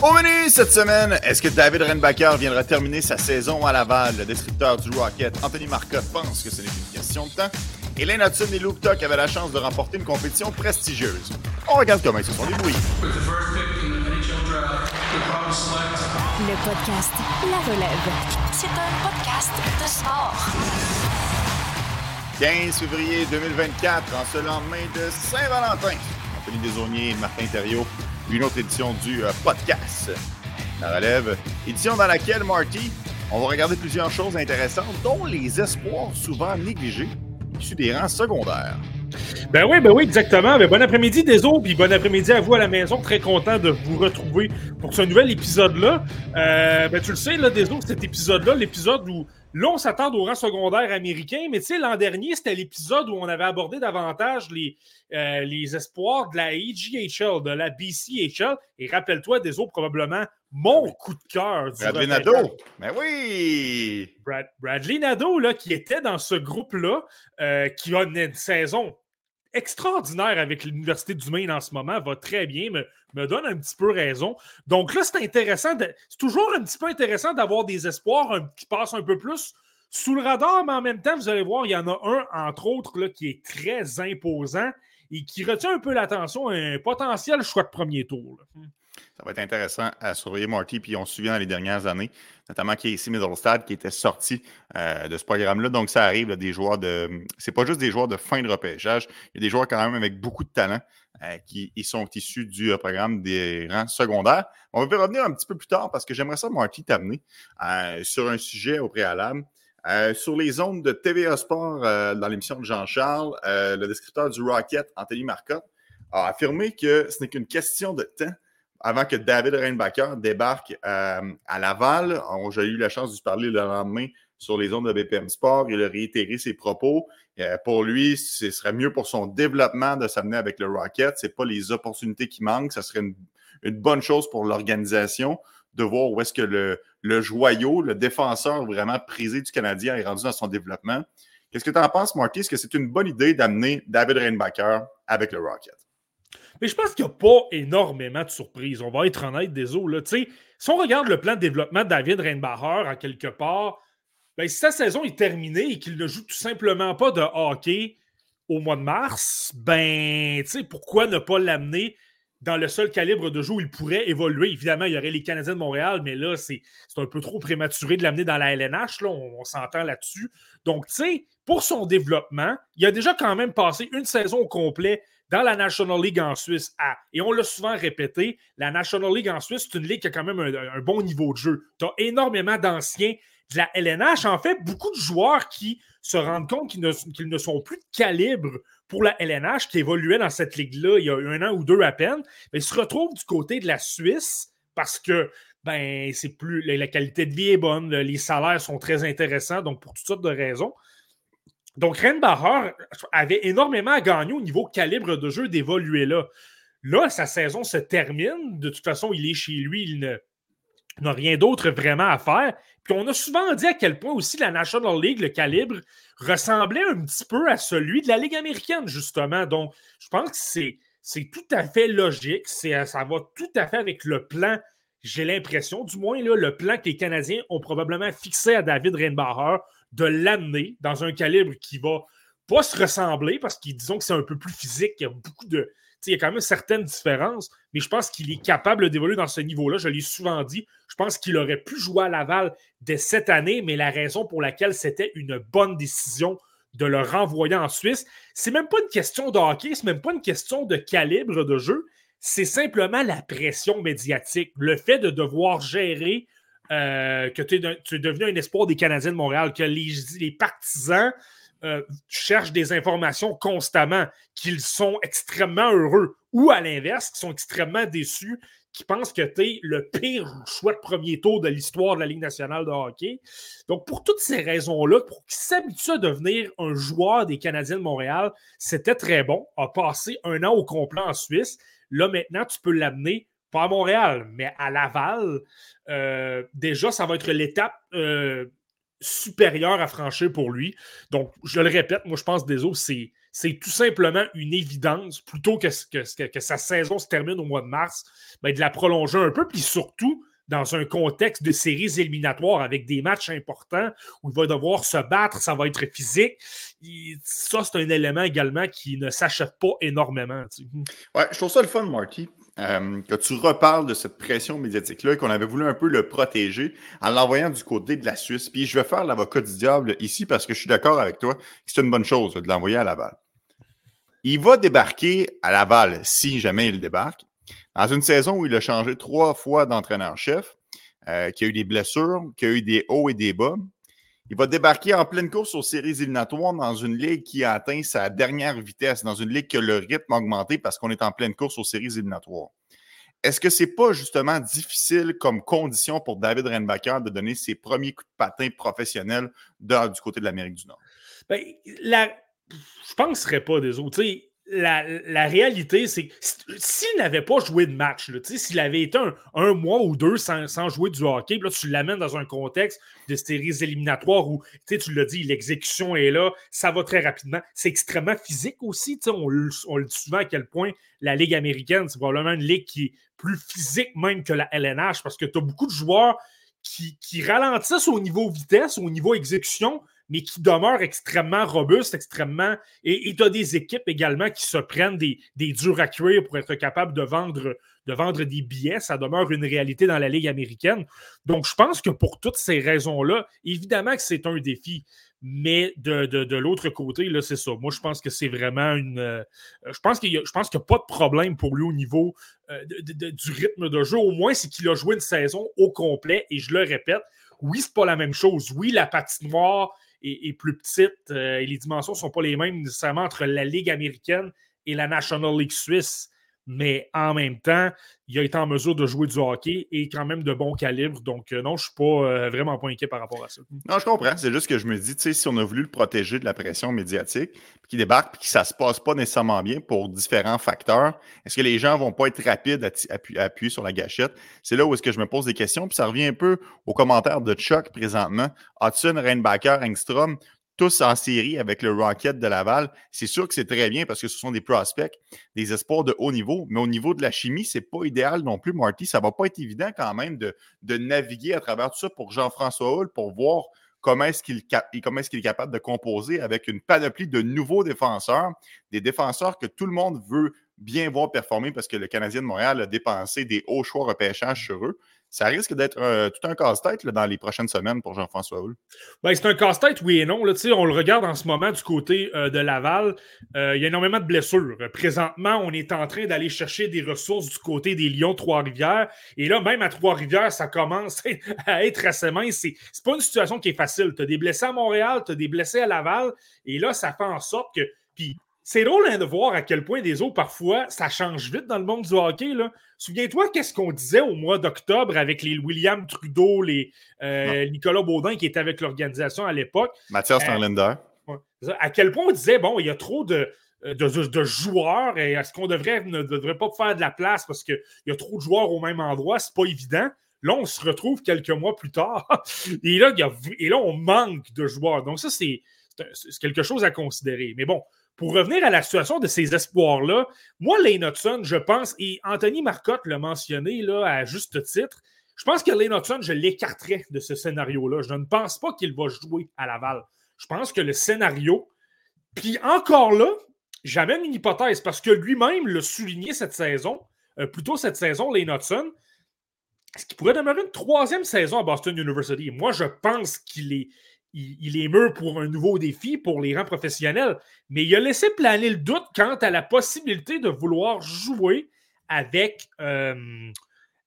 Au menu cette semaine, est-ce que David Renbacker viendra terminer sa saison à Laval? Le descripteur du Rocket, Anthony Marcotte, pense que ce n'est qu'une question de temps. Et Lane Hudson et Luke Tuck avaient la chance de remporter une compétition prestigieuse. On regarde comment ils se sont débrouillés. Le podcast La Relève. C'est un podcast de sport. 15 février 2024, en ce lendemain de Saint-Valentin. Anthony Desaunier et Martin Thériault, une autre édition du euh, podcast La Relève. Édition dans laquelle, Marty, on va regarder plusieurs choses intéressantes, dont les espoirs souvent négligés issus des rangs secondaires. Ben oui, ben oui, exactement. Ben, bon après-midi, des autres, puis bon après-midi à vous à la maison. Très content de vous retrouver pour ce nouvel épisode-là. Euh, ben, tu le sais, là, des autres, cet épisode-là, l'épisode où là, on s'attend au rang secondaire américain, mais tu sais, l'an dernier, c'était l'épisode où on avait abordé davantage les, euh, les espoirs de la EGHL, de la BCHL. Et rappelle-toi, des autres, probablement mon coup de cœur. Bradley. Nadeau. Ben oui! Brad- Bradley Nadeau, là, qui était dans ce groupe-là, euh, qui a une saison extraordinaire avec l'Université du Maine en ce moment, va très bien, me, donne un petit peu raison. Donc là, c'est intéressant, c'est toujours un petit peu intéressant d'avoir des espoirs qui passent un peu plus sous le radar, mais en même temps, vous allez voir, il y en a un, entre autres, qui est très imposant et qui retient un peu l'attention, un potentiel choix de premier tour. là. Ça va être intéressant à surveiller Marty, puis on se souvient dans les dernières années, notamment Casey Middlestad qui était sorti euh, de ce programme-là. Donc, ça arrive, là, des joueurs de. C'est pas juste des joueurs de fin de repêchage, il y a des joueurs quand même avec beaucoup de talent euh, qui ils sont issus du euh, programme des rangs secondaires. On va revenir un petit peu plus tard parce que j'aimerais ça, Marty, t'amener sur un sujet au préalable. Sur les ondes de TVA Sport, dans l'émission de Jean-Charles, le descripteur du Rocket, Anthony Marcotte, a affirmé que ce n'est qu'une question de temps avant que David Reinbacher débarque euh, à Laval. J'ai eu la chance de parler le lendemain sur les ondes de BPM Sport. Il a réitéré ses propos. Euh, pour lui, ce serait mieux pour son développement de s'amener avec le Rocket. Ce pas les opportunités qui manquent. Ce serait une, une bonne chose pour l'organisation de voir où est-ce que le, le joyau, le défenseur vraiment prisé du Canadien est rendu dans son développement. Qu'est-ce que tu en penses, Marty? Est-ce que c'est une bonne idée d'amener David Reinbacher avec le Rocket? Mais je pense qu'il n'y a pas énormément de surprises. On va être honnête sais, Si on regarde le plan de développement de David Reinbacher, en quelque part, ben, si sa saison est terminée et qu'il ne joue tout simplement pas de hockey au mois de mars, ben, pourquoi ne pas l'amener dans le seul calibre de jeu où il pourrait évoluer? Évidemment, il y aurait les Canadiens de Montréal, mais là, c'est c'est un peu trop prématuré de l'amener dans la LNH. Là, on, on s'entend là-dessus. Donc, tu sais, pour son développement, il a déjà quand même passé une saison au complet dans la National League en Suisse. Et on l'a souvent répété, la National League en Suisse, c'est une ligue qui a quand même un, bon niveau de jeu. Tu as énormément d'anciens de la LNH. En fait, beaucoup de joueurs qui se rendent compte qu'ils ne, sont plus de calibre pour la LNH, qui évoluaient dans cette ligue-là il y a un an ou deux à peine, mais se retrouvent du côté de la Suisse parce que ben, c'est plus la, qualité de vie est bonne, le- les salaires sont très intéressants, donc pour toutes sortes de raisons. Donc, Renbacher avait énormément à gagner au niveau calibre de jeu d'évoluer là. Là, sa saison se termine. De toute façon, il est chez lui. Il n'a rien d'autre vraiment à faire. Puis on a souvent dit à quel point aussi la National League, le calibre, ressemblait un petit peu à celui de la Ligue américaine, justement. Donc, je pense que c'est, tout à fait logique. Ça va tout à fait avec le plan, j'ai l'impression, du moins, là, le plan que les Canadiens ont probablement fixé à David Reinbacher de l'amener dans un calibre qui va pas se ressembler parce qu'ils disons que c'est un peu plus physique, il y a beaucoup de. Il y a quand même certaines différences, mais je pense qu'il est capable d'évoluer dans ce niveau-là. Je l'ai souvent dit. Je pense qu'il aurait pu jouer à Laval dès cette année, mais la raison pour laquelle c'était une bonne décision de le renvoyer en Suisse, c'est même pas une question de hockey, c'est même pas une question de calibre de jeu, c'est simplement la pression médiatique. Le fait de devoir gérer euh, que tu es, devenu un espoir des Canadiens de Montréal, que les, partisans euh, cherchent des informations constamment, qu'ils sont extrêmement heureux, ou à l'inverse, qu'ils sont extrêmement déçus, qui pensent que tu es le pire choix de premier tour de l'histoire de la Ligue nationale de hockey. Donc, pour toutes ces raisons-là, pour qu'il s'habitue à devenir un joueur des Canadiens de Montréal, c'était très bon. A passé un an au complet en Suisse. Là, maintenant, tu peux l'amener, pas à Montréal, mais à Laval. Euh, déjà, ça va être l'étape euh, supérieure à franchir pour lui. Donc, je le répète, moi, je pense autres, c'est c'est tout simplement une évidence, plutôt que, que, que, sa saison se termine au mois de mars, ben, de la prolonger un peu, puis surtout dans un contexte de séries éliminatoires avec des matchs importants où il va devoir se battre, ça va être physique. ça, c'est un élément également qui ne s'achète pas énormément. Ouais, je trouve ça le fun, Marty. Euh, que tu reparles de cette pression médiatique-là et qu'on avait voulu un peu le protéger en l'envoyant du côté de la Suisse. Puis je vais faire l'avocat du diable ici parce que je suis d'accord avec toi que c'est une bonne chose de l'envoyer à Laval. Il va débarquer à Laval si jamais il débarque. Dans une saison où il a changé trois fois d'entraîneur-chef, euh, qui a eu des blessures, qui a eu des hauts et des bas, il va débarquer en pleine course aux séries éliminatoires dans une ligue qui a atteint sa dernière vitesse, dans une ligue que le rythme a augmenté parce qu'on est en pleine course aux séries éliminatoires. Est-ce que c'est pas justement difficile comme condition pour David Renbacker de donner ses premiers coups de patin professionnels du côté de l'Amérique du Nord? Ben, la... Je ne penserais pas des autres la, réalité, c'est que s'il n'avait pas joué de match, s'il avait été un, mois ou deux sans, jouer du hockey, là, tu l'amènes dans un contexte de séries éliminatoires où, tu l'as dit, l'exécution est là, ça va très rapidement. C'est extrêmement physique aussi. On, on le dit souvent à quel point la Ligue américaine, c'est probablement une ligue qui est plus physique même que la LNH parce que tu as beaucoup de joueurs qui, qui ralentissent au niveau vitesse, au niveau exécution, mais qui demeure extrêmement robuste, extrêmement. Et tu as des équipes également qui se prennent des, des durs à cuire pour être capable de vendre, de vendre des billets. Ça demeure une réalité dans la Ligue américaine. Donc, je pense que pour toutes ces raisons-là, évidemment que c'est un défi. Mais de, de, l'autre côté, là, c'est ça. Moi, je pense que c'est vraiment une. Euh, je pense qu'il n'y a, a, pas de problème pour lui au niveau euh, du rythme de jeu. Au moins, c'est qu'il a joué une saison au complet. Et je le répète, oui, c'est pas la même chose. Oui, la patinoire est, plus petite euh, et les dimensions ne sont pas les mêmes nécessairement entre la Ligue américaine et la National League suisse mais en même temps, il a été en mesure de jouer du hockey et quand même de bon calibre. Donc, euh, non, je ne suis pas euh, vraiment pas inquiet par rapport à ça. Non, je comprends. C'est juste que je me dis, tu sais, si on a voulu le protéger de la pression médiatique, puis qu'il débarque, puis que ça ne se passe pas nécessairement bien pour différents facteurs, est-ce que les gens ne vont pas être rapides à, appuyer sur la gâchette? C'est là où est-ce que je me pose des questions. Puis ça revient un peu aux commentaires de Chuck présentement. Hudson, Reinbacker, Engstrom, tous en série avec le Rocket de Laval. C'est sûr que c'est très bien parce que ce sont des prospects, des espoirs de haut niveau, mais au niveau de la chimie, c'est pas idéal non plus, Marty. Ça va pas être évident quand même de, naviguer à travers tout ça pour Jean-François Hull pour voir comment est-ce qu'il est, est capable de composer avec une panoplie de nouveaux défenseurs, des défenseurs que tout le monde veut bien voir performer parce que le Canadien de Montréal a dépensé des hauts choix repêchage sur eux ça risque d'être tout un casse-tête dans les prochaines semaines pour Jean-François Hull. Ben, c'est un casse-tête, oui et non. Là, on le regarde en ce moment du côté euh, de Laval. Euh, il y a énormément de blessures. Présentement, on est en train d'aller chercher des ressources du côté des Lions Trois-Rivières. Et là, même à Trois-Rivières, ça commence à être assez mince. C'est, c'est pas une situation qui est facile. Tu as des blessés à Montréal, tu as des blessés à Laval. Et là, ça fait en sorte que. Puis c'est drôle hein, de voir à quel point des autres, parfois, ça change vite dans le monde du hockey. Souviens-toi, qu'est-ce qu'on disait au mois d'octobre avec les William Trudeau, les euh, Nicolas Baudin qui était avec l'organisation à l'époque. Mathias Starlinder. Euh, à quel point on disait, bon, il y a trop de, de, joueurs et est-ce qu'on devrait, ne devrait pas faire de la place parce qu'il y a trop de joueurs au même endroit? C'est pas évident. Là, on se retrouve quelques mois plus tard et là, et là on manque de joueurs. Donc, ça, c'est quelque chose à considérer. Mais bon, pour revenir à la situation de ces espoirs-là, moi, Lane Hudson, je pense, et Anthony Marcotte l'a mentionné là, à juste titre, je pense que Lane Hudson, je l'écarterais de ce scénario-là. Je ne pense pas qu'il va jouer à Laval. Je pense que le scénario, puis encore là, j'amène une hypothèse parce que lui-même l'a souligné cette saison, euh, plutôt cette saison, Lane Hudson, ce qui pourrait demeurer une troisième saison à Boston University? Moi, je pense qu'il est, il, est mûr pour un nouveau défi pour les rangs professionnels, mais il a laissé planer le doute quant à la possibilité de vouloir jouer avec, euh,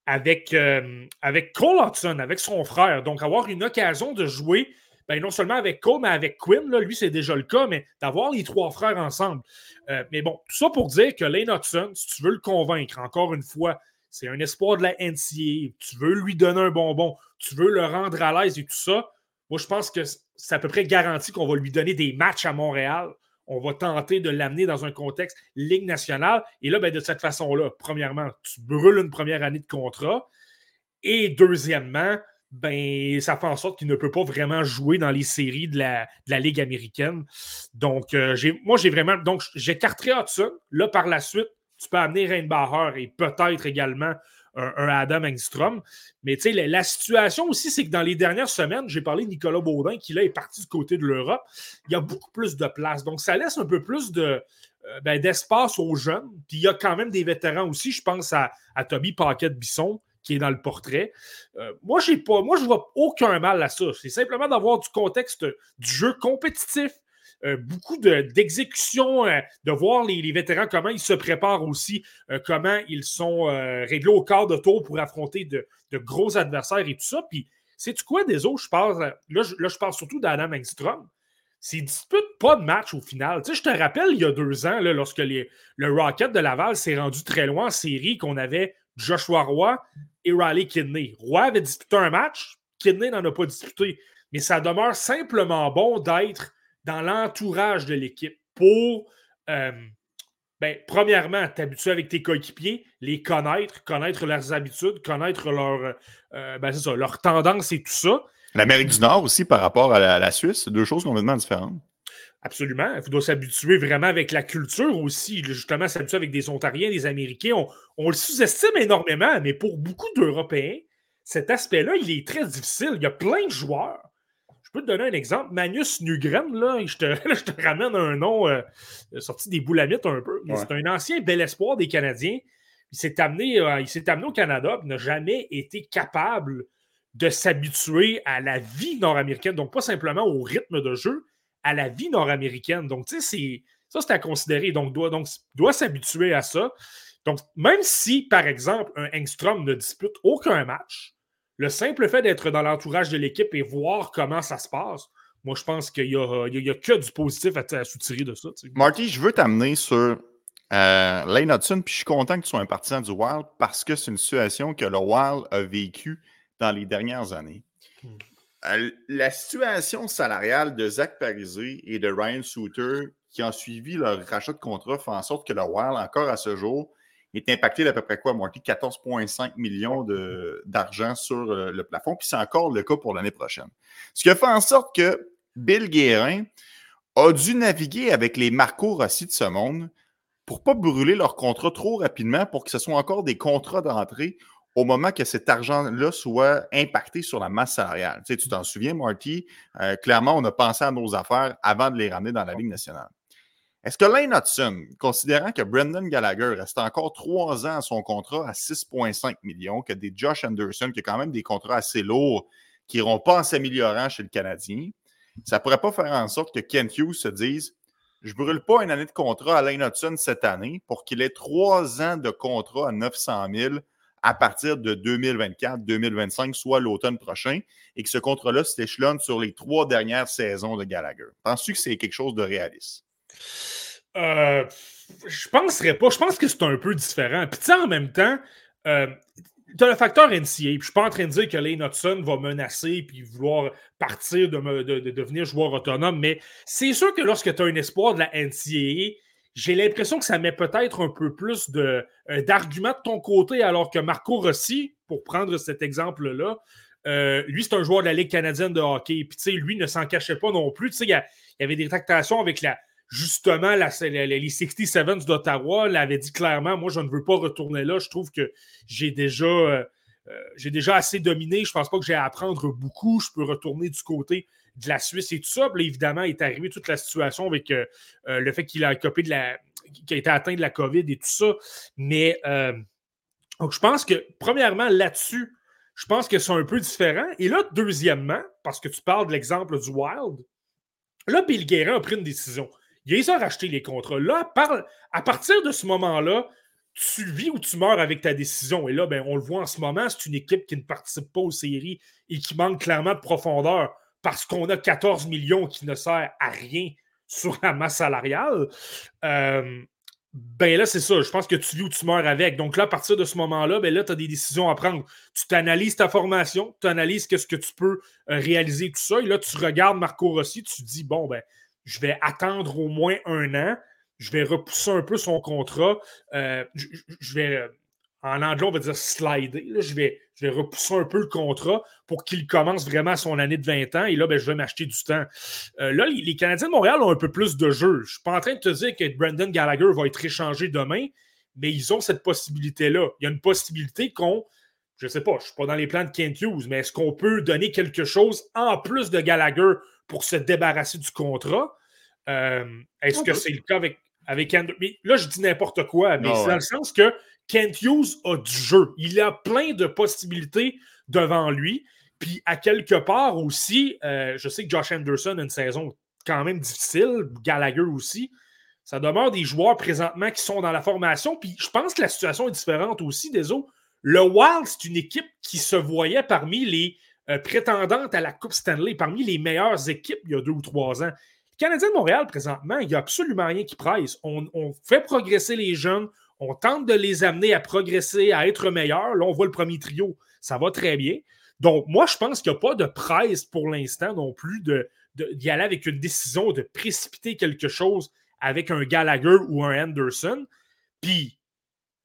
avec, euh, avec Cole Hudson, avec son frère. Donc, avoir une occasion de jouer, ben, non seulement avec Cole, mais avec Quinn. Là, lui, c'est déjà le cas, mais d'avoir les trois frères ensemble. Euh, mais bon, tout ça pour dire que Lane Hudson, si tu veux le convaincre, encore une fois, c'est un espoir de la NCA, tu veux lui donner un bonbon, tu veux le rendre à l'aise et tout ça, moi, je pense que c'est à peu près garanti qu'on va lui donner des matchs à Montréal. On va tenter de l'amener dans un contexte Ligue nationale. Et là, ben, de cette façon-là, premièrement, tu brûles une première année de contrat. Et deuxièmement, ben, ça fait en sorte qu'il ne peut pas vraiment jouer dans les séries de la, Ligue américaine. Donc, euh, moi, j'ai vraiment. Donc, j'écarterai Hudson. Là, par la suite, tu peux amener Reinbacher et peut-être également un, Adam Engstrom. Mais tu sais, la, situation aussi, c'est que dans les dernières semaines, j'ai parlé de Nicolas Baudin qui là est parti du côté de l'Europe. Il y a beaucoup plus de place. Donc, ça laisse un peu plus de. Euh, ben, d'espace aux jeunes. Puis il y a quand même des vétérans aussi. Je pense à, à Toby Paquette-Bisson, qui est dans le portrait. Euh, moi, j'ai pas, moi, je vois aucun mal à ça. C'est simplement d'avoir du contexte du jeu compétitif, euh, beaucoup d'exécution, euh, de, voir les, vétérans, comment ils se préparent aussi, euh, comment ils sont réglés au quart de tour pour affronter de, gros adversaires et tout ça. Puis, sais-tu quoi, des autres, je parle, là, je, là, je parle surtout d'Adam Engstrom. S'il dispute pas de match au final. Tu sais, je te rappelle, il y a deux ans, là, lorsque les, le Rocket de Laval s'est rendu très loin en série, qu'on avait Joshua Roy et Riley Kidney. Roy avait disputé un match, Kidney n'en a pas disputé. Mais ça demeure simplement bon d'être dans l'entourage de l'équipe pour, euh, ben, premièrement, t'habituer avec tes coéquipiers, les connaître, connaître leurs habitudes, connaître leur, euh, ben, ça, leur tendance et tout ça. L'Amérique du Nord aussi par rapport à la, Suisse, c'est deux choses complètement différentes. Absolument. Il faut s'habituer vraiment avec la culture aussi. Justement, s'habituer avec des Ontariens, des Américains. On, on le sous-estime énormément, mais pour beaucoup d'Européens, cet aspect-là, il est très difficile. Il y a plein de joueurs peux te donner un exemple. Magnus Nugren, là, je, te, je te ramène un nom euh, sorti des boulamites un peu. C'est un ancien bel espoir des Canadiens. Il s'est amené, euh, amené au Canada et n'a jamais été capable de s'habituer à la vie nord-américaine. Donc, pas simplement au rythme de jeu, à la vie nord-américaine. Donc, tu sais, ça, c'est à considérer. Donc, doit, donc, doit s'habituer à ça. Donc, même si, par exemple, un Engstrom ne dispute aucun match, le simple fait d'être dans l'entourage de l'équipe et voir comment ça se passe, moi, je pense qu'il n'y a, que du positif à, à soutirer de ça. Marty, je veux t'amener sur euh, Lane Hudson, puis je suis content que tu sois un partisan du Wild parce que c'est une situation que le Wild a vécue dans les dernières années. Hmm. Euh, la situation salariale de Zach Parisé et de Ryan Souter qui ont suivi leur rachat de contrat fait en sorte que le Wild, encore à ce jour, est impacté d'à peu près quoi, Marty? 14,5 millions d'argent sur euh, le plafond, puis c'est encore le cas pour l'année prochaine. Ce qui a fait en sorte que Bill Guérin a dû naviguer avec les Marco Rossi de ce monde pour ne pas brûler leur contrat trop rapidement pour que ce soit encore des contrats d'entrée au moment que cet argent-là soit impacté sur la masse salariale. Tu t'en souviens, Marty? Euh, clairement, on a pensé à nos affaires avant de les ramener dans la Ligue nationale. Est-ce que Lane Hudson, considérant que Brendan Gallagher reste encore trois ans à son contrat à 6,5 millions, que des Josh Anderson, qui a quand même des contrats assez lourds, qui n'iront pas en s'améliorant chez le Canadien, ça ne pourrait pas faire en sorte que Kent Hughes se dise Je brûle pas une année de contrat à Lane Hudson cette année pour qu'il ait trois ans de contrat à 900 000 à partir de 2024-2025, soit l'automne prochain, et que ce contrat-là s'échelonne sur les trois dernières saisons de Gallagher. Penses-tu que c'est quelque chose de réaliste? Euh, je penserais pas. Je pense que c'est un peu différent. Puis, en même temps, euh, tu as le facteur NCA. Puis, je suis pas en train de dire que Lane Hudson va menacer puis vouloir partir de, de, devenir joueur autonome. Mais c'est sûr que lorsque tu as un espoir de la NCA, j'ai l'impression que ça met peut-être un peu plus euh, d'arguments de, ton côté, alors que Marco Rossi, pour prendre cet exemple-là, lui, c'est un joueur de la Ligue canadienne de hockey. Puis, tu sais, lui ne s'en cachait pas non plus. Tu sais, il y, avait des tractations avec la, justement, la, les 67 d'Ottawa l'avaient dit clairement moi, je ne veux pas retourner là. Je trouve que j'ai déjà, euh, euh, déjà assez dominé. Je ne pense pas que j'ai à apprendre beaucoup. Je peux retourner du côté de la Suisse et tout ça. Puis évidemment, il est arrivé toute la situation avec euh, le fait qu'il a copé de la. a été atteint de la COVID et tout ça. Mais donc, je pense que, premièrement, là-dessus, je pense que c'est un peu différent. Et là, deuxièmement, parce que tu parles de l'exemple du Wild, là, Bill Guérin a pris une décision. Il les a racheté les contrats. Là, à partir de ce moment-là, tu vis ou tu meurs avec ta décision. Et là, ben, on le voit en ce moment, c'est une équipe qui ne participe pas aux séries et qui manque clairement de profondeur parce qu'on a 14 millions qui ne sert à rien sur la masse salariale. Euh, ben là, c'est ça. Je pense que tu vis ou tu meurs avec. Donc là, à partir de ce moment-là, ben là, tu as des décisions à prendre. Tu t'analyses ta formation, tu analyses qu'est-ce que tu peux euh, réaliser, tout ça. Et là, tu regardes Marco Rossi, tu dis, bon, ben, je vais attendre au moins un an, je vais repousser un peu son contrat, euh, je, vais, en anglais, on va dire slider. je, vais, je vais repousser un peu le contrat pour qu'il commence vraiment son année de 20 ans. Et là, ben, je vais m'acheter du temps. Euh, là, les, Canadiens de Montréal ont un peu plus de jeu. Je ne suis pas en train de te dire que Brandon Gallagher va être échangé demain, mais ils ont cette possibilité-là. Il y a une possibilité qu'on, je ne sais pas, je ne suis pas dans les plans de Kent Hughes, mais est-ce qu'on peut donner quelque chose en plus de Gallagher pour se débarrasser du contrat? Euh, est-ce que c'est le cas avec, avec Andrew? là, je dis n'importe quoi, mais c'est dans le sens que Kent Hughes a du jeu. Il a plein de possibilités devant lui. Puis à quelque part aussi, euh, je sais que Josh Anderson a une saison quand même difficile, Gallagher aussi. Ça demeure des joueurs présentement qui sont dans la formation. Puis je pense que la situation est différente aussi des autres. Le Wild, c'est une équipe qui se voyait parmi les euh, prétendantes à la Coupe Stanley, parmi les meilleures équipes il y a deux ou trois ans. Le Canadien de Montréal, présentement, il n'y a absolument rien qui presse. On, fait progresser les jeunes, on tente de les amener à progresser, à être meilleurs. Là, on voit le premier trio, ça va très bien. Donc, moi, je pense qu'il n'y a pas de presse pour l'instant non plus d'y de, aller avec une décision de précipiter quelque chose avec un Gallagher ou un Anderson. Puis,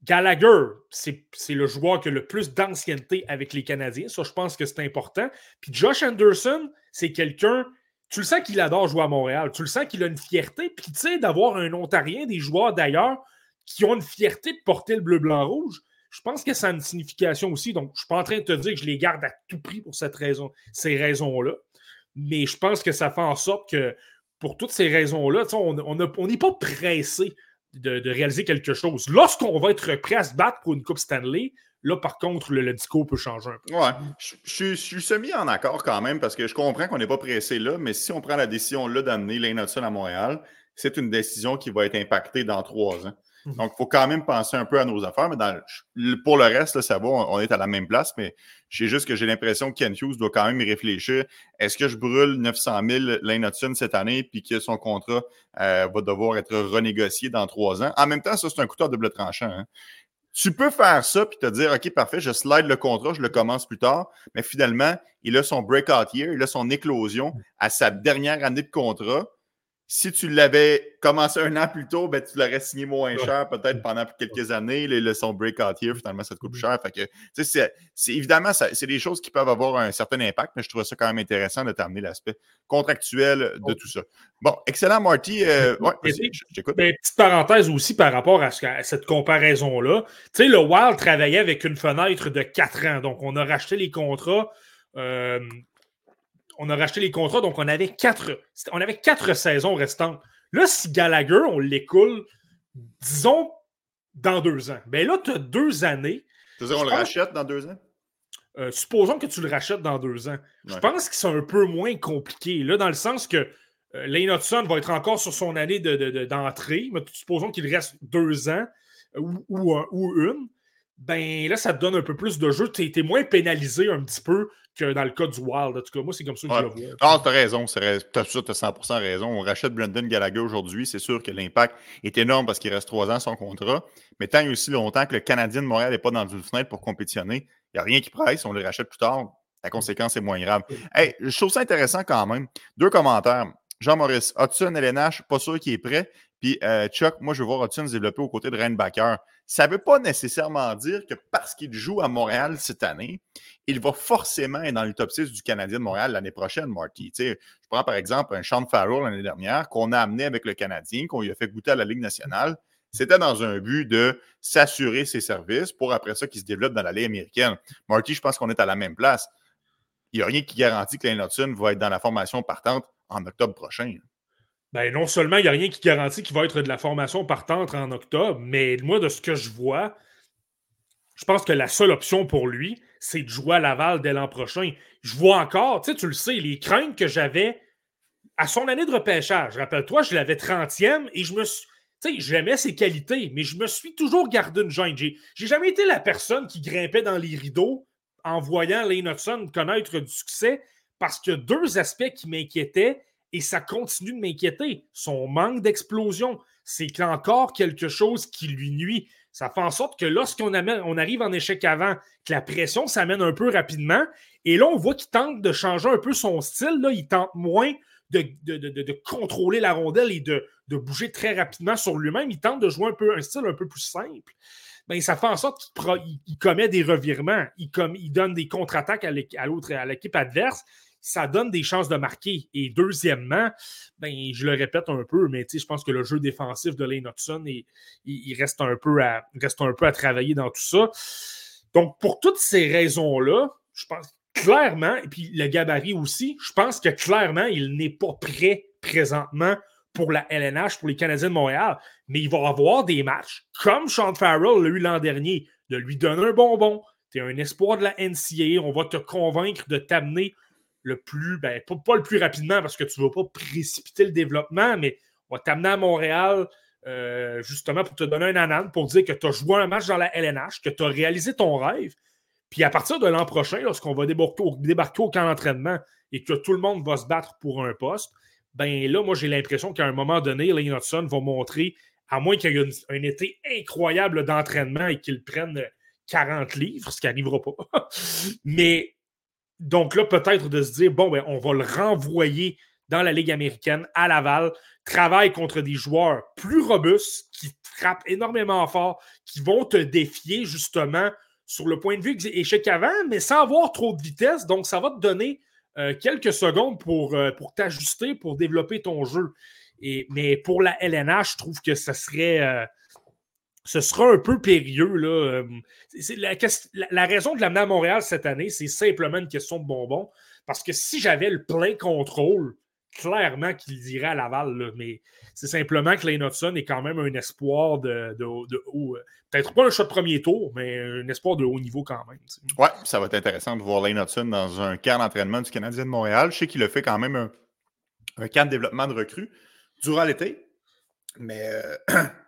Gallagher, c'est le joueur qui a le plus d'ancienneté avec les Canadiens. Ça, je pense que c'est important. Puis Josh Anderson, c'est quelqu'un, tu le sens qu'il adore jouer à Montréal. Tu le sens qu'il a une fierté. Puis, tu sais, d'avoir un Ontarien, des joueurs d'ailleurs, qui ont une fierté de porter le bleu-blanc-rouge, je pense que ça a une signification aussi. Donc, je ne suis pas en train de te dire que je les garde à tout prix pour cette raison, ces raisons-là. Mais je pense que ça fait en sorte que pour toutes ces raisons-là, on n'est pas pressé de, réaliser quelque chose. Lorsqu'on va être prêt à se battre pour une Coupe Stanley, là, par contre, le, discours peut changer un peu. Ouais, je, suis semi en accord quand même parce que je comprends qu'on n'est pas pressé là, mais si on prend la décision là d'amener Lane Hudson à Montréal, c'est une décision qui va être impactée dans trois ans. Mhm. Donc, il faut quand même penser un peu à nos affaires. Mais pour le reste, ça va, on, est à la même place. Mais j'ai juste que j'ai l'impression que Ken Hughes doit quand même réfléchir. Est-ce que je brûle 900 000 Lane Hudson cette année puis que son contrat euh, va devoir être renégocié dans trois ans? En même temps, ça, c'est un couteau à double tranchant. Hein. Tu peux faire ça puis te dire, OK, parfait, je slide le contrat, je le commence plus tard. Mais finalement, il a son breakout year, il a son éclosion à sa dernière année de contrat si tu l'avais commencé un an plus tôt, ben, tu l'aurais signé moins cher, peut-être pendant quelques années. Les leçons breakout here, finalement, ça te coûte plus cher. Fait que, c'est, évidemment, c'est des choses qui peuvent avoir un certain impact, mais je trouve ça quand même intéressant de t'amener l'aspect contractuel de tout ça. Bon, excellent, Marty. Euh, ouais, j'écoute. petite parenthèse aussi par rapport à, cette comparaison-là. Tu sais, le Wild travaillait avec une fenêtre de 4 ans. Donc, on a racheté les contrats. Euh, on a racheté les contrats, donc on avait quatre, on avait quatre saisons restantes. Là, si Gallagher, on l'écoule, disons, dans deux ans, bien là, tu as deux années. Tu veux dire, on le rachète dans deux ans? Euh, supposons que tu le rachètes dans deux ans. Je pense que c'est un peu moins compliqué, là, dans le sens que euh, Lane Hudson va être encore sur son année d'entrée, mais supposons qu'il reste deux ans euh, ou, ou une ben là, ça te donne un peu plus de jeu. Tu es, moins pénalisé un petit peu que dans le cas du Wild. En tout cas, moi, c'est comme ça que je le vois. Ah, tu as raison. Tu as, 100% raison. On rachète Brendan Gallagher aujourd'hui. C'est sûr que l'impact est énorme parce qu'il reste trois ans son contrat. Mais tant et aussi longtemps que le Canadien de Montréal n'est pas dans une fenêtre pour compétitionner, il n'y a rien qui presse. On le rachète plus tard. La conséquence est moins grave. Hey, je trouve ça intéressant quand même. Deux commentaires. Jean-Maurice, Hudson, LNH, pas sûr qu'il est prêt. Puis euh, Chuck, moi, je veux voir Hudson se développer aux côtés de Reinbacker. Ça ne veut pas nécessairement dire que parce qu'il joue à Montréal cette année, il va forcément être dans le top 6 du Canadien de Montréal l'année prochaine, Marty. je prends par exemple un Sean Farrell l'année dernière qu'on a amené avec le Canadien, qu'on lui a fait goûter à la Ligue nationale. C'était dans un but de s'assurer ses services pour après ça qu'il se développe dans la Ligue américaine. Marty, je pense qu'on est à la même place. Il n'y a rien qui garantit que Lane va être dans la formation partante en octobre prochain. Ben, non seulement il n'y a rien qui garantit qu'il va être de la formation partante en octobre, mais moi, de ce que je vois, je pense que la seule option pour lui, c'est de jouer à Laval dès l'an prochain. Je vois encore, tu sais, tu le sais, les craintes que j'avais à son année de repêchage. Rappelle-toi, je l'avais 30e et je me sais, j'aimais ses qualités, mais je me suis toujours gardé une gêne. J'ai, jamais été la personne qui grimpait dans les rideaux en voyant Lane Hudson connaître du succès parce a deux aspects qui m'inquiétaient et ça continue de m'inquiéter. Son manque d'explosion, c'est encore quelque chose qui lui nuit. Ça fait en sorte que lorsqu'on on arrive en échec avant, que la pression s'amène un peu rapidement, et là, on voit qu'il tente de changer un peu son style. Il tente moins de, de, contrôler la rondelle et de, bouger très rapidement sur lui-même. Il tente de jouer un peu un style un peu plus simple. ben, ça fait en sorte qu'il commet des revirements, il, il donne des contre-attaques à l'équipe adverse, ça donne des chances de marquer. Et deuxièmement, ben, je le répète un peu, mais je pense que le jeu défensif de Lane Hudson, il, reste, un peu à, reste un peu à travailler dans tout ça. Donc, pour toutes ces raisons-là, je pense clairement, et puis le gabarit aussi, je pense que clairement, il n'est pas prêt présentement pour la LNH, pour les Canadiens de Montréal, mais il va avoir des matchs, comme Sean Farrell l'a eu l'an dernier, de lui donner un bonbon. Tu es un espoir de la NCAA, on va te convaincre de t'amener le plus, ben, pas, le plus rapidement parce que tu ne vas pas précipiter le développement, mais on va t'amener à Montréal euh, justement pour te donner un anan, pour dire que tu as joué un match dans la LNH, que tu as réalisé ton rêve. Puis à partir de l'an prochain, lorsqu'on va débarquer au, débarquer au camp d'entraînement et que tout le monde va se battre pour un poste, ben là, moi, j'ai l'impression qu'à un moment donné, Lane Hudson va montrer, à moins qu'il y ait un été incroyable d'entraînement et qu'il prenne 40 livres, ce qui n'arrivera pas. Mais donc là, peut-être de se dire, bon, ben, on va le renvoyer dans la Ligue américaine à Laval, travaille contre des joueurs plus robustes qui frappent énormément fort, qui vont te défier justement sur le point de vue échec avant, mais sans avoir trop de vitesse. Donc, ça va te donner euh, quelques secondes pour, euh, pour t'ajuster, pour développer ton jeu. Mais pour la LNH, je trouve que ce serait. Euh, ce sera un peu périlleux. Là. La, raison de l'amener à Montréal cette année, c'est simplement une question de bonbons. Parce que si j'avais le plein contrôle, clairement qu'il irait à Laval. mais c'est simplement que Lane Hudson est quand même un espoir de, de, haut. Peut-être pas un choix de premier tour, mais un espoir de haut niveau quand même. Oui, ça va être intéressant de voir Lane Hudson dans un camp d'entraînement du Canadien de Montréal. Je sais qu'il a fait quand même un, un camp de développement de recrues durant l'été. Mais euh,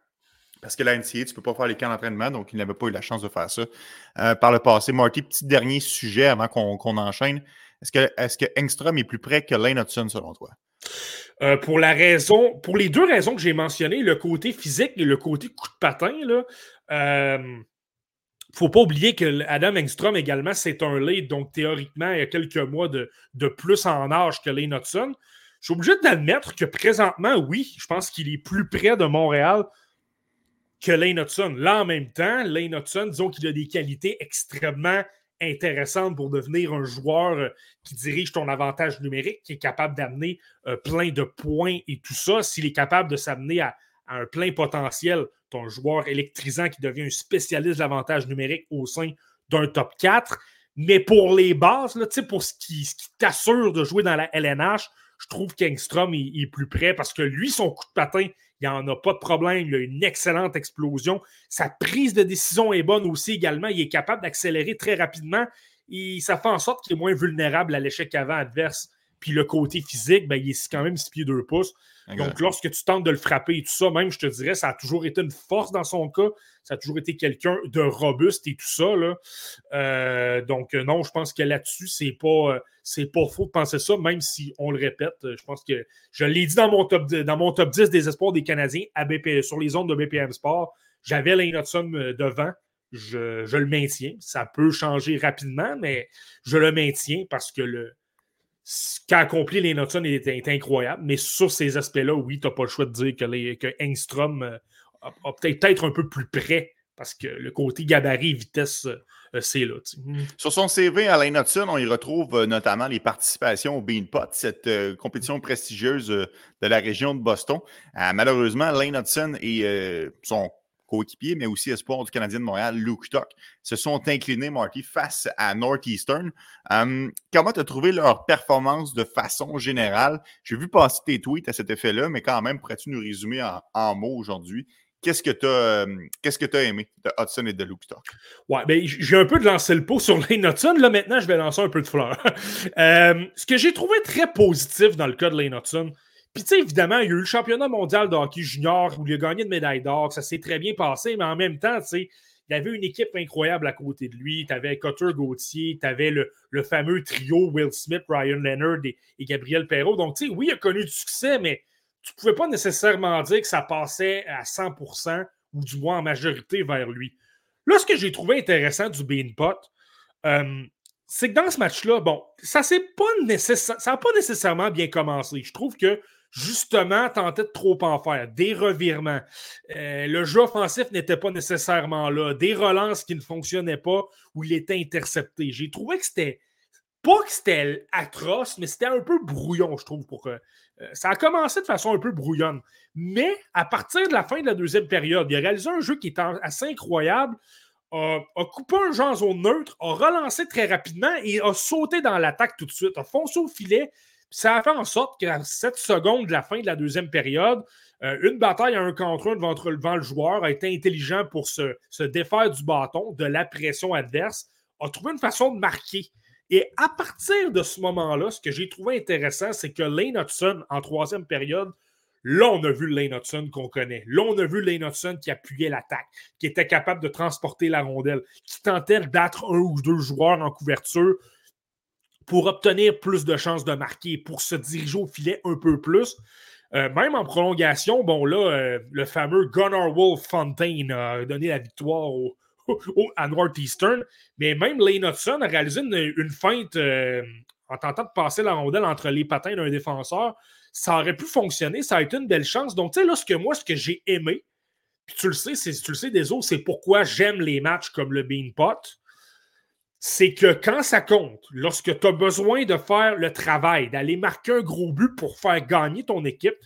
parce que la NCA, tu ne peux pas faire les camps d'entraînement, donc il n'avait pas eu la chance de faire ça euh, par le passé. Marty, petit dernier sujet avant qu'on enchaîne. Est-ce que, est que Engstrom est plus près que Lane Hudson selon toi? Euh, pour la raison, pour les deux raisons que j'ai mentionnées, le côté physique et le côté coup de patin, il ne euh, faut pas oublier que Adam Engstrom également, c'est un lead, donc théoriquement, il y a quelques mois de, de plus en âge que Lane Hudson. Je suis obligé d'admettre que présentement, oui, je pense qu'il est plus près de Montréal que Lane Hudson. Là, en même temps, Lane Hudson, disons qu'il a des qualités extrêmement intéressantes pour devenir un joueur euh, qui dirige ton avantage numérique, qui est capable d'amener euh, plein de points et tout ça. S'il est capable de s'amener à, un plein potentiel, ton joueur électrisant qui devient un spécialiste de l'avantage numérique au sein d'un top 4. Mais pour les bases, là, pour ce qui, ce qui t'assure de jouer dans la LNH, je trouve qu'Engstrom est, plus près parce que lui, son coup de patin, il n'y en a pas de problème. Il a une excellente explosion. Sa prise de décision est bonne aussi également. Il est capable d'accélérer très rapidement. Et ça fait en sorte qu'il est moins vulnérable à l'échec avant adverse. Puis le côté physique, ben, il est quand même 6 pieds 2 pouces. Donc, lorsque tu tentes de le frapper et tout ça, même, je te dirais, ça a toujours été une force dans son cas. Ça a toujours été quelqu'un de robuste et tout ça. Là. Euh, donc, euh, non, je pense que là-dessus, c'est pas, euh, c'est pas faux de penser ça, même si on le répète. Je pense que je l'ai dit dans mon, top, dans mon top 10 des espoirs des Canadiens à sur les ondes de BPM Sport. J'avais Lane Hudson devant. Je, je, le maintiens. Ça peut changer rapidement, mais je le maintiens parce que le, ce qu'a accompli les Hudson est, incroyable, mais sur ces aspects-là, oui, tu n'as pas le choix de dire que, que Engstrom euh, a, peut-être être un peu plus près parce que le côté gabarit vitesse, euh, c'est là. Mm. Sur son CV, Alain Hudson, on y retrouve euh, notamment les participations au Beanpot, cette compétition prestigieuse de la région de Boston. malheureusement, Lane Hudson et son coéquipier, mais aussi espoir du Canadien de Montréal, Luke Tuck, se sont inclinés, Marty, face à Northeastern. Hum, comment tu as trouvé leur performance de façon générale? J'ai vu passer tes tweets à cet effet-là, mais quand même, pourrais-tu nous résumer en, mots aujourd'hui? Qu'est-ce que tu as, hum, aimé de Hudson et de Luke Tuck? Ouais, ben, j'ai un peu de lancer le pot sur Lane Hudson. Là, maintenant, je vais lancer un peu de fleurs. Hum, ce que j'ai trouvé très positif dans le cas de Lane Hudson, puis, tu sais, évidemment, il y a eu le championnat mondial de hockey junior où il a gagné une médaille d'or. Ça s'est très bien passé, mais en même temps, tu sais, il avait une équipe incroyable à côté de lui. Tu avais Cutter Gauthier, tu avais le, fameux trio Will Smith, Ryan Leonard et, Gabriel Perrault. Donc, tu sais, oui, il a connu du succès, mais tu ne pouvais pas nécessairement dire que ça passait à 100% ou du moins en majorité vers lui. Là, ce que j'ai trouvé intéressant du Beanpot, euh, c'est que dans ce match-là, bon, ça n'a pas, pas nécessairement bien commencé. Je trouve que justement, tentait de trop en faire. Des revirements. Euh, le jeu offensif n'était pas nécessairement là. Des relances qui ne fonctionnaient pas ou il était intercepté. J'ai trouvé que c'était. Pas que c'était atroce, mais c'était un peu brouillon, je trouve. Pour, euh, ça a commencé de façon un peu brouillonne. Mais à partir de la fin de la deuxième période, il a réalisé un jeu qui est assez incroyable. A, coupé un jeu en zone neutre, a relancé très rapidement et a sauté dans l'attaque tout de suite, a foncé au filet, ça a fait en sorte qu'à 7 secondes de la fin de la deuxième période, euh, une bataille à un contre un devant, le joueur a été intelligent pour se, défaire du bâton, de la pression adverse, a trouvé une façon de marquer. Et à partir de ce moment-là, ce que j'ai trouvé intéressant, c'est que Lane Hudson, en troisième période, là, on a vu Lane Hudson qu'on connaît. Là, on a vu Lane Hudson qui appuyait l'attaque, qui était capable de transporter la rondelle, qui tentait d'être un ou deux joueurs en couverture pour obtenir plus de chances de marquer, pour se diriger au filet un peu plus. Euh, même en prolongation, bon, là, euh, le fameux Gunnar Wolf Fontaine a donné la victoire à Northeastern, mais même Lane Hudson a réalisé une, feinte euh, en tentant de passer la rondelle entre les patins d'un défenseur. Ça aurait pu fonctionner, ça a été une belle chance. Donc, tu sais, là, ce que moi, ce que j'ai aimé, puis tu le sais, tu le sais des autres, c'est pourquoi j'aime les matchs comme le Bean Pot c'est que quand ça compte, lorsque tu as besoin de faire le travail, d'aller marquer un gros but pour faire gagner ton équipe,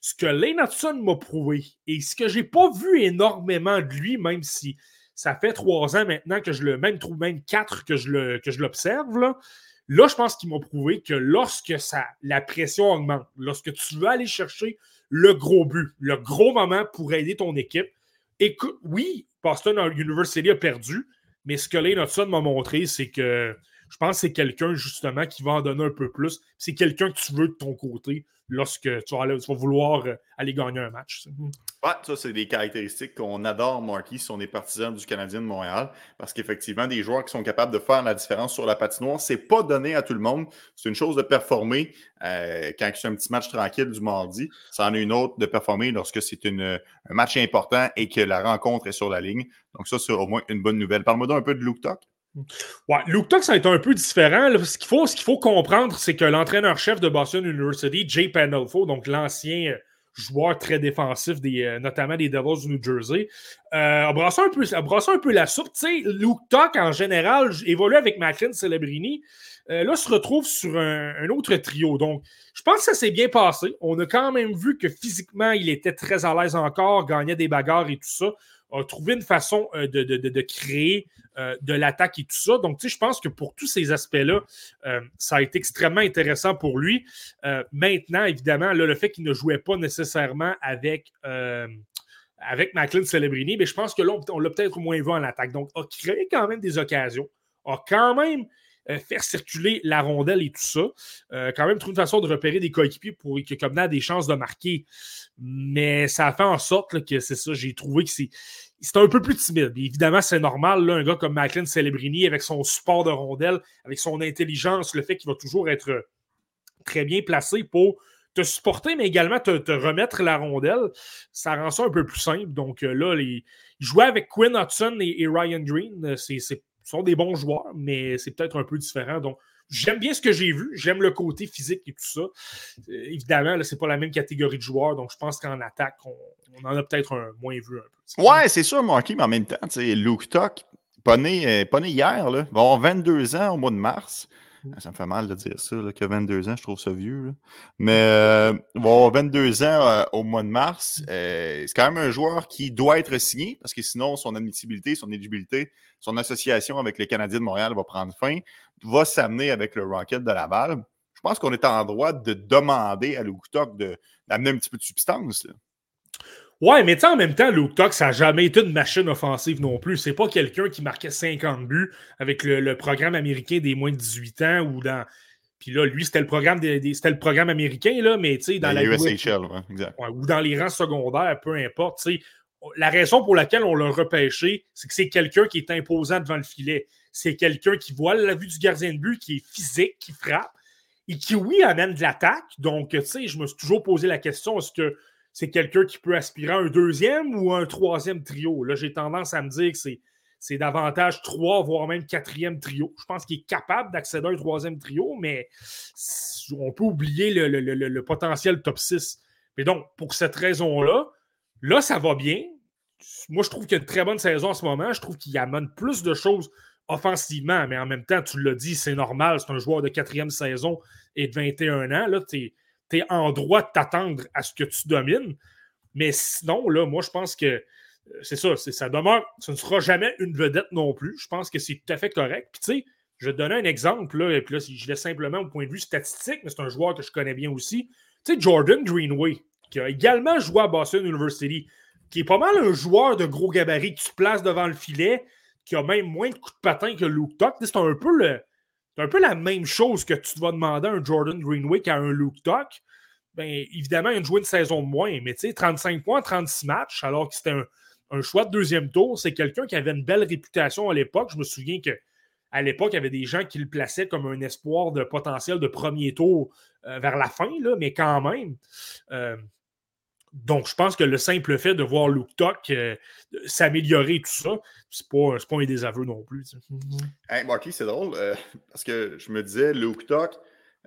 ce que Lane Hudson m'a prouvé et ce que j'ai pas vu énormément de lui, même si ça fait trois ans maintenant que je le, même trouve même quatre que je l'observe, là, je pense qu'il m'a prouvé que lorsque ça, la pression augmente, lorsque tu veux aller chercher le gros but, le gros moment pour aider ton équipe, écoute, oui, Boston University a perdu, mais ce que Lane Hudson m'a montré, c'est que je pense que c'est quelqu'un justement qui va en donner un peu plus. C'est quelqu'un que tu veux de ton côté lorsque tu vas, vouloir euh, aller gagner un match. Ça, c'est des caractéristiques qu'on adore, Marquis, si on est partisan du Canadien de Montréal, parce qu'effectivement, des joueurs qui sont capables de faire la différence sur la patinoire, c'est pas donné à tout le monde. C'est une chose de performer euh, quand c'est un petit match tranquille du mardi. Ça en est une autre de performer lorsque c'est un match important et que la rencontre est sur la ligne. Donc, ça, c'est au moins une bonne nouvelle. Parle-moi donc un peu de Luke Talk. Ouais, Luke Tuck, ça a été un peu différent. Ce qu'il faut, faut, comprendre, c'est que l'entraîneur-chef de Boston University, Jay Pandolfo, donc l'ancien euh, joueur très défensif, des, euh, notamment des Devils du New Jersey, euh, a, brassé un peu, un peu la soupe. Sais, Luke Tuck, en général, évolue avec Macklin Celebrini. là, se retrouve sur un, autre trio. Donc, je pense que ça s'est bien passé. On a quand même vu que physiquement, il était très à l'aise encore, gagnait des bagarres et tout ça a trouvé une façon euh, de, créer euh, de l'attaque et tout ça. Donc, tu je pense que pour tous ces aspects-là, euh, ça a été extrêmement intéressant pour lui. maintenant, évidemment, le fait qu'il ne jouait pas nécessairement avec avec Celebrini, mais je pense que là, on, l'a peut-être moins vu en attaque. Donc, a créé quand même des occasions, a quand même fait circuler la rondelle et tout ça. quand même trouvé une façon de repérer des coéquipiers pour que comme a des chances de marquer. Mais ça a fait en sorte que c'est ça, j'ai trouvé que c'est. un peu plus timide. évidemment, c'est normal, là, un gars comme Macklin Celebrini, avec son support de rondelle, avec son intelligence, le fait qu'il va toujours être très bien placé pour te supporter, mais également te, remettre la rondelle, ça rend ça un peu plus simple. Donc euh, là, les, jouer avec Quinn Hudson et, Ryan Green, euh, c'est, sont des bons joueurs, mais c'est peut-être un peu différent. Donc, J'aime bien ce que j'ai vu. J'aime le côté physique et tout ça. Euh, évidemment, ce n'est pas la même catégorie de joueurs. Donc, je pense qu'en attaque, on, en a peut-être un, moins vu un peu. Ouais, c'est sûr, Marky, mais en même temps, Luke Tuck, pas né, euh, pas né hier, là, va avoir 22 ans au mois de mars. Mm. Ça me fait mal de dire ça, là, que 22 ans, je trouve ça vieux. Mais euh, bon, 22 ans euh, au mois de mars, mm. euh, c'est quand même un joueur qui doit être signé parce que sinon, son admissibilité, son éligibilité, son association avec les Canadiens de Montréal va prendre fin, va s'amener avec le Rocket de Laval. Je pense qu'on est en droit de demander à Luke d'amener un petit peu de substance. Là. Ouais, mais en même temps, Luke Tuck, ça n'a jamais été une machine offensive non plus. C'est pas quelqu'un qui marquait 50 buts avec le, programme américain des moins de 18 ans ou dans. Puis là, lui, c'était le programme des, c'était le programme américain, là, mais tu sais, dans la. USHL, exact. ou dans les rangs secondaires, peu importe. tu. La raison pour laquelle on l'a repêché, c'est que c'est quelqu'un qui est imposant devant le filet. C'est quelqu'un qui voit la vue du gardien de but, qui est physique, qui frappe et qui, oui, amène de l'attaque. Donc, tu sais, je me suis toujours posé la question est-ce que c'est quelqu'un qui peut aspirer à un deuxième ou un troisième trio? Là, j'ai tendance à me dire que c'est, c'est davantage trois, voire même quatrième trio. Je pense qu'il est capable d'accéder à un troisième trio, mais on peut oublier le, potentiel top 6. Mais donc, pour cette raison-là, là, ça va bien. Moi, je trouve qu'il y a une très bonne saison en ce moment. Je trouve qu'il amène plus de choses offensivement, mais en même temps, tu l'as dit, c'est normal. C'est un joueur de quatrième saison et de 21 ans. Là, tu es, en droit de t'attendre à ce que tu domines. Mais sinon, là, moi, je pense que c'est ça, ça demeure, ce ne sera jamais une vedette non plus. Je pense que c'est tout à fait correct. Puis, tu sais, je vais donner un exemple, et puis là, je laisse simplement au point de vue statistique, mais c'est un joueur que je connais bien aussi. Tu sais, Jordan Greenway, qui a également joué à Boston University, qui est pas mal un joueur de gros gabarit qui se place devant le filet, qui a même moins de coups de patin que Luke Tuck. C'est un peu le. Un peu la même chose que tu vas demander à un Jordan Greenway qu'à un Luke Tuck. Bien, évidemment, il a joué une saison de moins, mais tu sais, 35 points, 36 matchs, alors que c'était un, choix de deuxième tour. C'est quelqu'un qui avait une belle réputation à l'époque. Je me souviens qu'à l'époque, il y avait des gens qui le plaçaient comme un espoir de potentiel de premier tour euh, vers la fin, là, mais quand même. Euh, donc, je pense que le simple fait de voir Luke Tuck euh, s'améliorer tout ça, c'est pas, pas un désaveu non plus. Hey, Marky, c'est drôle parce que je me disais, Luke Tuck,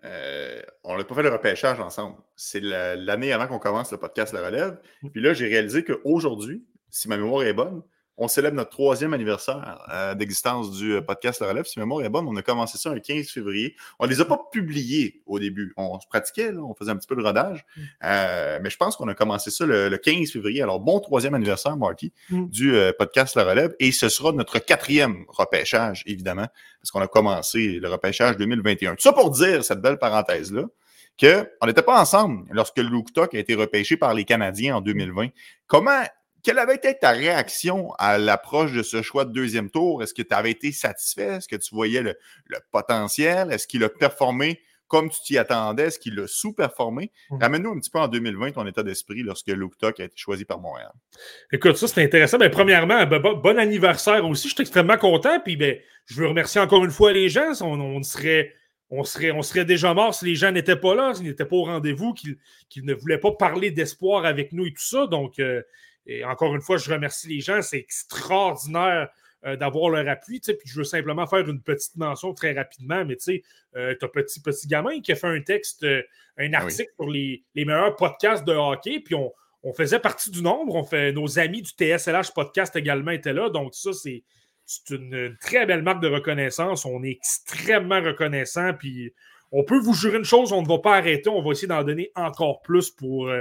on n'a pas fait le repêchage ensemble. C'est l'année avant qu'on commence le podcast Le Relève. Mm. Puis là, j'ai réalisé qu'aujourd'hui, si ma mémoire est bonne, on célèbre notre troisième anniversaire euh, d'existence du euh, podcast La Relève. Si ma mémoire est bonne, on a commencé ça le 15 février. On ne les a pas publiés au début. On se pratiquait, on faisait un petit peu de rodage. Mm. Euh, mais je pense qu'on a commencé ça le, 15 février. Alors, bon troisième anniversaire, Marty, mm. du podcast La Relève. Et ce sera notre quatrième repêchage, évidemment, parce qu'on a commencé le repêchage 2021. Tout ça pour dire, cette belle parenthèse-là, qu'on n'était pas ensemble lorsque Luke Tuck a été repêché par les Canadiens en 2020. Comment quelle avait été ta réaction à l'approche de ce choix de deuxième tour? Est-ce que tu avais été satisfait? Est-ce que tu voyais le, potentiel? Est-ce qu'il a performé comme tu t'y attendais? Est-ce qu'il a sous-performé? Mmh. Ramène-nous un petit peu en 2020 ton état d'esprit lorsque Luke Tuck a été choisi par Montréal. Écoute, ça, c'est intéressant. Mais premièrement, bon anniversaire aussi. Je suis extrêmement content. Puis ben, je veux remercier encore une fois les gens. On, serait. On serait, on serait déjà mort si les gens n'étaient pas là, s'ils n'étaient pas au rendez-vous, qu'ils ne voulaient pas parler d'espoir avec nous et tout ça. Donc, euh, et encore une fois, je remercie les gens. C'est extraordinaire euh, d'avoir leur appui. Puis je veux simplement faire une petite mention très rapidement. Mais tu sais, euh, petit, petit gamin qui a fait un texte, euh, un ah article sur les, meilleurs podcasts de hockey. Puis on, faisait partie du nombre. On fait, nos amis du TSLH podcast également étaient là. Donc, ça, c'est. une, très belle marque de reconnaissance. On est extrêmement reconnaissant. Puis on peut vous jurer une chose, on ne va pas arrêter. On va essayer d'en donner encore plus pour,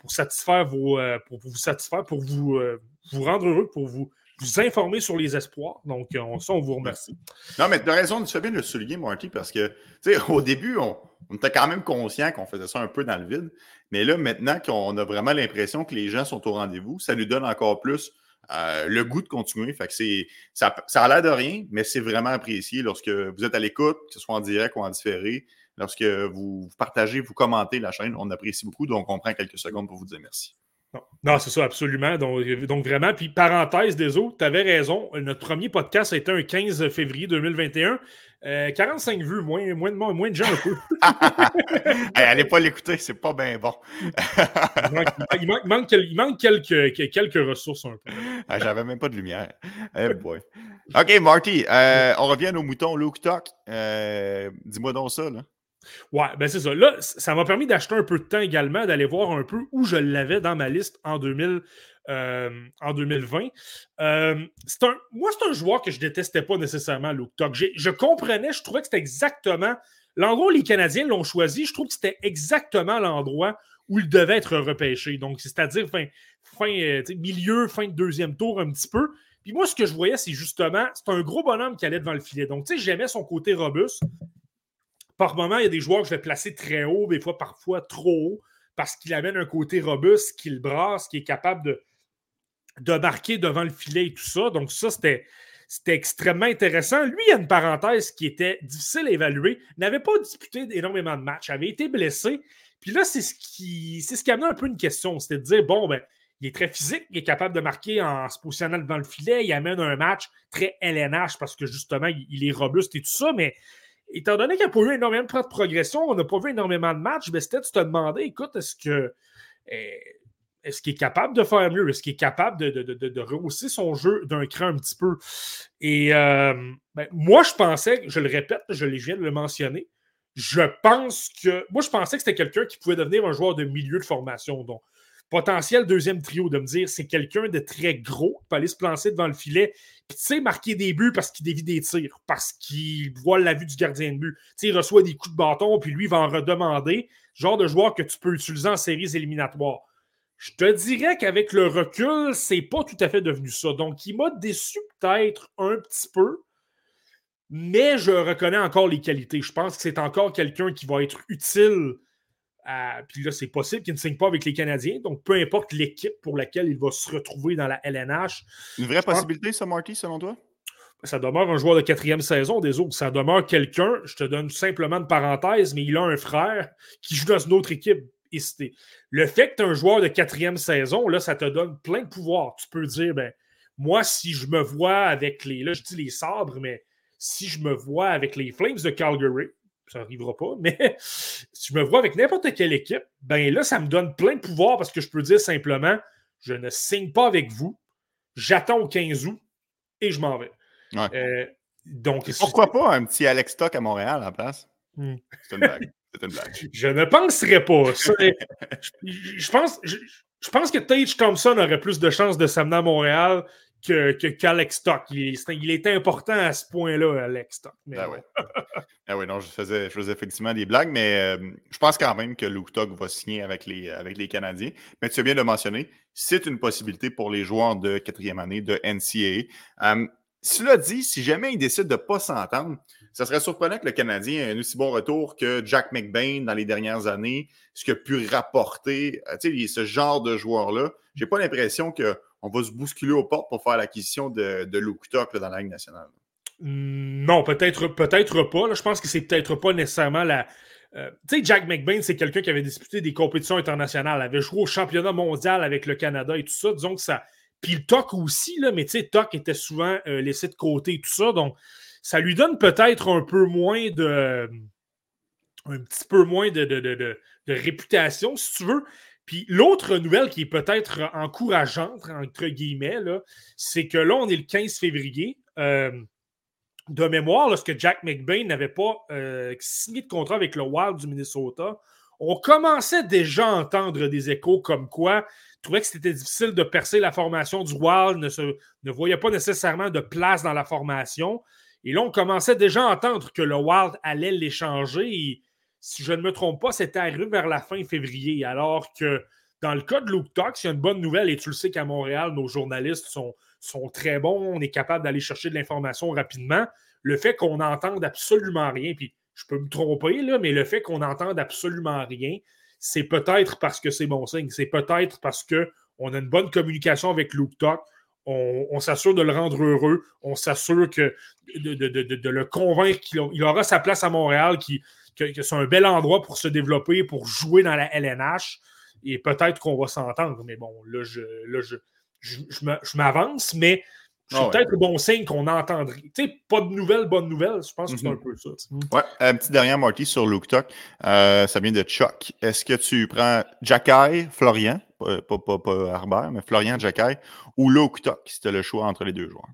pour satisfaire euh, pour vous satisfaire, pour vous, euh, vous rendre heureux, pour vous, vous informer sur les espoirs. Donc, on, ça, on vous remercie. Non, mais tu as raison, tu fais bien de le souligner, Marty, parce que, tu sais, au début, on, était quand même conscient qu'on faisait ça un peu dans le vide. Mais là, maintenant qu'on a vraiment l'impression que les gens sont au rendez-vous, ça lui donne encore plus euh, le goût de continuer. Fait c'est, ça, ça a l'air de rien, mais c'est vraiment apprécié lorsque vous êtes à l'écoute, que ce soit en direct ou en différé lorsque vous partagez, vous commentez la chaîne. On apprécie beaucoup, donc on prend quelques secondes pour vous dire merci. Non, c'est ça, absolument. Donc, donc, vraiment, puis parenthèse, des autres, tu avais raison. Notre premier podcast a été un 15 février 2021. 45 euh, vues, moins, moins, de, moins de gens un peu. allez pas l'écouter, c'est pas bien bon. il, manque, il, manque, quelques, quelques ressources un peu. Ah, j'avais même pas de lumière. Eh boy. OK, Marty, euh, on revient aux moutons Luke Talk. Euh, dis-moi donc ça, là. Ouais, ben c'est ça. Là, ça m'a permis d'acheter un peu de temps également, d'aller voir un peu où je l'avais dans ma liste en, 2000, euh, en 2020. Euh, un, moi, c'est un joueur que je détestais pas nécessairement, Luke Tuck. Je comprenais, je trouvais que c'était exactement l'endroit où les Canadiens l'ont choisi. Je trouve que c'était exactement l'endroit où il devait être repêché. Donc, c'est-à-dire fin, fin euh, milieu, fin de deuxième tour un petit peu. Puis moi, ce que je voyais, c'est justement, c'est un gros bonhomme qui allait devant le filet. Donc, tu sais, j'aimais son côté robuste. Par moment, il y a des joueurs que je vais placer très haut, des fois parfois trop haut, parce qu'il amène un côté robuste, qu'il brasse, qui est capable de, de marquer devant le filet et tout ça. Donc, ça, c'était. C'était extrêmement intéressant. Lui, il y a une parenthèse qui était difficile à évaluer. N'avait pas disputé énormément de matchs, avait été blessé. Puis là, c'est ce qui, c'est ce qui amené un peu une question. C'était de dire, bon, ben, il est très physique, il est capable de marquer en se positionnant devant le filet, il amène un match très LNH parce que justement, il est robuste et tout ça, mais étant donné qu'il n'y a pas eu énormément de progression, on n'a pas vu énormément de matchs, mais c'était de te demander, écoute, est-ce que. Eh, est-ce qu'il est capable de faire mieux? Est-ce qu'il est capable de, de, rehausser son jeu d'un cran un petit peu? Et euh, ben, moi, je pensais, je le répète, je viens de le mentionner, je pense que. Moi, je pensais que c'était quelqu'un qui pouvait devenir un joueur de milieu de formation. Donc, potentiel deuxième trio, de me dire c'est quelqu'un de très gros qui peut aller se plancer devant le filet, puis tu sais, marquer des buts parce qu'il dévie des tirs, parce qu'il voit la vue du gardien de but. Tu sais, il reçoit des coups de bâton, puis lui, va en redemander. Genre de joueur que tu peux utiliser en séries éliminatoires. Je te dirais qu'avec le recul, c'est pas tout à fait devenu ça. Donc, il m'a déçu peut-être un petit peu, mais je reconnais encore les qualités. Je pense que c'est encore quelqu'un qui va être utile. Puis là, c'est possible qu'il ne signe pas avec les Canadiens. Donc, peu importe l'équipe pour laquelle il va se retrouver dans la LNH. Une vraie possibilité, ça, Marty, selon toi? Ça demeure un joueur de quatrième saison des autres. Ça demeure quelqu'un, je te donne simplement une parenthèse, mais il a un frère qui joue dans une autre équipe le fait que tu es un joueur de quatrième saison, là, ça te donne plein de pouvoir. Tu peux dire, ben, moi, si je me vois avec les. Là, je dis les sabres, mais si je me vois avec les Flames de Calgary, ça n'arrivera pas, mais si je me vois avec n'importe quelle équipe, ben là, ça me donne plein de pouvoir parce que je peux dire simplement, je ne signe pas avec vous, j'attends au 15 août et je m'en vais. Euh, donc, pourquoi pas un petit Alex Stock à Montréal en place? Hmm. C'est une blague. Je ne penserais pas. je, pense, je, pense que Tage Thompson aurait plus de chances de s'amener à Montréal que, qu'Alex Stock. Il est, il est, important à ce point-là, Alex Stock. Mais ah, ah oui. non, je faisais, je faisais effectivement des blagues, mais euh, je pense quand même que Luke Stock va signer avec les, avec les Canadiens. Mais tu viens de le mentionner, c'est une possibilité pour les joueurs de quatrième année de NCAA. Euh, cela dit, si jamais ils décident de ne pas s'entendre, ça serait surprenant que le Canadien ait un aussi bon retour que Jack McBain dans les dernières années, ce qu'il a pu rapporter. Euh, tu sais, ce genre de joueur-là. J'ai pas l'impression qu'on va se bousculer aux portes pour faire l'acquisition de, de Luke Tuck dans la Ligue nationale. Hmm, non, peut-être peut-être pas. Je pense que c'est peut-être pas nécessairement la. Euh, tu sais, Jack McBain, c'est quelqu'un qui avait disputé des compétitions internationales, avait joué au championnat mondial avec le Canada et tout ça. Disons que ça. Puis le TOC aussi, là, mais tu sais, TOC était souvent euh, laissé de côté et tout ça. Donc, ça lui donne peut-être un peu moins de. un petit peu moins de, réputation, si tu veux. Puis l'autre nouvelle qui est peut-être encourageante, entre guillemets, c'est que là, on est le 15 février. Euh, de mémoire, lorsque Jack McBain n'avait pas euh, signé de contrat avec le Wild du Minnesota, on commençait déjà à entendre des échos comme quoi trouvait que c'était difficile de percer la formation du Wild, ne, ne voyait pas nécessairement de place dans la formation. Et là, on commençait déjà à entendre que le Wild allait l'échanger. Si je ne me trompe pas, c'était arrivé vers la fin février. Alors que dans le cas de Luke Tox, il y a une bonne nouvelle. Et tu le sais qu'à Montréal, nos journalistes sont, très bons. On est capable d'aller chercher de l'information rapidement. Le fait qu'on n'entende absolument rien, puis je peux me tromper, là, mais le fait qu'on n'entende absolument rien, c'est peut-être parce que c'est bon signe. C'est peut-être parce qu'on a une bonne communication avec Luke Talk on, s'assure de le rendre heureux, on s'assure de, le convaincre qu'il aura sa place à Montréal, que, c'est un bel endroit pour se développer, pour jouer dans la LNH. Et peut-être qu'on va s'entendre. Mais bon, là, je, je, m'avance, mais c'est ah peut-être le bon signe qu'on entendrait. Tu sais, pas de nouvelles, bonnes nouvelles. Je pense que c'est un mhm. peu ça. Ouais, un petit dernier, Marty, sur Luke Tuck. Euh, ça vient de Chuck. Est-ce que tu prends Jacky, Florian, pas, pas, pas, Harbert, mais Florian Jacky, ou Luke Tuck, c'était le choix entre les deux joueurs?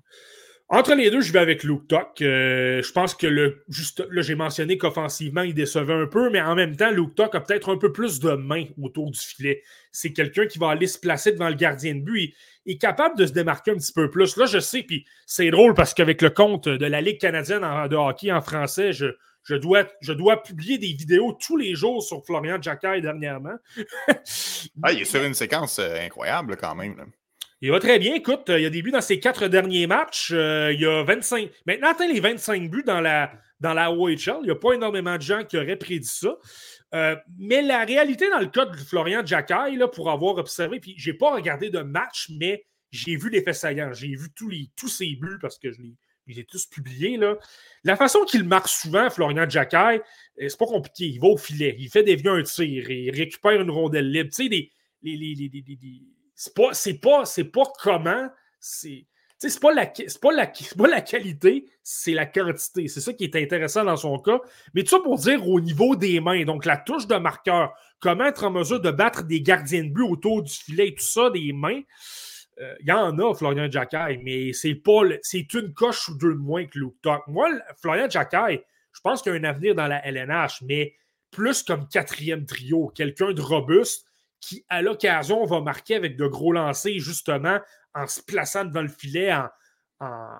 Entre les deux, je vais avec Luke Tuck. Euh, je pense que le, juste là, j'ai mentionné qu'offensivement, il décevait un peu, mais en même temps, Luke Tuck a peut-être un peu plus de main autour du filet. C'est quelqu'un qui va aller se placer devant le gardien de but et est capable de se démarquer un petit peu plus. Là, je sais, puis c'est drôle parce qu'avec le compte de la Ligue canadienne de hockey en français, je, je dois, je dois publier des vidéos tous les jours sur Florian Jacquet dernièrement. ah, il est sur une séquence euh, incroyable quand même. Il va très bien. Écoute, euh, il y a des buts dans ses quatre derniers matchs. Euh, il y a 25. Maintenant, atteint les 25 buts dans la, dans la OHL. Il n'y a pas énormément de gens qui auraient prédit ça. Euh, mais la réalité dans le cas de Florian Jacquet, là, pour avoir observé, puis je n'ai pas regardé de match, mais j'ai vu les faits saillants. J'ai vu tous, les, tous ses buts parce que je les, ai tous publiés. Là. La façon qu'il marque souvent, Florian Jacquet, c'est pas compliqué. Il va au filet, il fait des vieux tirs, il récupère une rondelle libre. Tu sais, les, les c'est pas, c'est pas, c'est pas comment, c'est, c'est pas, la, pas, la, pas la qualité, c'est la quantité. C'est ça qui est intéressant dans son cas. Mais tout ça pour dire au niveau des mains, donc la touche de marqueur, comment être en mesure de battre des gardiens de but autour du filet, tout ça, des mains. Euh, il y en a, Florian Jacquet, mais c'est pas c'est une coche ou deux de moins que Luke Tuck. Moi, Florian Jacquet, je pense qu'il y a un avenir dans la LNH, mais plus comme quatrième trio, quelqu'un de robuste qui, à l'occasion, va marquer avec de gros lancers, justement, en se plaçant devant le filet, en,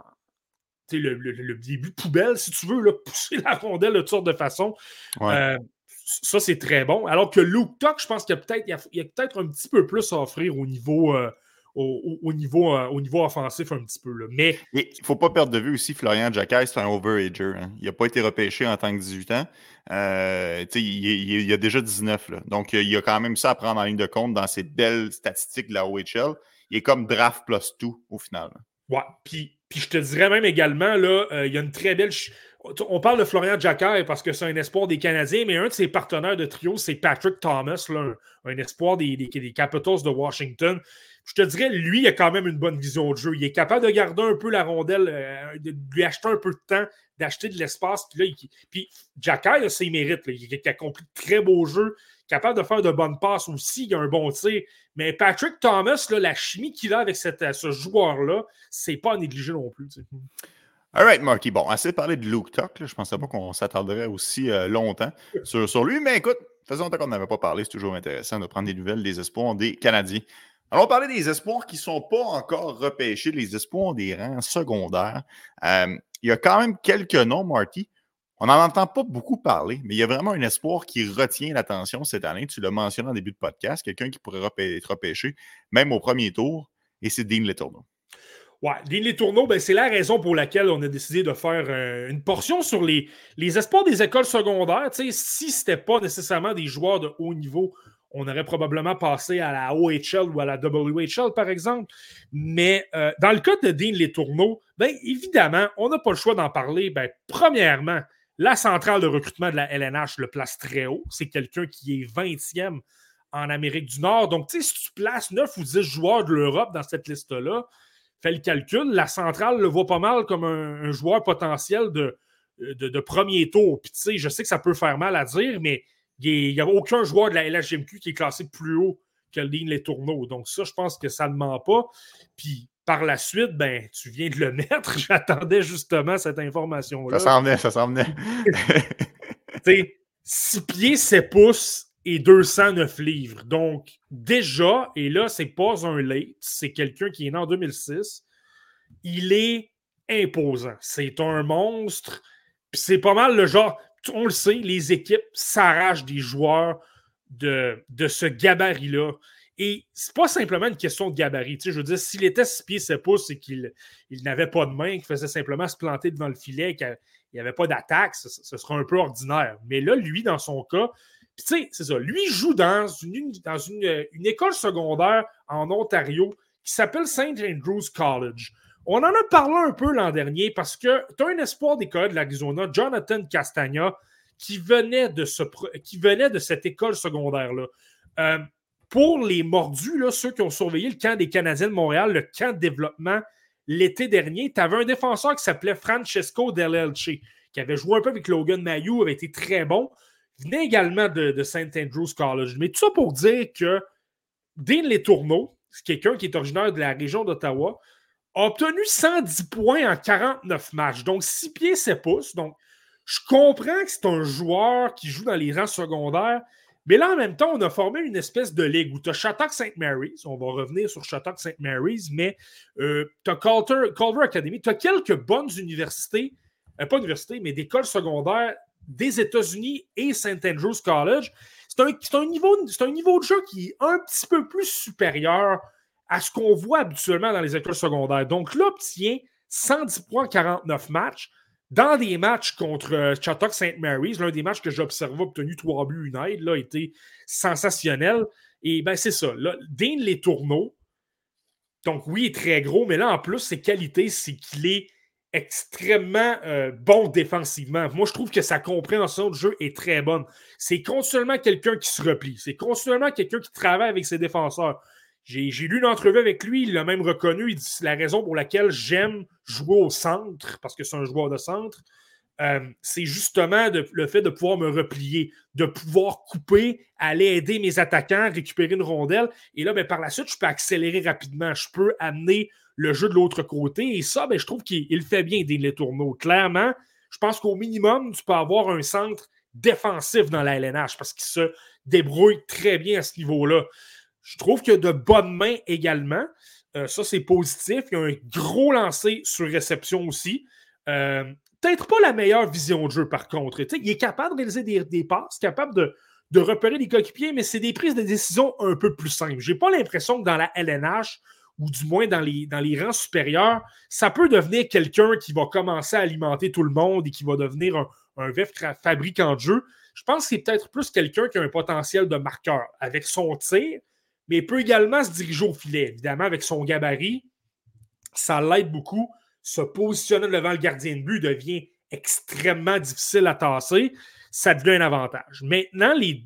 le, le, début poubelle, si tu veux, là, pousser la rondelle de toutes sortes de façons. Euh, ça, c'est très bon. Alors que Luke Tuck, je pense qu'il y a peut-être peut un petit peu plus à offrir au niveau, euh, au, niveau, euh, au niveau offensif un petit peu. Là. Mais il ne faut pas perdre de vue aussi Florian Jacquet, c'est un overager. Hein. Il n'a pas été repêché en tant que 18 ans. Euh, il, il, a déjà 19. Là. Donc, il y a quand même ça à prendre en ligne de compte dans ces belles statistiques de la OHL. Il est comme draft plus tout au final. Ouais, puis, puis je te dirais même également, là, euh, il y a une très belle. On parle de Florian Jacquet parce que c'est un espoir des Canadiens, mais un de ses partenaires de trio, c'est Patrick Thomas, là, un, espoir des, des, Capitals de Washington je te dirais, lui, il a quand même une bonne vision de jeu. Il est capable de garder un peu la rondelle, euh, de lui acheter un peu de temps, d'acheter de l'espace. Puis, là, il, puis a ses mérites. Il, a accompli de très beaux jeux, capable de faire de bonnes passes aussi. Il a un bon tir. Mais Patrick Thomas, là, la chimie qu'il a avec cette, ce joueur-là, c'est pas à non plus. All right, Marky. Bon, assez parlé de Luke Tuck. Je ne pensais pas qu'on s'attarderait aussi euh, longtemps sur, sur, lui. Mais écoute, faisons longtemps qu'on n'avait pas parlé. C'est toujours intéressant de prendre des nouvelles des espoirs des Canadiens. Allons parler des espoirs qui ne sont pas encore repêchés, les espoirs des rangs secondaires. Euh, il y a quand même quelques noms, Marty. On n'en entend pas beaucoup parler, mais il y a vraiment un espoir qui retient l'attention cette année. Tu l'as mentionné en début de podcast, quelqu'un qui pourrait être repêché, même au premier tour, et c'est Dean Letourneau. Ouais, Dean Letourneau, ben, c'est la raison pour laquelle on a décidé de faire euh, une portion sur les, les espoirs des écoles secondaires. si ce n'était pas nécessairement des joueurs de haut niveau on aurait probablement passé à la OHL ou à la WHL, par exemple. Mais euh, dans le cas de Dean Les Tourneaux, bien évidemment, on n'a pas le choix d'en parler. Ben, premièrement, la centrale de recrutement de la LNH le place très haut. C'est quelqu'un qui est 20e en Amérique du Nord. Donc, si tu places 9 ou 10 joueurs de l'Europe dans cette liste-là, fais le calcul, la centrale le voit pas mal comme un, joueur potentiel de, de, de premier tour. Puis, je sais que ça peut faire mal à dire, mais il n'y a aucun joueur de la LHGMQ qui est classé plus haut que le Dean Les Tourneaux. Donc, ça, je pense que ça ne ment pas. Puis, par la suite, ben, tu viens de le mettre. J'attendais justement cette information-là. Ça s'en venait, ça s'en venait. tu sais, 6 pieds, 7 pouces et 209 livres. Donc, déjà, et là, c'est pas un late, c'est quelqu'un qui est né en 2006. Il est imposant. C'est un monstre. Puis c'est pas mal le genre on le sait, les équipes s'arrachent des joueurs de, ce gabarit-là. Et c'est pas simplement une question de gabarit. je veux dire, s'il était 6 pieds 7 pouces et qu'il il, n'avait pas de main, qu'il faisait simplement se planter devant le filet, qu'il n'y avait pas d'attaque, ce, serait un peu ordinaire. Mais là, lui, dans son cas, tu sais, c'est ça. Lui joue dans une école secondaire en Ontario qui s'appelle St. Andrews College. On en a parlé un peu l'an dernier parce que tu as un espoir des de l'Arizona, Jonathan Castagna, qui venait de, cette école secondaire-là. Euh, pour les mordus, là, ceux qui ont surveillé le camp des Canadiens de Montréal, le camp de développement l'été dernier, tu avais un défenseur qui s'appelait Francesco Delelce, qui avait joué un peu avec Logan Mayou, avait été très bon. Il venait également de, St. Andrews College. Mais tout ça pour dire que Dean Les Tourneaux, c'est quelqu'un qui est originaire de la région d'Ottawa, a obtenu 110 points en 49 matchs, donc 6 pieds 7 pouces. Donc, je comprends que c'est un joueur qui joue dans les rangs secondaires, mais là, en même temps, on a formé une espèce de ligue où tu as Shattuck St. Mary's, on va revenir sur Shattuck St. Mary's, mais euh, tu as Culver Academy, tu as quelques bonnes universités, euh, pas universités, mais d'écoles secondaires des États-Unis et St. Andrews College. C'est un, un niveau de jeu qui est un petit peu plus supérieur à ce qu'on voit habituellement dans les écoles secondaires. Donc là, obtient 110 points en 49 matchs dans des matchs contre euh, Chattock St. Mary's, l'un des matchs que j'observais obtenu 3 buts, une aide, là, été sensationnel. Et bien, c'est ça. Là, Dean Les Tourneaux, donc oui, il est très gros, mais là, en plus, ses qualités, c'est qu'il est extrêmement euh, bon défensivement. Moi, je trouve que sa compréhension du jeu est très bonne. C'est continuellement quelqu'un qui se replie. C'est continuellement quelqu'un qui travaille avec ses défenseurs J'ai lu une entrevue avec lui, il l'a même reconnu. Il dit la raison pour laquelle j'aime jouer au centre, parce que c'est un joueur de centre. Euh, c'est justement le fait de pouvoir me replier, de pouvoir couper, aller aider mes attaquants, récupérer une rondelle. Et là, ben, par la suite, je peux accélérer rapidement. Je peux amener le jeu de l'autre côté. Et ça, ben, je trouve qu'il fait bien des les tourneaux. Clairement, je pense qu'au minimum, tu peux avoir un centre défensif dans la LNH parce qu'il se débrouille très bien à ce niveau-là. Je trouve qu'il y a de bonnes mains également. Euh, ça, c'est positif. Il y a un gros lancer sur réception aussi. Euh, peut-être pas la meilleure vision de jeu, par contre. il est capable de réaliser des, passes, capable de, de repérer des coéquipiers, mais c'est des prises de décision un peu plus simples. J'ai pas l'impression que dans la LNH, ou du moins dans les, dans les rangs supérieurs, ça peut devenir quelqu'un qui va commencer à alimenter tout le monde et qui va devenir un, un fabricant de jeu. Je pense que c'est peut-être plus quelqu'un qui a un potentiel de marqueur avec son tir, mais il peut également se diriger au filet. Évidemment, avec son gabarit, ça l'aide beaucoup se positionner devant le gardien de but devient extrêmement difficile à tasser, ça devient un avantage. Maintenant, les,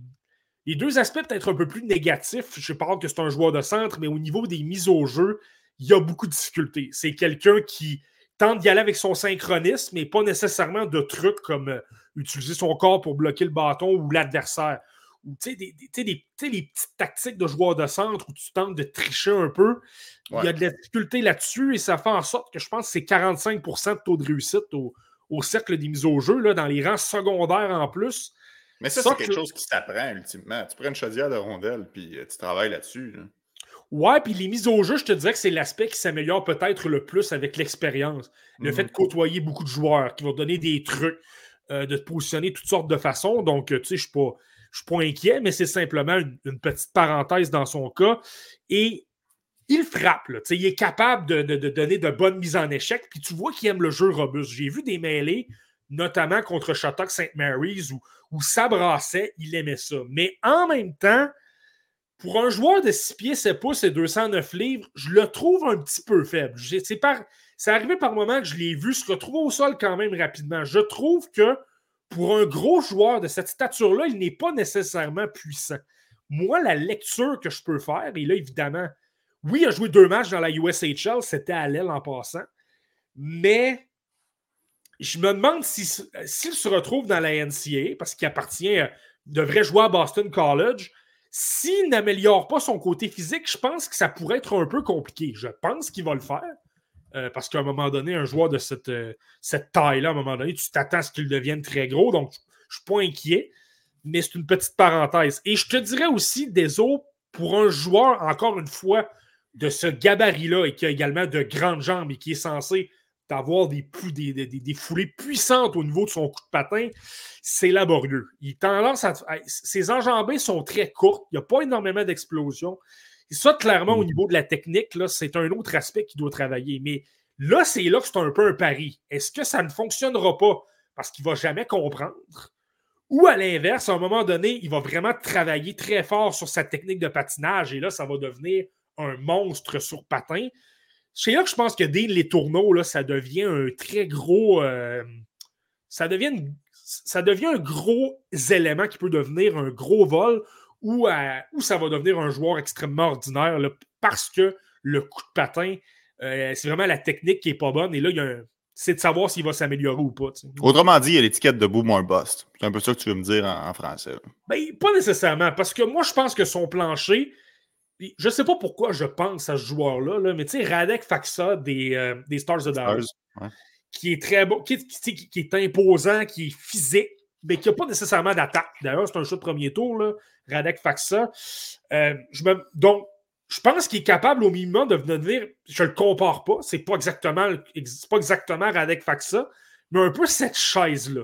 deux aspects peut-être un peu plus négatifs, je parle que c'est un joueur de centre, mais au niveau des mises au jeu, il y a beaucoup de difficultés. C'est quelqu'un qui tente d'y aller avec son synchronisme, mais pas nécessairement de trucs comme euh, utiliser son corps pour bloquer le bâton ou l'adversaire ou des, des, des, petites tactiques de joueurs de centre où tu tentes de tricher un peu. Il y a de la difficulté là-dessus et ça fait en sorte que je pense que c'est 45% de taux de réussite au, cercle des mises au jeu, là, dans les rangs secondaires en plus. Mais ça, c'est quelque chose qui s'apprend ultimement. Tu prends une chaudière de rondelle puis euh, tu travailles là-dessus. Ouais, puis les mises au jeu, je te dirais que c'est l'aspect qui s'améliore peut-être le plus avec l'expérience. Le fait mhm. de côtoyer beaucoup de joueurs qui vont donner des trucs, euh, de te positionner de toutes sortes de façons. Donc, euh, tu sais, je suis pas je ne suis pas inquiet, mais c'est simplement une, petite parenthèse dans son cas. Et il frappe. Il est capable de, donner de bonnes mises en échec. Puis tu vois qu'il aime le jeu robuste. J'ai vu des mêlées, notamment contre Shattuck St. Mary's, où, où ça brassait. Il aimait ça. Mais en même temps, pour un joueur de 6 pieds, 7 pouces et 209 livres, je le trouve un petit peu faible. C'est arrivé par moment que je l'ai vu se retrouver au sol quand même rapidement. Je trouve que pour un gros joueur de cette stature-là, il n'est pas nécessairement puissant. Moi, la lecture que je peux faire, et là, évidemment, oui, il a joué deux matchs dans la USHL, c'était à l'aile en passant, mais je me demande s'il se retrouve dans la NCA, parce qu'il appartient, devrait jouer à Boston College, s'il n'améliore pas son côté physique, je pense que ça pourrait être un peu compliqué. Je pense qu'il va le faire. Euh, parce qu'à un moment donné, un joueur de cette, euh, cette taille-là, à un moment donné, tu t'attends à ce qu'il devienne très gros. Donc, je ne suis pas inquiet, mais c'est une petite parenthèse. Et je te dirais aussi, des autres, pour un joueur, encore une fois, de ce gabarit-là et qui a également de grandes jambes et qui est censé avoir des, foulées puissantes au niveau de son coup de patin, c'est laborieux. Il tendance à, ses enjambées sont très courtes, il n'y a pas énormément d'explosions. Ça, clairement, au mm. niveau de la technique, c'est un autre aspect qui doit travailler. Mais là, c'est là que c'est un peu un pari. Est-ce que ça ne fonctionnera pas? Parce qu'il ne va jamais comprendre? Ou à l'inverse, à un moment donné, il va vraiment travailler très fort sur sa technique de patinage et là, ça va devenir un monstre sur patin. C'est là que je pense que dès les tourneaux, là, ça devient un très gros. Euh, ça, devient ça devient un gros élément qui peut devenir un gros vol ou, ça va devenir un joueur extrêmement ordinaire parce que le coup de patin, euh, c'est vraiment la technique qui n'est pas bonne. Et là, c'est de savoir s'il va s'améliorer ou pas. Autrement dit, il y a l'étiquette de boom or bust. C'est un peu ça que tu veux me dire en, français. Ben, pas nécessairement, parce que moi, je pense que son plancher, je ne sais pas pourquoi je pense à ce joueur-là, mais tu sais, Radek Faxa des, euh, des Stars of Dallas, qui est très beau, qui, qui, est imposant, qui est physique, mais qui n'a pas nécessairement d'attaque. D'ailleurs, c'est un jeu de premier tour, là, Radek Faxa. Euh, donc, je pense qu'il est capable au minimum de devenir, je ne le compare pas, c'est pas exactement, pas exactement Radek Faxa, mais un peu cette chaise-là.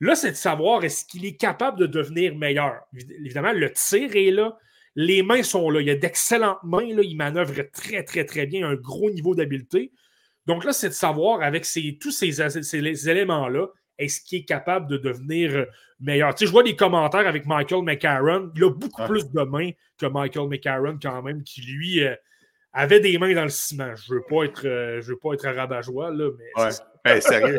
Là, c'est de savoir est-ce qu'il est capable de devenir meilleur. Évidemment, le tir est là, les mains sont là, il y a d'excellentes mains, là, il manœuvre très, très, très bien, un gros niveau d'habileté. Donc là, c'est de savoir avec tous ces éléments-là, est-ce qu'il est capable de devenir euh, meilleur? Tu sais, je vois des commentaires avec Michael McCarron. Il a beaucoup plus de mains que Michael McCarron, quand même, qui lui euh, avait des mains dans le ciment. Je ne veux pas être, euh, je veux pas être rabat-joie, là, mais. Ouais. sérieux,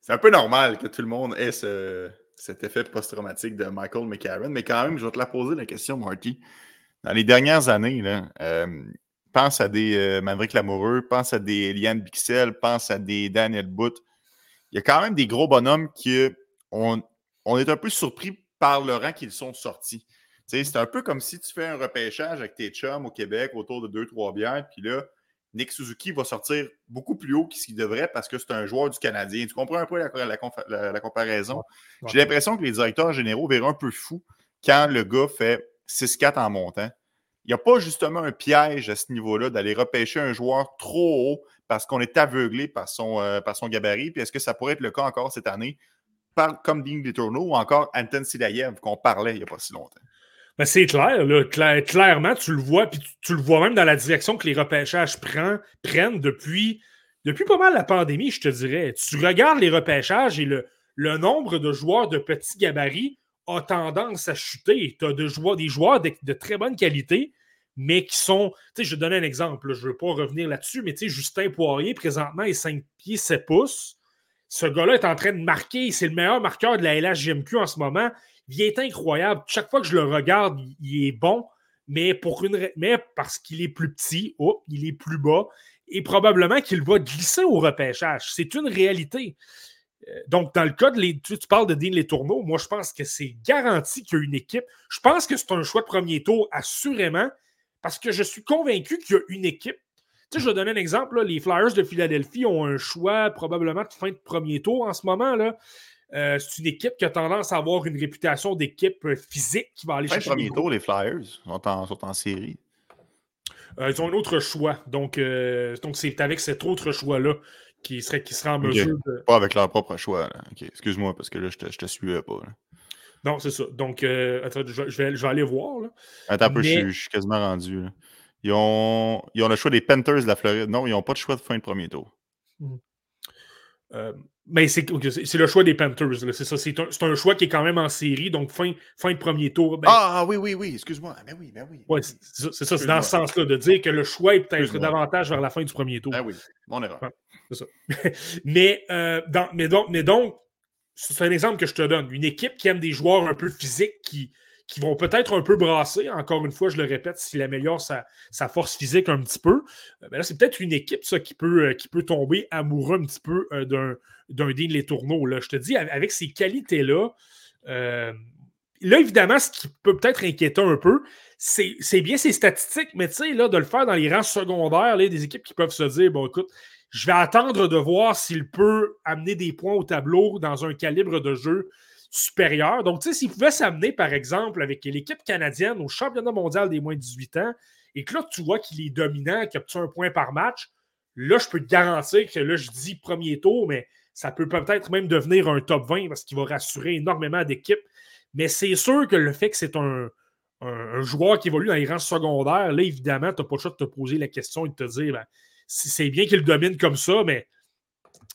c'est un peu normal que tout le monde ait cet effet post-traumatique de Michael McCarron, mais quand même, je vais te la poser la question, Marty. dans les dernières années, là, euh, pense à des Maverick Lamoureux, pense à des Eliane Bixel, pense à des Daniel Boot. Il y a quand même des gros bonhommes qui on, on est un peu surpris par le rang qu'ils sont sortis. C'est un peu comme si tu fais un repêchage avec tes chums au Québec autour de 2-3 bières, puis là, Nick Suzuki va sortir beaucoup plus haut qu'il devrait parce que c'est un joueur du Canadien. Tu comprends un peu la, comparaison? J'ai l'impression que les directeurs généraux verront un peu fou quand le gars fait 6-4 en montant. Il n'y a pas justement un piège à ce niveau-là d'aller repêcher un joueur trop haut parce qu'on est aveuglé par son, euh, par son gabarit. Puis est-ce que ça pourrait être le cas encore cette année, par, comme Dean Letourneau ou encore Anton Silayev qu'on parlait il n'y a pas si longtemps? Ben c'est clair, clairement, tu le vois, puis tu, le vois même dans la direction que les repêchages prennent depuis, depuis pas mal la pandémie, je te dirais. Tu regardes les repêchages et le, nombre de joueurs de petits gabarits a tendance à chuter. Tu as des joueurs de, très bonne qualité, mais qui sont. Tu sais, je vais donner un exemple, je ne veux pas revenir là-dessus, mais tu sais, Justin Poirier, présentement, est 5 pieds 7 pouces. Ce gars-là est en train de marquer, c'est le meilleur marqueur de la LHGMQ en ce moment. Il est incroyable. Chaque fois que je le regarde, il est bon, mais, parce qu'il est plus petit, il est plus bas, et probablement qu'il va glisser au repêchage. C'est une réalité. Euh, donc, dans le cas de tu, parles de Dean Les Tourneaux, moi je pense que c'est garanti qu'il une équipe. Je pense que c'est un choix de premier tour, assurément, parce que je suis convaincu qu'il y a une équipe. Tu sais, je vais donner un exemple. les Flyers de Philadelphie ont un choix probablement de fin de premier tour en ce moment. Là. Euh, c'est une équipe qui a tendance à avoir une réputation d'équipe euh, physique qui va aller chercher. premier tour, les Flyers sont en, sont en série. ils ont un autre choix. Donc, donc c'est avec cet autre choix-là qui serait, qui serait en mesure de. Pas avec leur propre choix. Excuse-moi, parce que là, je te, je te suivais pas. Non, c'est ça. Donc, euh, attends, je, vais, je, vais, aller voir. Là. Attends un peu, je, suis quasiment rendu. Ils, ont, ils ont le choix des Panthers de la Floride. Non, ils n'ont pas de choix de fin de premier tour. Mmh. Euh, mais c'est le choix des Panthers. C'est ça. C'est un, un, choix qui est quand même en série, donc fin, fin de premier tour. Ben ah oui, oui, oui, excuse-moi. Mais oui, ben oui. Ouais, c'est ça, c'est dans ce sens-là, de dire que le choix est peut-être davantage vers la fin du premier tour. Ben oui, mon erreur. c'est ça. mais, euh, mais donc, mais donc c'est un exemple que je te donne. Une équipe qui aime des joueurs un peu physiques qui, qui vont peut-être un peu brasser. Encore une fois, je le répète, s'il améliore sa, sa, force physique un petit peu, euh, ben là, c'est peut-être une équipe ça, qui, peut, euh, qui peut tomber amoureux un petit peu euh, d'un, d'un Dean Les Tourneaux. Là. Je te dis, avec ces qualités-là, là, évidemment, ce qui peut peut-être inquiéter un peu, c'est, bien ses statistiques, mais tu sais, de le faire dans les rangs secondaires, des équipes qui peuvent se dire, bon, écoute, je vais attendre de voir s'il peut amener des points au tableau dans un calibre de jeu supérieur. Donc, tu sais, s'il pouvait s'amener, par exemple, avec l'équipe canadienne au championnat mondial des moins de 18 ans, et que là, tu vois qu'il est dominant, qu'il a un point par match, là, je peux te garantir que là, je dis premier tour, mais ça peut peut-être même devenir un top 20 parce qu'il va rassurer énormément d'équipes. Mais c'est sûr que le fait que c'est un, joueur qui évolue dans les rangs secondaires, là, évidemment, tu n'as pas le choix de te poser la question et de te dire, ben, c'est bien qu'il domine comme ça, mais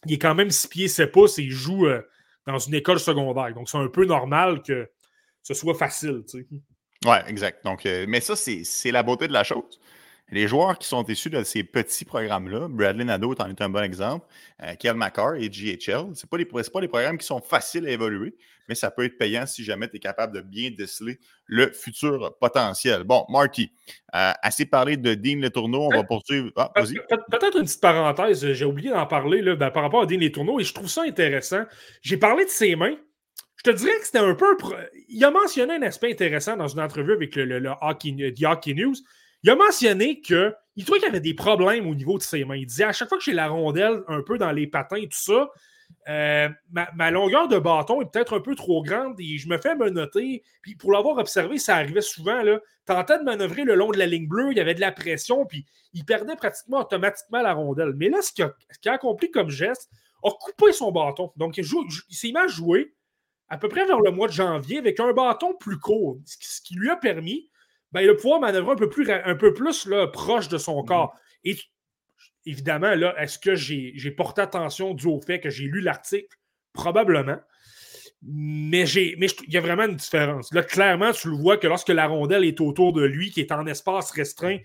il est quand même 6 pieds 7 pouces et il joue. Euh, dans une école secondaire. Donc, c'est un peu normal que ce soit facile. Oui, exact. Euh, mais ça, c'est la beauté de la chose. Les joueurs qui sont issus de ces petits programmes-là, Bradley Nadeau en est un bon exemple, euh, Kel McCarr et GHL, ce pas, pas des programmes qui sont faciles à évoluer, mais ça peut être payant si jamais tu es capable de bien déceler le futur potentiel. Bon, Marty, euh, assez parlé de Dean Letourneau, on va poursuivre. Ah, Peut-être une petite parenthèse, j'ai oublié d'en parler là, ben, par rapport à Dean Letourneau et je trouve ça intéressant. J'ai parlé de ses mains. Je te dirais que c'était un peu. Il a mentionné un aspect intéressant dans une entrevue avec le, hockey, The Hockey News. Il a mentionné qu'il trouvait qu'il avait des problèmes au niveau de ses mains. Il disait à chaque fois que j'ai la rondelle un peu dans les patins et tout ça, euh, ma, longueur de bâton est peut-être un peu trop grande et je me fais me noter. Puis pour l'avoir observé, ça arrivait souvent. Là, tentait de manœuvrer le long de la ligne bleue, il y avait de la pression, puis il perdait pratiquement automatiquement la rondelle. Mais là, ce qu'il a, accompli comme geste, a coupé son bâton. Donc, il, il s'est mis à jouer à peu près vers le mois de janvier avec un bâton plus court, ce qui lui a permis ben, de pouvoir manœuvrer un peu plus, un peu plus là, proche de son mhm. corps. Et évidemment, là, est-ce que j'ai porté attention dû au fait que j'ai lu l'article? Probablement. Mais il y a vraiment une différence. Là, clairement, tu le vois que lorsque la rondelle est autour de lui, qui est en espace restreint,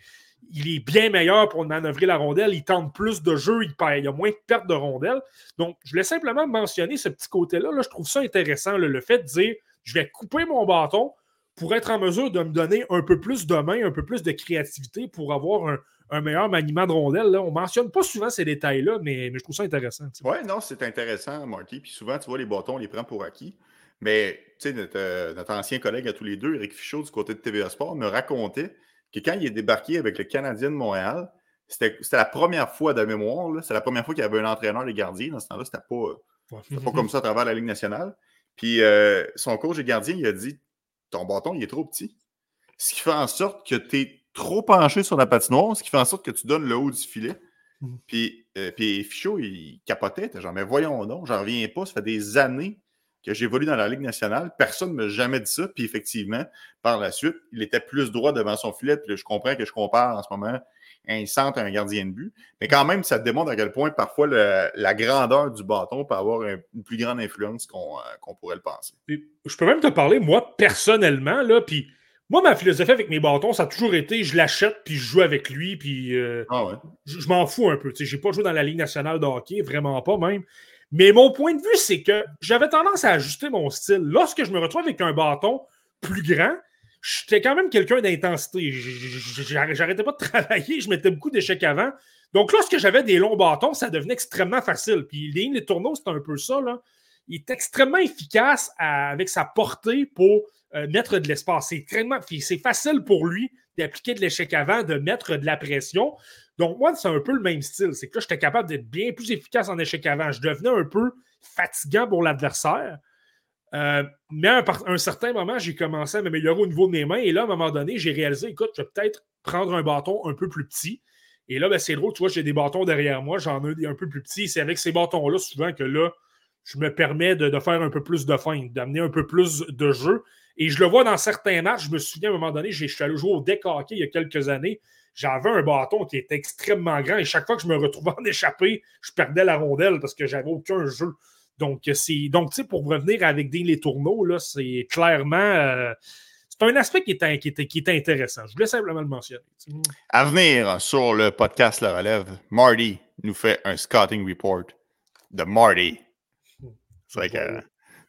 il est bien meilleur pour manœuvrer la rondelle. Il tente plus de jeu, il, il y a moins de pertes de rondelle. Donc, je voulais simplement mentionner ce petit côté-là. Là, je trouve ça intéressant, le fait de dire je vais couper mon bâton pour être en mesure de me donner un peu plus de main, un peu plus de créativité pour avoir un, un meilleur maniement de rondelle. Là. On ne mentionne pas souvent ces détails-là, mais, mais, je trouve ça intéressant. Oui, non, c'est intéressant, Marty. Puis souvent, tu vois, les bâtons, on les prend pour acquis. Mais tu sais, notre, euh, notre, ancien collègue à tous les deux, Eric Fichaud, du côté de TVA Sport, me racontait que quand il est débarqué avec le Canadien de Montréal, c'était la première fois de mémoire, c'est la première fois qu'il y avait un entraîneur des gardiens. Dans ce temps-là, c'était pas, pas comme ça à travers la Ligue nationale. Puis euh, son coach des gardiens, il a dit Ton bâton, il est trop petit. Ce qui fait en sorte que tu es trop penché sur la patinoire, ce qui fait en sorte que tu donnes le haut du filet. Mmh. Puis, euh, puis Fichot, il capotait. Genre, mais voyons donc, j'en reviens pas. Ça fait des années que j'évolue dans la Ligue nationale. Personne ne m'a jamais dit ça. Puis effectivement, par la suite, il était plus droit devant son filet. Puis je comprends que je compare en ce moment un centre un gardien de but. Mais quand même, ça te démontre à quel point parfois la grandeur du bâton peut avoir une plus grande influence qu'on euh, pourrait le penser. je peux même te parler, moi, personnellement, là, puis moi, ma philosophie avec mes bâtons, ça a toujours été je l'achète, puis je joue avec lui, puis euh, ah je, m'en fous un peu. Je n'ai pas joué dans la Ligue nationale de hockey, vraiment pas même. Mais mon point de vue, c'est que j'avais tendance à ajuster mon style. Lorsque je me retrouve avec un bâton plus grand, j'étais quand même quelqu'un d'intensité. J'arrêtais pas de travailler, je mettais beaucoup d'échecs avant. Donc, lorsque j'avais des longs bâtons, ça devenait extrêmement facile. Puis, les, les tourneaux, c'est un peu ça. Là. Il est extrêmement efficace avec sa portée pour euh, mettre de l'espace. C'est facile pour lui d'appliquer de l'échec avant, de mettre de la pression. Donc, moi, c'est un peu le même style. C'est que là, j'étais capable d'être bien plus efficace en échec avant. Je devenais un peu fatigant pour l'adversaire. Euh, mais à un, certain moment, j'ai commencé à m'améliorer au niveau de mes mains. Et là, à un moment donné, j'ai réalisé, écoute, je vais peut-être prendre un bâton un peu plus petit. Et là, ben, c'est drôle, tu vois, j'ai des bâtons derrière moi, j'en ai un peu plus petits. C'est avec ces bâtons-là, souvent, que là, je me permets de, faire un peu plus de feinte, d'amener un peu plus de jeu. Et je le vois dans certains matchs. Je me souviens à un moment donné, je suis allé jouer au deck hockey il y a quelques années. J'avais un bâton qui était extrêmement grand et chaque fois que je me retrouvais en échappé, je perdais la rondelle parce que j'avais aucun jeu. Donc, c'est donc tu sais, pour revenir avec des les tourneaux, là, c'est clairement. Euh, c'est un aspect qui est, qui, est, qui est, intéressant. Je voulais simplement le mentionner. À venir sur le podcast La Relève, Marty nous fait un scouting report de Marty. C'est vrai que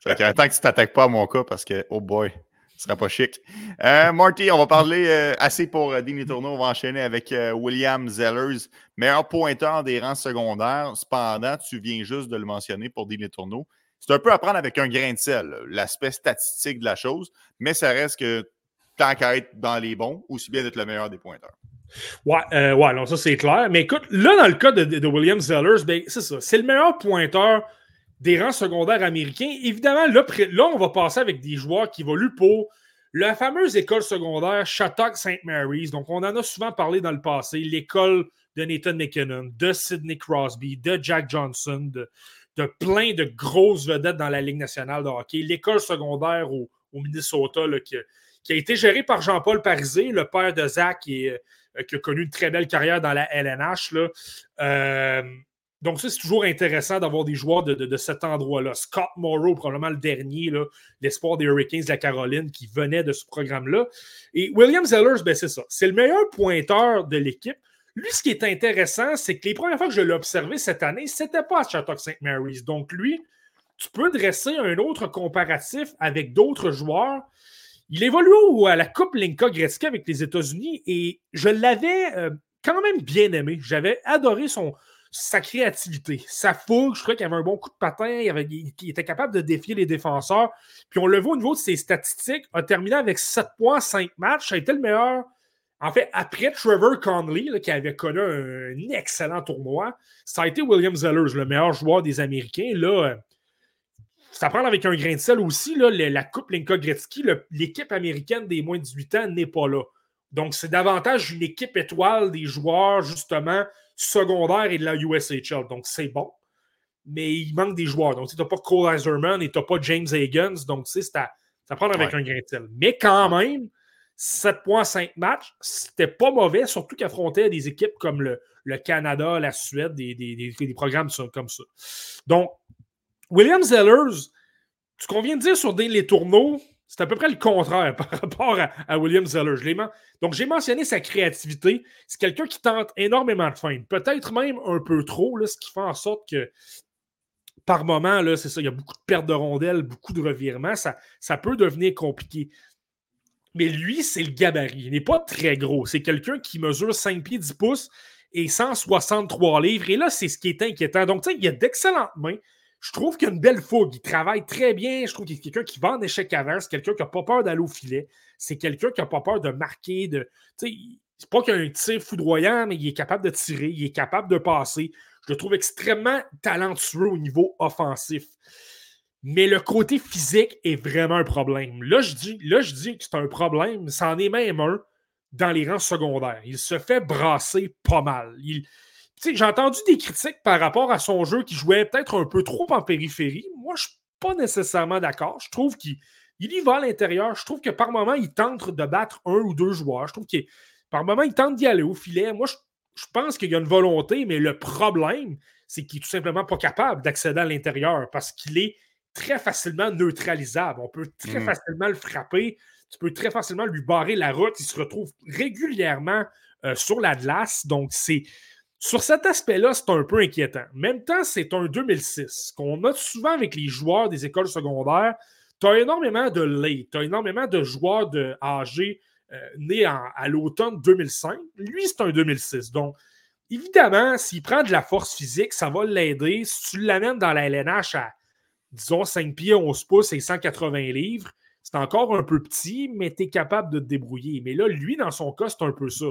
fait que, que tu t'attaques pas à mon cas parce que, oh boy, ce sera pas chic. Euh, Marty, on va parler euh, assez pour euh, Tourneau. On va enchaîner avec euh, William Zellers, meilleur pointeur des rangs secondaires. Cependant, tu viens juste de le mentionner pour Denis Tourneau. C'est un peu à prendre avec un grain de sel, l'aspect statistique de la chose, mais ça reste que tant qu'à être dans les bons, aussi bien d'être le meilleur des pointeurs. Ouais, ouais, non, ça c'est clair. Mais écoute, là, dans le cas de, de William Zellers, ben, c'est ça. C'est le meilleur pointeur des rangs secondaires américains. Évidemment, là, là, on va passer avec des joueurs qui évoluent pour la fameuse école secondaire Shattuck St. Mary's. Donc, on en a souvent parlé dans le passé. L'école de Nathan McKinnon, de Sidney Crosby, de Jack Johnson, de, plein de grosses vedettes dans la Ligue nationale de hockey. L'école secondaire au, Minnesota qui, a été gérée par Jean-Paul Parisé, le père de Zach, euh, qui a connu une très belle carrière dans la LNH. Là. Euh, donc, ça, c'est toujours intéressant d'avoir des joueurs de, cet endroit-là. Scott Morrow, probablement le dernier, l'espoir des Hurricanes de la Caroline qui venait de ce programme-là. Et William Zellers, ben, c'est ça. C'est le meilleur pointeur de l'équipe. Lui, ce qui est intéressant, c'est que les premières fois que je l'ai observé cette année, c'était pas à Chateau St. Mary's. Donc, lui, tu peux dresser un autre comparatif avec d'autres joueurs. Il évolue à la Coupe Linka Gretzky avec les États-Unis et je l'avais euh, quand même bien aimé. J'avais adoré son, sa créativité, sa fougue. Je trouvais qu'il avait un bon coup de patin, il, était capable de défier les défenseurs. Puis on le voit au niveau de ses statistiques, a terminé avec 7 points, 5 matchs. Ça a été le meilleur. En fait, après Trevor Conley, qui avait connu un excellent tournoi, ça a été William Zellers, le meilleur joueur des Américains. Là, ça prend avec un grain de sel aussi. La Coupe Linka Gretzky, l'équipe américaine des moins de 18 ans n'est pas là. Donc, c'est davantage une équipe étoile des joueurs, justement, secondaire et de la USHL. Donc, c'est bon. Mais il manque des joueurs. Donc, tu n'as pas Cole Iserman et tu n'as pas James Higgins. Donc, tu sais, ça prend avec un grain de sel. Mais quand même, 7.5 matchs, c'était pas mauvais, surtout qu'affrontait des équipes comme le, Canada, la Suède, des, des, programmes comme ça. Donc, William Zellers, ce qu'on vient de dire sur les tourneaux, c'est à peu près le contraire par rapport à, William Zeller. Donc, j'ai mentionné sa créativité. C'est quelqu'un qui tente énormément de feinte. Peut-être même un peu trop, là, ce qui fait en sorte que par moment, c'est ça, il y a beaucoup de pertes de rondelles, beaucoup de revirements. Ça, ça peut devenir compliqué. mais lui, c'est le gabarit. Il n'est pas très gros. C'est quelqu'un qui mesure 5 pieds 10 pouces et 163 livres. Et là, c'est ce qui est inquiétant. Donc, tu sais, il a d'excellentes mains. Je trouve qu'il a une belle fougue. Il travaille très bien. Je trouve qu'il est quelqu'un qui va en échec avant. C'est quelqu'un qui n'a pas peur d'aller au filet. C'est quelqu'un qui n'a pas peur de marquer. De... C'est pas qu'il a un tir foudroyant, mais il est capable de tirer. Il est capable de passer. Je le trouve extrêmement talentueux au niveau offensif. Mais le côté physique est vraiment un problème. Là, je dis, là, je dis que c'est un problème. C'en est même un dans les rangs secondaires. Il se fait brasser pas mal. J'ai entendu des critiques par rapport à son jeu qui jouait peut-être un peu trop en périphérie. Moi, je ne suis pas nécessairement d'accord. Je trouve qu'il y va à l'intérieur. Je trouve que par moment, il tente de battre un ou deux joueurs. Je trouve que par moment, il tente d'y aller au filet. Moi, je, je pense qu'il y a une volonté, mais le problème, c'est qu'il n'est tout simplement pas capable d'accéder à l'intérieur parce qu'il est très facilement neutralisable. On peut très mm. facilement le frapper. Tu peux très facilement lui barrer la route. Il se retrouve régulièrement euh, sur la glace. Donc, c'est. Sur cet aspect-là, c'est un peu inquiétant. Même temps, c'est un 2006. qu'on note souvent avec les joueurs des écoles secondaires, tu as énormément de late, tu as énormément de joueurs de âgés euh, nés à l'automne 2005. Lui, c'est un 2006. Donc, évidemment, s'il prend de la force physique, ça va l'aider. Si tu l'amènes dans la LNH à disons 5 pieds, 11 pouces et 180 livres, c'est encore un peu petit, mais tu es capable de te débrouiller. Mais là, lui, dans son cas, c'est un peu ça.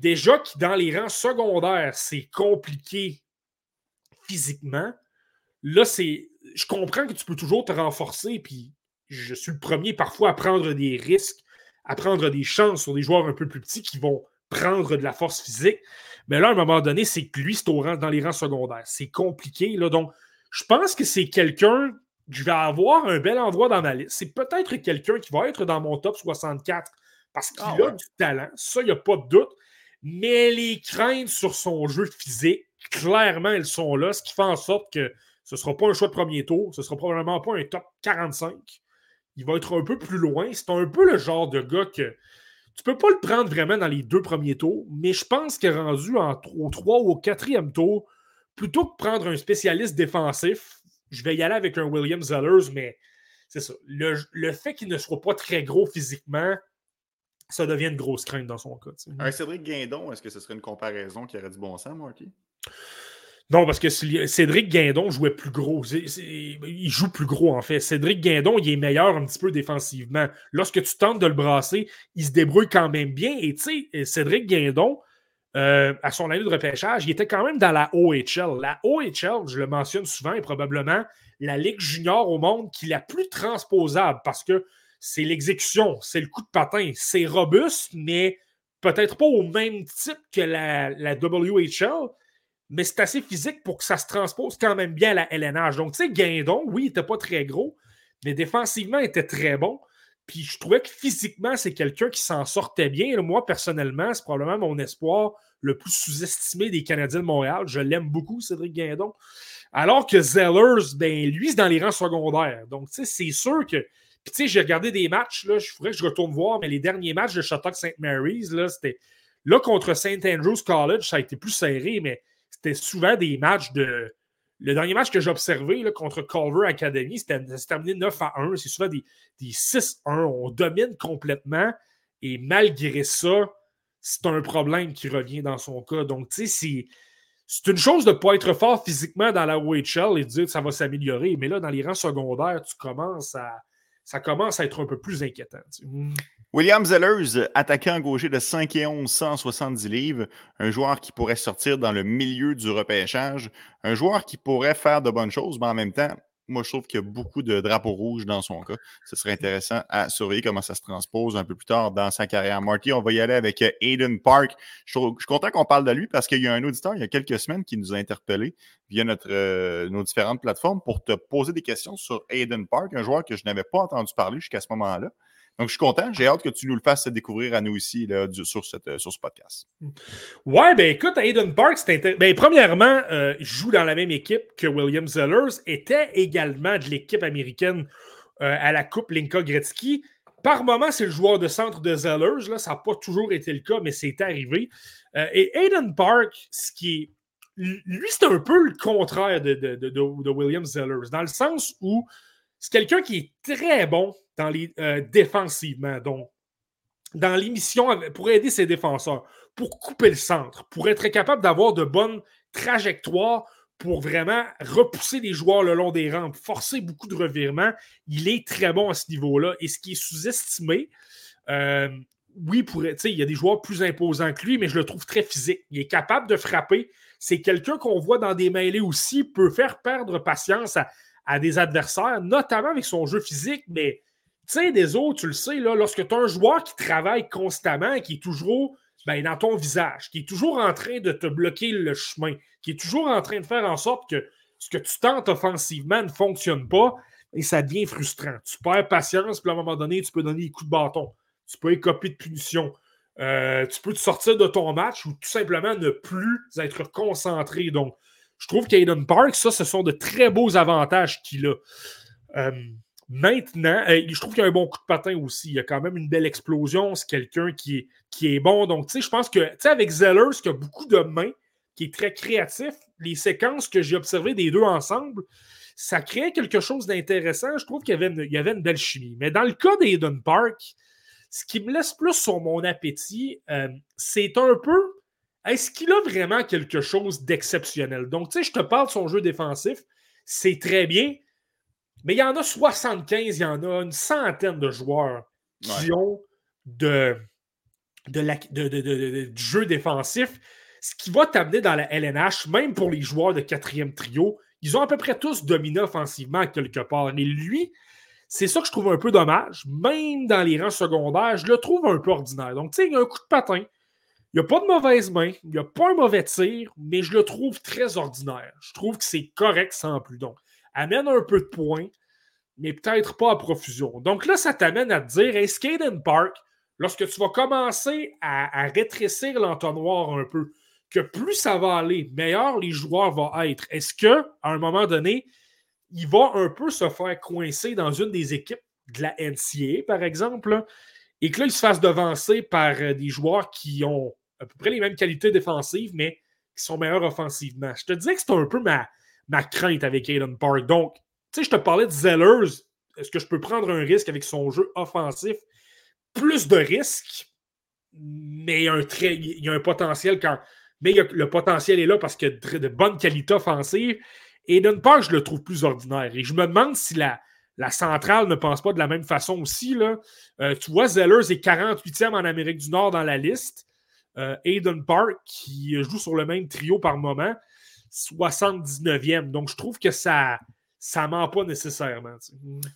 Déjà que dans les rangs secondaires, c'est compliqué physiquement. Là, c'est. Je comprends que tu peux toujours te renforcer, puis je suis le premier parfois à prendre des risques, à prendre des chances sur des joueurs un peu plus petits qui vont prendre de la force physique. Mais là, à un moment donné, c'est que lui, c'est dans les rangs secondaires. C'est compliqué. Là, donc, je pense que c'est quelqu'un je vais avoir un bel endroit dans ma liste. C'est peut-être quelqu'un qui va être dans mon top 64 parce qu'il ah a du talent. Ça, il n'y a pas de doute. Mais les craintes sur son jeu physique, clairement, elles sont là, ce qui fait en sorte que ce ne sera pas un choix de premier tour. Ce ne sera probablement pas un top 45. Il va être un peu plus loin. C'est un peu le genre de gars que tu ne peux pas le prendre vraiment dans les deux premiers tours, mais je pense est rendu en, au 3 ou au quatrième tour, plutôt que prendre un spécialiste défensif, je vais y aller avec un William Zellers, mais c'est ça. Le, fait qu'il ne soit pas très gros physiquement, ça devient une grosse crainte dans son cas. Un Cédric Guindon, est-ce que ce serait une comparaison qui aurait du bon sens, Marky? Non, parce que Cédric Guindon jouait plus gros. il joue plus gros, en fait. Cédric Guindon, il est meilleur un petit peu défensivement. Lorsque tu tentes de le brasser, il se débrouille quand même bien. Et tu sais, Cédric Guindon, euh, à son année de repêchage, il était quand même dans la OHL. La OHL, je le mentionne souvent, est probablement la ligue junior au monde qui est la plus transposable parce que c'est l'exécution, c'est le coup de patin, c'est robuste, mais peut-être pas au même type que la, la WHL, mais c'est assez physique pour que ça se transpose quand même bien à la LNH. Donc, tu sais, Guindon, oui, il n'était pas très gros, mais défensivement, il était très bon. Puis je trouvais que physiquement, c'est quelqu'un qui s'en sortait bien. moi, personnellement, c'est probablement mon espoir le plus sous-estimé des Canadiens de Montréal. Je l'aime beaucoup, Cédric Guindon. Alors que Zellers, ben, lui, c'est dans les rangs secondaires. Donc, tu sais, c'est sûr que. Puis, tu sais, j'ai regardé des matchs, là, je voudrais que je retourne voir, mais les derniers matchs de Shattuck St. Mary's, là, c'était. Là, contre St. Andrews College, ça a été plus serré, mais c'était souvent des matchs de le dernier match que j'ai observé contre Culver Academy, c'était terminé 9 à 1. C'est souvent des, 6 à 1. On domine complètement. Et malgré ça, c'est un problème qui revient dans son cas. Donc, tu sais, c'est une chose de ne pas être fort physiquement dans la OHL et de dire que ça va s'améliorer. Mais là, dans les rangs secondaires, tu commences à, ça commence à être un peu plus inquiétant. William Zellers, attaquant gaucher de 5 et 11, 170 livres, un joueur qui pourrait sortir dans le milieu du repêchage, un joueur qui pourrait faire de bonnes choses, mais en même temps, moi, je trouve qu'il y a beaucoup de drapeaux rouges dans son cas. Ce serait intéressant à surveiller comment ça se transpose un peu plus tard dans sa carrière. Marty, on va y aller avec euh, Aiden Park. Je, suis content qu'on parle de lui parce qu'il y a un auditeur il y a quelques semaines qui nous a interpellés via notre, euh, nos différentes plateformes pour te poser des questions sur Aiden Park, un joueur que je n'avais pas entendu parler jusqu'à ce moment-là. Donc, je suis content. J'ai hâte que tu nous le fasses découvrir à nous ici sur, cette, sur, ce podcast. Ouais, ben écoute, Aiden Park, ben, premièrement, euh, joue dans la même équipe que William Zellers, était également de l'équipe américaine euh, à la Coupe Linka Gretzky. Par moment, c'est le joueur de centre de Zellers. Là, ça n'a pas toujours été le cas, mais c'est arrivé. Euh, et Aiden Park, ce qui est. Lui, c'est un peu le contraire de William Zellers, dans le sens où c'est quelqu'un qui est très bon dans les, euh, défensivement. Donc, dans l'émission pour aider ses défenseurs, pour couper le centre, pour être capable d'avoir de bonnes trajectoires pour vraiment repousser les joueurs le long des rampes, forcer beaucoup de revirements. Il est très bon à ce niveau-là. Et ce qui est sous-estimé, euh, oui, il y a des joueurs plus imposants que lui, mais je le trouve très physique. Il est capable de frapper. C'est quelqu'un qu'on voit dans des mêlées aussi, peut faire perdre patience à, des adversaires, notamment avec son jeu physique, mais tu sais, des autres, tu le sais, là, lorsque tu as un joueur qui travaille constamment, qui est toujours ben, dans ton visage, qui est toujours en train de te bloquer le chemin, qui est toujours en train de faire en sorte que ce que tu tentes offensivement ne fonctionne pas, et ça devient frustrant. Tu perds patience, puis à un moment donné, tu peux donner des coups de bâton tu peux écoper de punition. Euh, tu peux te sortir de ton match ou tout simplement ne plus être concentré. Donc, je trouve qu'Aiden Park, ça, ce sont de très beaux avantages qu'il a. Euh, maintenant, euh, je trouve qu'il a un bon coup de patin aussi. Il a quand même une belle explosion. C'est quelqu'un qui est, qui est bon. Donc, tu sais, je pense que, tu sais, avec Zellers, qui a beaucoup de mains, qui est très créatif, les séquences que j'ai observées des deux ensemble, ça crée quelque chose d'intéressant. Je trouve qu'il y, avait une, y avait une belle chimie. Mais dans le cas d'Aiden Park, ce qui me laisse plus sur mon appétit, euh, c'est un peu est-ce qu'il a vraiment quelque chose d'exceptionnel? Donc, tu sais, je te parle de son jeu défensif, c'est très bien, mais il y en a 75, il y en a une centaine de joueurs qui ont de, de, du jeu défensif, ce qui va t'amener dans la LNH, même pour les joueurs de quatrième trio, ils ont à peu près tous dominé offensivement quelque part. Et lui, c'est ça que je trouve un peu dommage. Même dans les rangs secondaires, je le trouve un peu ordinaire. Donc, tu sais, il y a un coup de patin. Il n'y a pas de mauvaise main. Il n'y a pas un mauvais tir, mais je le trouve très ordinaire. Je trouve que c'est correct sans plus. Donc, amène un peu de points, mais peut-être pas à profusion. Donc là, ça t'amène à te dire, hey, Skate Park, lorsque tu vas commencer à, à rétrécir l'entonnoir un peu, que plus ça va aller, meilleur les joueurs vont être. Est-ce que, à un moment donné, il va un peu se faire coincer dans une des équipes de la NCA, par exemple, et que là, il se fasse devancer par euh, des joueurs qui ont à peu près les mêmes qualités défensives, mais qui sont meilleurs offensivement. Je te disais que c'est un peu ma, ma crainte avec Aiden Park. Donc, tu sais, je te parlais de Zellers. Est-ce que je peux prendre un risque avec son jeu offensif? Plus de risques, mais un, très, il y a un potentiel quand. Mais le potentiel est là parce qu'il y a de, de bonnes qualités offensives. Aiden Park, je le trouve plus ordinaire. Et je me demande si la, la centrale ne pense pas de la même façon aussi. Là. Euh, tu vois, Zellers est 48e en Amérique du Nord dans la liste. Euh, Aiden Park, qui joue sur le même trio par moment, 79e. Donc, je trouve que ça ça ment pas nécessairement.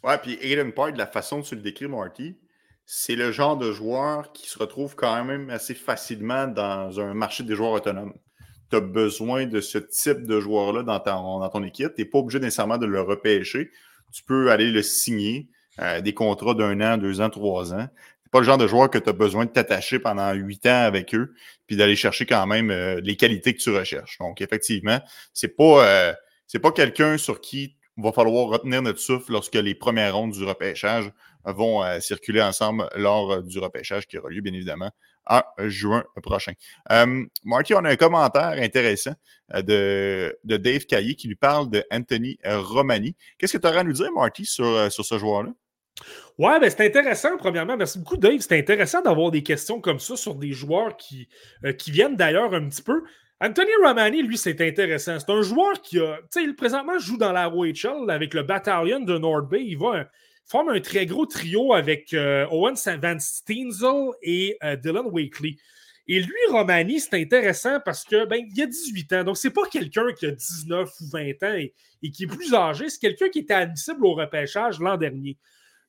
Ouais, puis Aiden Park, de la façon dont tu le décris, Marty, c'est le genre de joueur qui se retrouve quand même assez facilement dans un marché des joueurs autonomes tu as besoin de ce type de joueur-là dans, dans, ton équipe. Tu n'es pas obligé nécessairement de le repêcher. Tu peux aller le signer, euh, des contrats d'un an, deux ans, trois ans. Pas le genre de joueur que tu as besoin de t'attacher pendant huit ans avec eux, puis d'aller chercher quand même euh, les qualités que tu recherches. Donc, effectivement, c'est pas, euh, c'est pas quelqu'un sur qui il va falloir retenir notre souffle lorsque les premières rondes du repêchage vont circuler ensemble lors du repêchage qui aura lieu, bien évidemment, en juin prochain. Euh, Marty, on a un commentaire intéressant euh, de, de Dave Caillé qui lui parle de Anthony Romani. Qu'est-ce que tu aurais à nous dire, Marty, sur, euh, sur ce joueur-là? Ouais, ben c'est intéressant, premièrement. Merci beaucoup, Dave. C'est intéressant d'avoir des questions comme ça sur des joueurs qui, qui viennent d'ailleurs un petit peu. Anthony Romani, lui, c'est intéressant. C'est un joueur qui a. Tu sais, présentement, joue dans la OHL avec le bataillon de North Bay. Il va forme un très gros trio avec euh, Owen Van Steenzel et euh, Dylan Wakely. Et lui, Romani, c'est intéressant parce que ben, il a 18 ans. Donc, c'est pas quelqu'un qui a 19 ou 20 ans et, qui est plus âgé. C'est quelqu'un qui était admissible au repêchage l'an dernier.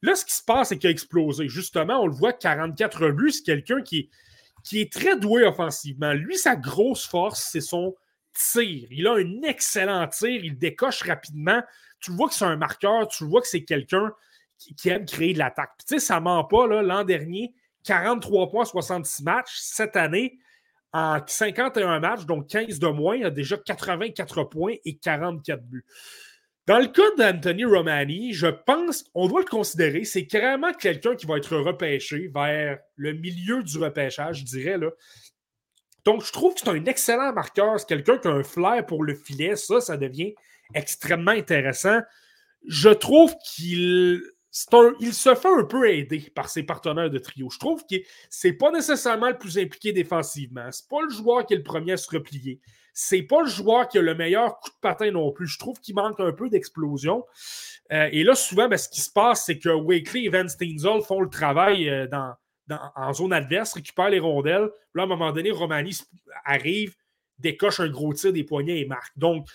Là, ce qui se passe, c'est qu'il a explosé. Justement, on le voit, 44 buts. C'est quelqu'un qui, est très doué offensivement. Lui, sa grosse force, c'est son tir. Il a un excellent tir. Il décoche rapidement. Tu vois que c'est un marqueur. Tu vois que c'est quelqu'un qui, aime créer de l'attaque. Tu sais, ça ment pas, l'an dernier, 43 points, 66 matchs. Cette année, en 51 matchs, donc 15 de moins, il a déjà 84 points et 44 buts. Dans le cas d'Anthony Romani, je pense qu'on doit le considérer, c'est carrément quelqu'un qui va être repêché vers le milieu du repêchage, je dirais. Donc, je trouve que c'est un excellent marqueur. C'est quelqu'un qui a un flair pour le filet. Ça, ça devient extrêmement intéressant. Je trouve qu'il il se fait un peu aider par ses partenaires de trio. Je trouve que c'est pas nécessairement le plus impliqué défensivement. C'est pas le joueur qui est le premier à se replier. C'est pas le joueur qui a le meilleur coup de patin non plus. Je trouve qu'il manque un peu d'explosion. Euh, et là, souvent, ben, ce qui se passe, c'est que Wakely et Van Steenzel font le travail euh, dans, en zone adverse, récupèrent les rondelles. Là, à un moment donné, Romani arrive, décoche un gros tir des poignets et marque. Donc,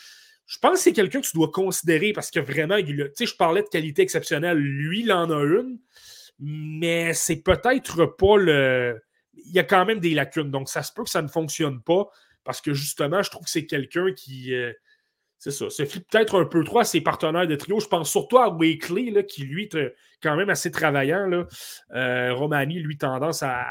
je pense que c'est quelqu'un que tu dois considérer parce que vraiment, tu sais, je parlais de qualité exceptionnelle. Lui, il en a une, mais c'est peut-être pas le. Il y a quand même des lacunes. Donc, ça se peut que ça ne fonctionne pas parce que justement, je trouve que c'est quelqu'un qui. Euh, c'est ça. Se fie peut-être un peu trop à ses partenaires de trio. Je pense surtout à Wakely, qui lui est quand même assez travaillant. Euh, Romani, lui, tendance à,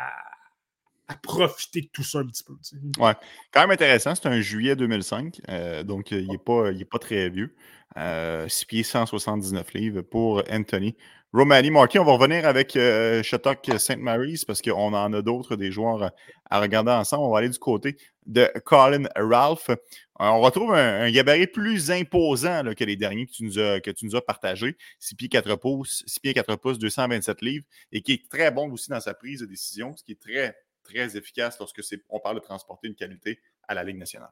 profiter de tout ça un petit peu. Ouais, quand même intéressant. C'est un juillet 2005, euh, donc il n'est pas, pas très vieux. 6 euh, pieds 179 livres pour Anthony. Romani Marquis, on va revenir avec euh, Shattuck St. Mary's parce qu'on en a d'autres des joueurs à regarder ensemble. On va aller du côté de Colin Ralph. on retrouve un, gabarit plus imposant que les derniers que tu nous as, que tu nous as partagés. 6 pieds 4 pouces, 6 pieds 4 pouces, 227 livres et qui est très bon aussi dans sa prise de décision, ce qui est très très efficace lorsque on parle de transporter une qualité à la Ligue nationale.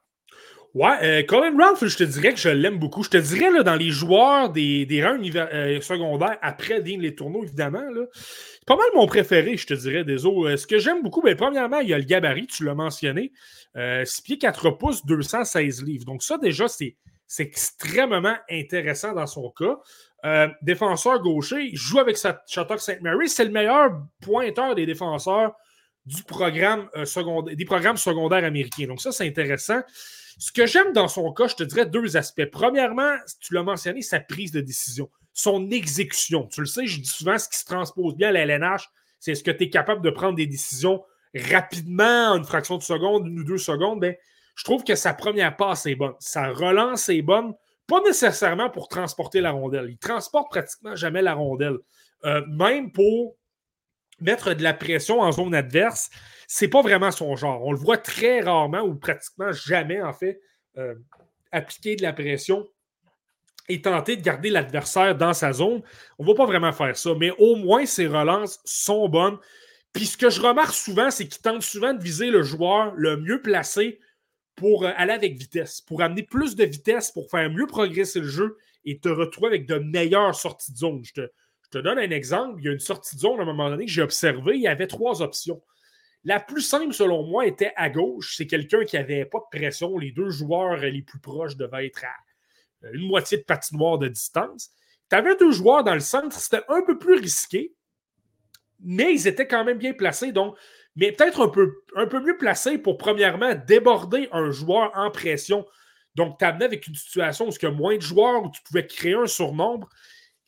Ouais, euh, Colin Ralph, je te dirais que je l'aime beaucoup. Je te dirais, là, dans les joueurs des, des rangs euh, secondaires, après Dean les tourneaux, évidemment, c'est pas mal mon préféré, je te dirais, des autres. Euh, ce que j'aime beaucoup, bien, premièrement, il y a le gabarit, tu l'as mentionné. 6 pieds 4 pouces, 216 livres. Donc, ça, déjà, c'est, c'est extrêmement intéressant dans son cas. défenseur gaucher, il joue avec sa Shattuck St. Mary. C'est le meilleur pointeur des défenseurs du programme, euh, secondaire, des programmes secondaires américains. Donc, ça, c'est intéressant. Ce que j'aime dans son cas, je te dirais deux aspects. Premièrement, tu l'as mentionné, sa prise de décision, son exécution. Tu le sais, je dis souvent, ce qui se transpose bien à la LNH, c'est est-ce que tu es capable de prendre des décisions rapidement, en une fraction de seconde, une ou deux secondes. Bien, je trouve que sa première passe est bonne. Sa relance est bonne, pas nécessairement pour transporter la rondelle. Il transporte pratiquement jamais la rondelle. Euh, même pour mettre de la pression en zone adverse, c'est pas vraiment son genre. On le voit très rarement ou pratiquement jamais, en fait, euh, appliquer de la pression et tenter de garder l'adversaire dans sa zone. On ne va pas vraiment faire ça, mais au moins ses relances sont bonnes. Puis ce que je remarque souvent, c'est qu'il tente souvent de viser le joueur le mieux placé pour euh, aller avec vitesse, pour amener plus de vitesse, pour faire mieux progresser le jeu et te retrouver avec de meilleures sorties de zone. Je te donne un exemple. Il y a une sortie de zone à un moment donné que j'ai observé. Il y avait trois options. La plus simple, selon moi, était à gauche. C'est quelqu'un qui n'avait pas de pression. Les deux joueurs les plus proches devaient être à une moitié de patinoire de distance. Tu avais deux joueurs dans le centre. C'était un peu plus risqué, mais ils étaient quand même bien placés. Donc, mais peut-être un peu, un peu mieux placés pour, premièrement, déborder un joueur en pression. Donc, tu amené avec une situation où il y a moins de joueurs, où tu pouvais créer un surnombre.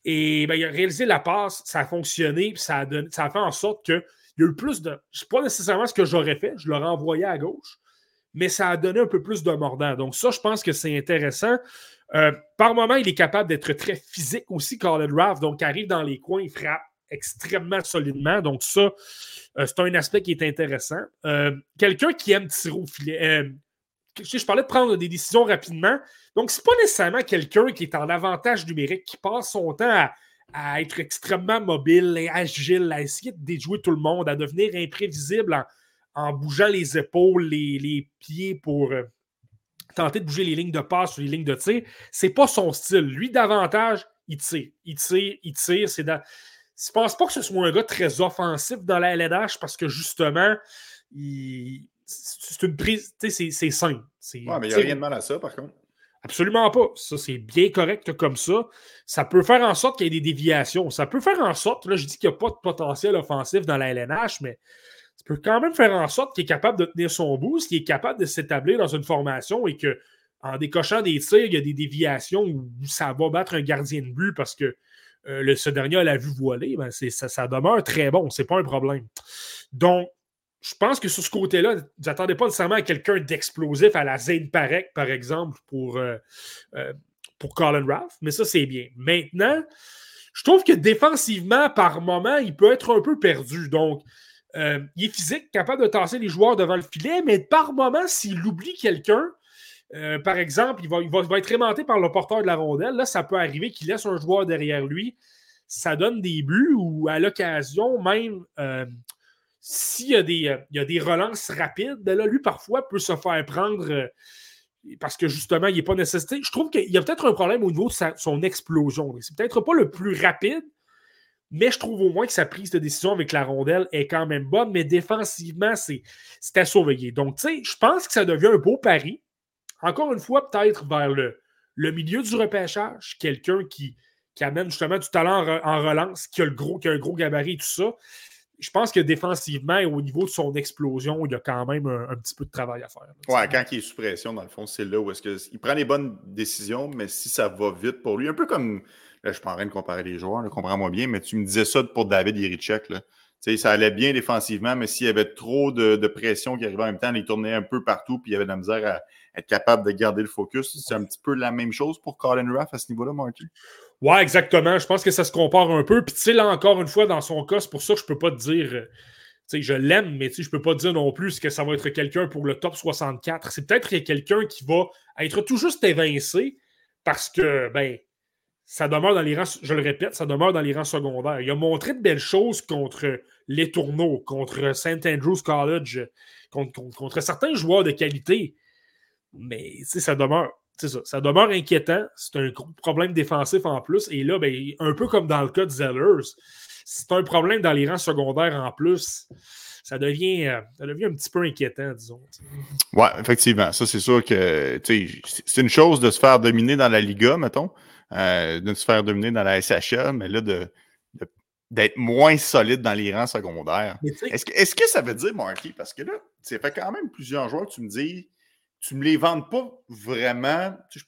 Et ben, il a réalisé la passe, ça a fonctionné, puis ça a, ça a fait en sorte qu'il y a eu plus de. C'est pas nécessairement ce que j'aurais fait, je l'aurais envoyé à gauche, mais ça a donné un peu plus de mordant. Donc, ça, je pense que c'est intéressant. Euh, par moment, il est capable d'être très physique aussi, Colin Raff. Donc, il arrive dans les coins, il frappe extrêmement solidement. Donc, ça, euh, c'est un aspect qui est intéressant. Euh, quelqu'un qui aime tirer au filet. Je parlais de prendre des décisions rapidement. Donc, ce n'est pas nécessairement quelqu'un qui est en avantage numérique, qui passe son temps à, être extrêmement mobile et agile, à essayer de déjouer tout le monde, à devenir imprévisible en, bougeant les épaules, les, pieds pour euh, tenter de bouger les lignes de passe ou les lignes de tir. C'est pas son style. Lui, davantage, il tire. Il tire, il tire. C'est Je ne pense pas que ce soit un gars très offensif dans la LNH parce que justement, c'est une prise, c'est simple. Ouais, mais il n'y a rien de mal à ça, par contre. Absolument pas. Ça, c'est bien correct comme ça. Ça peut faire en sorte qu'il y ait des déviations. Ça peut faire en sorte, là, je dis qu'il n'y a pas de potentiel offensif dans la LNH, mais ça peut quand même faire en sorte qu'il est capable de tenir son boost, qu'il est capable de s'établir dans une formation et que en décochant des tirs, il y a des déviations où ça va battre un gardien de but parce que euh, le, ce dernier a la vue voilée, ben ça, ça demeure très bon. C'est pas un problème. Donc, je pense que sur ce côté-là, vous n'attendez pas nécessairement à quelqu'un d'explosif à la Zayn Parek, par exemple, pour, euh, euh, pour Colin Ralph, mais ça, c'est bien. Maintenant, je trouve que défensivement, par moment, il peut être un peu perdu. Donc, euh, il est physique, capable de tasser les joueurs devant le filet, mais par moment, s'il oublie quelqu'un, par exemple, il va, il, va, être aimanté par le porteur de la rondelle. Là, ça peut arriver qu'il laisse un joueur derrière lui ça donne des buts ou à l'occasion, même s'il y, a des, y a des relances rapides, ben là, lui, parfois, peut se faire prendre euh, parce que justement, il n'est pas nécessité. Je trouve qu'il y a peut-être un problème au niveau de son explosion. C'est peut-être pas le plus rapide, mais je trouve au moins que sa prise de décision avec la rondelle est quand même bonne, mais défensivement, c'est à surveiller. Donc, tu sais, je pense que ça devient un beau pari. Encore une fois, peut-être vers le, milieu du repêchage, quelqu'un qui, amène justement du talent en, relance, qui le gros, qui a un gros gabarit et tout ça. Je pense que défensivement et au niveau de son explosion, il y a quand même un, petit peu de travail à faire. ouais, quand il est sous pression, dans le fond, c'est là où est-ce qu'il prend les bonnes décisions, mais si ça va vite pour lui, un peu comme Là, je suis en train de comparer les joueurs, comprends-moi bien, mais tu me disais ça pour David Irichek. Là. ça allait bien défensivement, mais s'il y avait trop de, pression qui arrivait en même temps, il tournait un peu partout, puis il y avait de la misère à être capable de garder le focus. C'est un petit peu la même chose pour Colin Ruff à ce niveau-là, Marty? Ouais, exactement. Je pense que ça se compare un peu. Puis, tu sais, là, encore une fois, dans son cas, c'est pour ça que je peux pas te dire. Euh, tu sais, je l'aime, mais je peux pas dire non plus que ça va être quelqu'un pour le top 64. C'est peut-être quelqu'un qui va être tout juste évincé parce que, ben, ça demeure dans les rangs, je le répète, ça demeure dans les rangs secondaires. Il a montré de belles choses contre les tourneaux, contre St. Andrews College, contre, certains joueurs de qualité. Mais ça demeure, ça, ça demeure inquiétant. C'est un problème défensif en plus. Et là, ben, un peu comme dans le cas de Zellers, c'est un problème dans les rangs secondaires en plus. Ça devient, euh, ça devient un petit peu inquiétant, disons. Oui, effectivement. Ça, c'est sûr que c'est une chose de se faire dominer dans la Liga, mettons. Euh, de se faire dominer dans la SHA, mais là, de, d'être moins solide dans les rangs secondaires. Est-ce que, est que, ça veut dire, Marky, parce que là, ça fait quand même plusieurs joueurs que tu me dis, tu me les vends pas vraiment. Tu,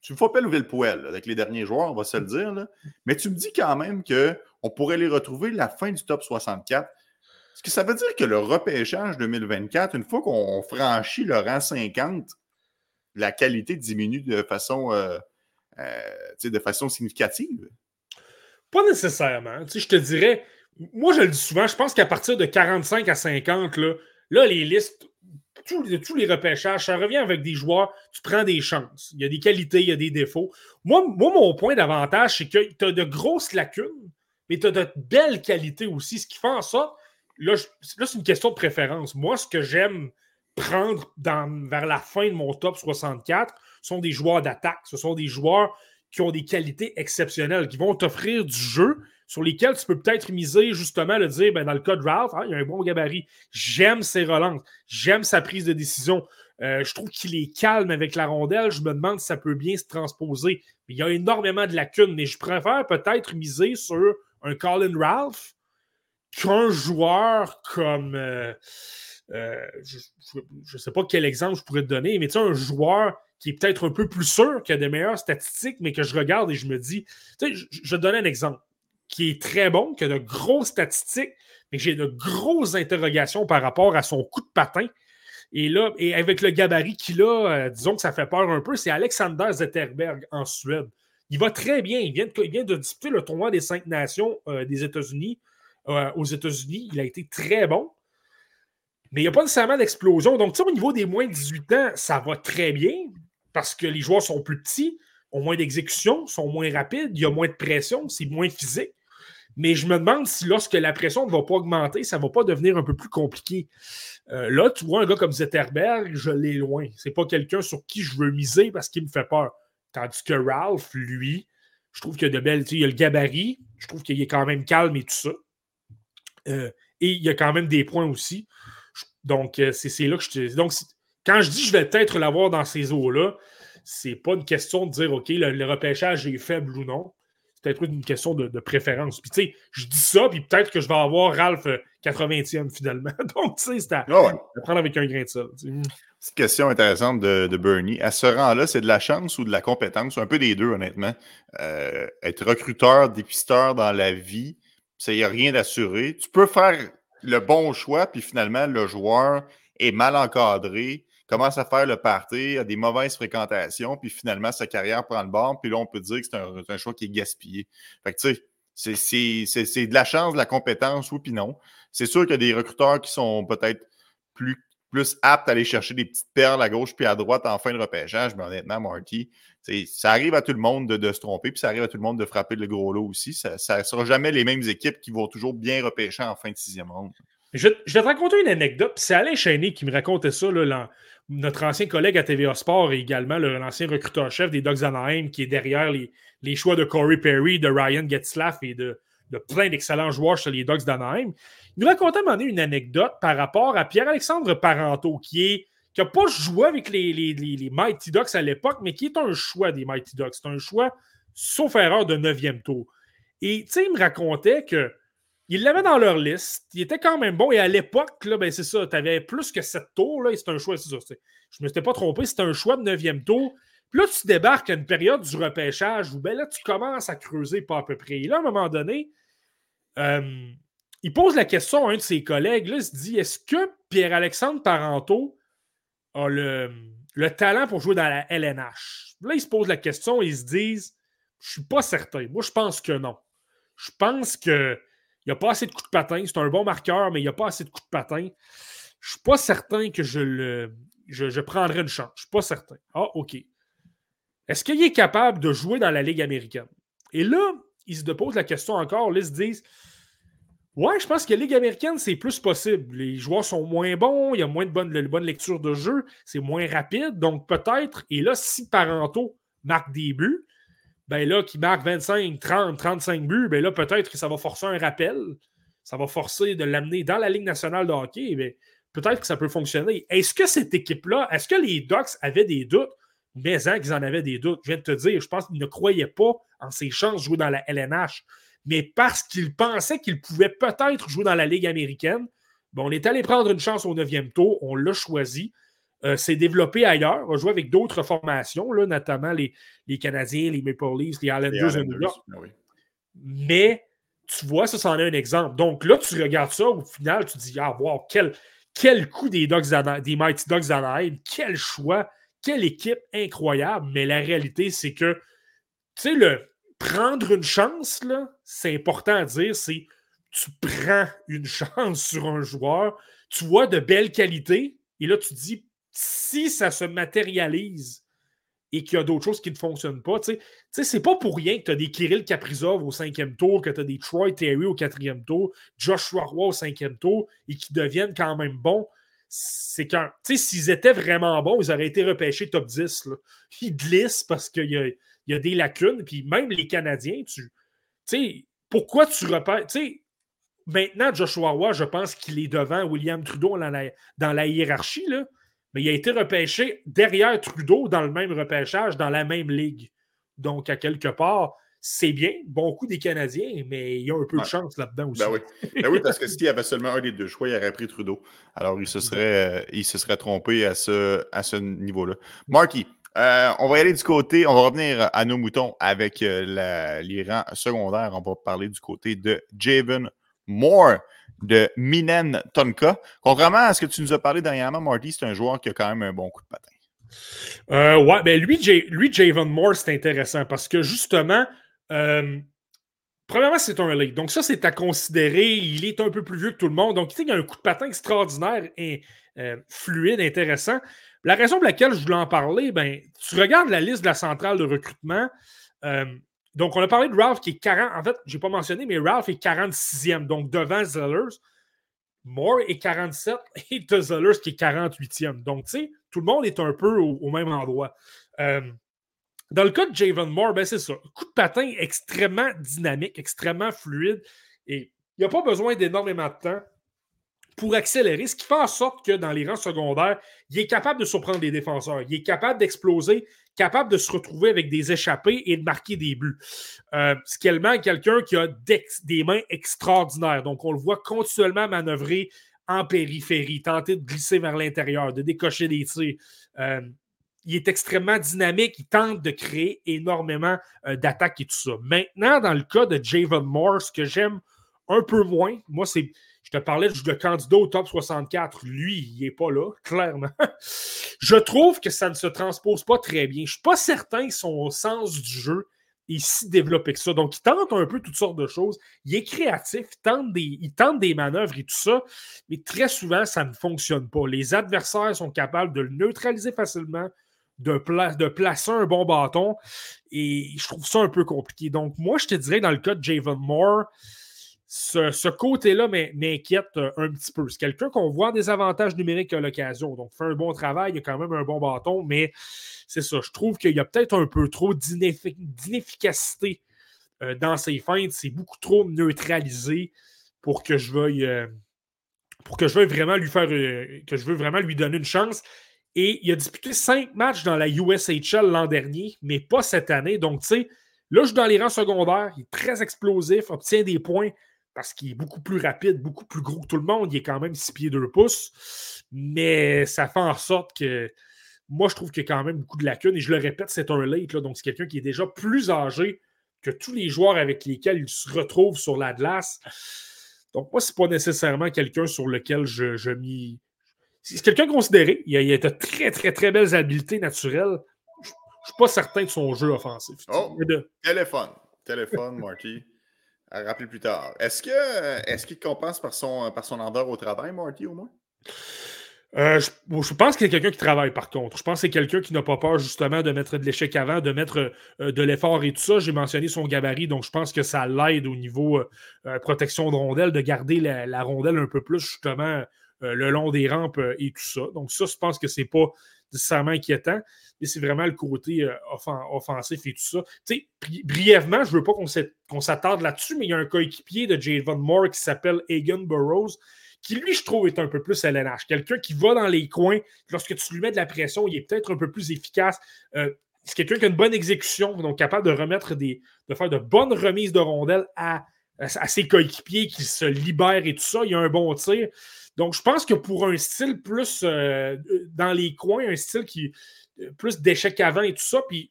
tu me fais pas lever le poêle avec les derniers joueurs, on va se le dire, mais tu me dis quand même qu'on pourrait les retrouver la fin du top 64. Est-ce que ça veut dire que le repêchage 2024, une fois qu'on franchit le rang 50, la qualité diminue de façon euh, euh, de façon significative? Pas nécessairement. Je te dirais, moi je le dis souvent, je pense qu'à partir de 45 à 50, là, là les listes, tous, tous, les repêchages, ça revient avec des joueurs, tu prends des chances. Il y a des qualités, il y a des défauts. Moi, mon point d'avantage, c'est que tu as de grosses lacunes, mais tu as de belles qualités aussi, ce qui fait en sorte, là, c'est une question de préférence. Moi, ce que j'aime prendre vers la fin de mon top 64, sont des joueurs d'attaque. Ce sont des joueurs qui ont des qualités exceptionnelles, qui vont t'offrir du jeu sur lesquels tu peux peut-être miser justement le dire, ben, dans le cas de Ralph, hein, il a un bon gabarit. J'aime ses relances. J'aime sa prise de décision. Euh, je trouve qu'il est calme avec la rondelle. Je me demande si ça peut bien se transposer. il y a énormément de lacunes, mais je préfère peut-être miser sur un Colin Ralph qu'un joueur comme. Euh, euh, je ne sais pas quel exemple je pourrais te donner, mais tu sais, un joueur qui est peut-être un peu plus sûr, qui a des meilleures statistiques, mais que je regarde et je me dis, tu sais, je, je donne un exemple qui est très bon, qui a de grosses statistiques, mais j'ai de grosses interrogations par rapport à son coup de patin. Et là, et avec le gabarit qu'il a, euh, disons que ça fait peur un peu, c'est Alexander Zetterberg en Suède. Il va très bien. Il vient de, de disputer le tournoi des cinq nations euh, des États-Unis. Euh, aux États-Unis, il a été très bon. Mais il n'y a pas nécessairement d'explosion. Donc, au niveau des moins de 18 ans, ça va très bien parce que les joueurs sont plus petits, ont moins d'exécution, sont moins rapides, il y a moins de pression, c'est moins physique. Mais je me demande si lorsque la pression ne va pas augmenter, ça ne va pas devenir un peu plus compliqué. Euh, là, tu vois un gars comme Zetterberg, je l'ai loin. C'est pas quelqu'un sur qui je veux miser parce qu'il me fait peur. Tandis que Ralph, lui, je trouve qu'il a de belles. Il a le gabarit, je trouve qu'il est quand même calme et tout ça. Euh, et il y a quand même des points aussi. Donc, euh, c'est là que je te. Donc, quand je dis je vais peut-être l'avoir dans ces eaux-là, c'est pas une question de dire OK, le, repêchage est faible ou non. C'est peut-être une question de, préférence. Puis tu sais, je dis ça, puis peut-être que je vais avoir Ralph 80e euh, finalement. Donc, tu sais, c'est à, ah prendre avec un grain de sel. C'est une question intéressante de, Bernie. À ce rang-là, c'est de la chance ou de la compétence? Un peu des deux, honnêtement. Euh, être recruteur, dépisteur dans la vie, ça n'y a rien d'assuré. Tu peux faire le bon choix, puis finalement, le joueur est mal encadré commence à faire le party, a des mauvaises fréquentations, puis finalement, sa carrière prend le bord, puis là, on peut dire que c'est un, choix qui est gaspillé. Fait que, tu sais, c'est de la chance, de la compétence, oui, puis non. C'est sûr qu'il y a des recruteurs qui sont peut-être plus, plus apte à aller chercher des petites perles à gauche puis à droite en fin de repêchage. Mais honnêtement, Marty, ça arrive à tout le monde de, se tromper, puis ça arrive à tout le monde de frapper le gros lot aussi. Ça ne sera jamais les mêmes équipes qui vont toujours bien repêcher en fin de sixième ronde. Je, vais te raconter une anecdote. C'est Alain Cheney qui me racontait ça, notre ancien collègue à TVA Sport et également l'ancien recruteur-chef des Dogs Anaheim qui est derrière les, choix de Corey Perry, de Ryan Getzlaff et de, plein d'excellents joueurs chez les Dogs d'Anaheim. Il nous racontait à un une anecdote par rapport à Pierre-Alexandre Parenteau qui est qui n'a pas joué avec les, les, Mighty Ducks à l'époque, mais qui est un choix des Mighty Ducks. C'est un choix, sauf erreur, de neuvième tour. Et il me racontait que il l'avait dans leur liste. Il était quand même bon. Et à l'époque, ben, c'est ça, tu avais plus que sept tours. Là, c'est un choix, c'est ça. Je ne me suis pas trompé, c'était un choix de neuvième tour. Puis là, tu débarques à une période du repêchage où ben là, tu commences à creuser pas à peu près. Et là, à un moment donné, euh, il pose la question à un de ses collègues. Il se dit Est-ce que Pierre-Alexandre Parenteau a le, talent pour jouer dans la LNH. Là, ils se posent la question et ils se disent Je suis pas certain. Moi, je pense que non. Je pense qu'il n'y a pas assez de coups de patin. C'est un bon marqueur, mais il n'y a pas assez de coups de patin. Je suis pas certain que je le. Je, je prendrais une chance. Je suis pas certain. Ah, OK. Est-ce qu'il est capable de jouer dans la Ligue américaine? Et là, ils se posent la question encore. Là, ils se disent Ouais, je pense que la Ligue américaine, c'est plus possible. Les joueurs sont moins bons, il y a moins de bonne, bonne lecture de jeu, c'est moins rapide. Donc, peut-être, et là, si Parento marque des buts, ben là, qui marque 25, 30, 35 buts, ben là, peut-être que ça va forcer un rappel. Ça va forcer de l'amener dans la Ligue nationale de hockey. Ben, peut-être que ça peut fonctionner. Est-ce que cette équipe-là, est-ce que les Ducks avaient des doutes? Mais hein, qu'ils en avaient des doutes. Je viens de te dire, je pense qu'ils ne croyaient pas en ses chances de jouer dans la LNH mais parce qu'il pensait qu'il pouvait peut-être jouer dans la Ligue américaine, on est allé prendre une chance au neuvième tour, on l'a choisi. Euh, s'est développé ailleurs, on a joué avec d'autres formations, là, notamment les, les, Canadiens, les Maple Leafs, les Islanders. Ben mais tu vois, ça, c'en est un exemple. Donc là, tu regardes ça, au final, tu dis Ah, wow, quel, quel coup des, Dogs des Mighty Dogs d'Anaheim, quel choix, quelle équipe incroyable. Mais la réalité, c'est que, tu sais, le, prendre une chance, c'est important à dire, c'est tu prends une chance sur un joueur, tu vois de belles qualités, et là, tu dis, si ça se matérialise et qu'il y a d'autres choses qui ne fonctionnent pas, tu sais, c'est pas pour rien que tu as des Kirill Kaprizov au cinquième tour, que tu as des Troy Terry au quatrième tour, Joshua Roy au cinquième tour, et qui deviennent quand même bons. C'est quand, tu sais, s'ils étaient vraiment bons, ils auraient été repêchés top 10. Là. Ils glissent parce qu'il y a des lacunes. Puis même les Canadiens, tu sais, pourquoi tu repères. Tu sais, maintenant, Joshua Roy, je pense qu'il est devant William Trudeau dans la, hiérarchie, là, mais il a été repêché derrière Trudeau dans le même repêchage, dans la même ligue. Donc, à quelque part, c'est bien, bon coup des Canadiens, mais il y a un peu de chance là-dedans aussi. Ben oui. Ben oui. parce que s'il y avait seulement un des deux choix, il aurait pris Trudeau. Alors, il se serait, euh, il se serait trompé à ce, à ce niveau-là. Marky, euh, on va aller du côté, on va revenir à nos moutons avec euh, les rangs secondaires. On va parler du côté de Javen Moore de Minen Tonka. Contrairement à ce que tu nous as parlé dernièrement, Marty, c'est un joueur qui a quand même un bon coup de patin. Euh, ouais, ben lui, lui, Javen Moore, c'est intéressant parce que justement, premièrement, c'est un lead. Donc, ça, c'est à considérer. Il est un peu plus vieux que tout le monde. Donc, il a un coup de patin extraordinaire et fluide, intéressant. La raison pour laquelle je voulais en parler, ben, tu regardes la liste de la centrale de recrutement. Donc, on a parlé de Ralph qui est 40. En fait, je n'ai pas mentionné, mais Ralph est 46e, donc devant Zellers. Moore est 47 et Zellers qui est 48e. Donc, tu sais, tout le monde est un peu au, même endroit. Euh, dans le cas de Javon Moore, ben, c'est ça. Coup de patin extrêmement dynamique, extrêmement fluide. Et il n'y a pas besoin d'énormément de temps pour accélérer, ce qui fait en sorte que dans les rangs secondaires, il est capable de surprendre les défenseurs, il est capable d'exploser, capable de se retrouver avec des échappées et de marquer des buts. Euh, qui est quelqu'un qui a des mains extraordinaires. Donc, on le voit continuellement manœuvrer en périphérie, tenter de glisser vers l'intérieur, de décocher des tirs. Euh, il est extrêmement dynamique, il tente de créer énormément euh, d'attaques et tout ça. Maintenant, dans le cas de Javon Moore, ce que j'aime un peu moins, moi, c'est je te parlais de candidat au top 64. Lui, il n'est pas là, clairement. Je trouve que ça ne se transpose pas très bien. Je ne suis pas certain que son sens du jeu est si développé que ça. Donc, il tente un peu toutes sortes de choses. Il est créatif, il tente des, il tente des manœuvres et tout ça, mais très souvent, ça ne fonctionne pas. Les adversaires sont capables de le neutraliser facilement, de, de placer un bon bâton, et je trouve ça un peu compliqué. Donc, moi, je te dirais, dans le cas de Javon Moore, ce, côté-là m'inquiète euh, un petit peu. C'est quelqu'un qu'on voit des avantages numériques à l'occasion. Donc, fait un bon travail, il a quand même un bon bâton, mais c'est ça. Je trouve qu'il y a peut-être un peu trop d'inefficacité euh, dans ses feintes. C'est beaucoup trop neutralisé pour que je veuille. Euh, pour que je veuille vraiment lui faire. que je vraiment lui donner une chance. Et il a disputé cinq matchs dans la USHL l'an dernier, mais pas cette année. Donc, tu sais, là, je suis dans les rangs secondaires. Il est très explosif, obtient des points parce qu'il est beaucoup plus rapide, beaucoup plus gros que tout le monde. Il est quand même 6 pieds 2 pouces. Mais ça fait en sorte que moi, je trouve qu'il y a quand même beaucoup de lacunes. Et je le répète, c'est un late. Là, donc, c'est quelqu'un qui est déjà plus âgé que tous les joueurs avec lesquels il se retrouve sur la glace. Donc, moi, ce n'est pas nécessairement quelqu'un sur lequel je, je m'y. C'est quelqu'un considéré. Il a, il a, de très, très, très belles habiletés naturelles. Je ne suis pas certain de son jeu offensif. Oh, téléphone. Téléphone, Marty à rappeler plus tard. Est-ce qu'il compense par son, par au travail, Marty, au moins? Euh, je, pense qu'il y a quelqu'un qui travaille par contre. Je pense que c'est quelqu'un qui n'a pas peur justement de mettre de l'échec avant, de mettre euh, de l'effort et tout ça. J'ai mentionné son gabarit, donc je pense que ça l'aide au niveau euh, protection de rondelle, de garder la, rondelle un peu plus justement le long des rampes et tout ça. Donc ça, je pense que c'est pas nécessairement inquiétant mais c'est vraiment le côté euh, offensif et tout ça. Brièvement, je ne veux pas qu'on s'attarde là-dessus, mais il y a un coéquipier de Javon Moore qui s'appelle Egan Burroughs, qui lui, je trouve, est un peu plus LNH. Quelqu'un qui va dans les coins, lorsque tu lui mets de la pression, il est peut-être un peu plus efficace. Euh, c'est quelqu'un qui a une bonne exécution, donc capable de remettre des. de faire de bonnes remises de rondelles à, à ses coéquipiers qui se libèrent et tout ça. Il y a un bon tir. Donc, je pense que pour un style plus euh, dans les coins, un style qui, plus d'échecs avant et tout ça. Puis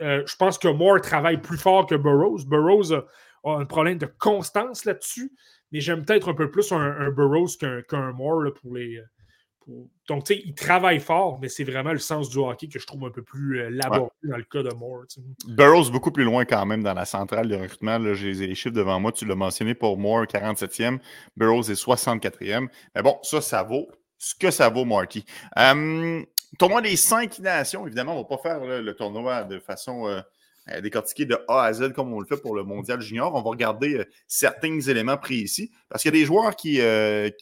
euh, je pense que Moore travaille plus fort que Burroughs. Burroughs a, un problème de constance là-dessus, mais j'aime peut-être un peu plus un, Burroughs qu'un Moore pour les. Donc, tu sais, il travaille fort, mais c'est vraiment le sens du hockey que je trouve un peu plus euh, laborieux dans le cas de Moore. Burroughs beaucoup plus loin quand même dans la centrale de recrutement. J'ai les chiffres devant moi. Tu l'as mentionné pour Moore, 47e. Burroughs est 64e. Mais bon, ça, ça vaut ce que ça vaut, Marty. Hum, tournoi des cinq nations, évidemment, on ne va pas faire le tournoi de façon euh, euh, décortiquée de A à Z comme on le fait pour le mondial junior. On va regarder euh, certains éléments précis parce qu'il y a des joueurs qui,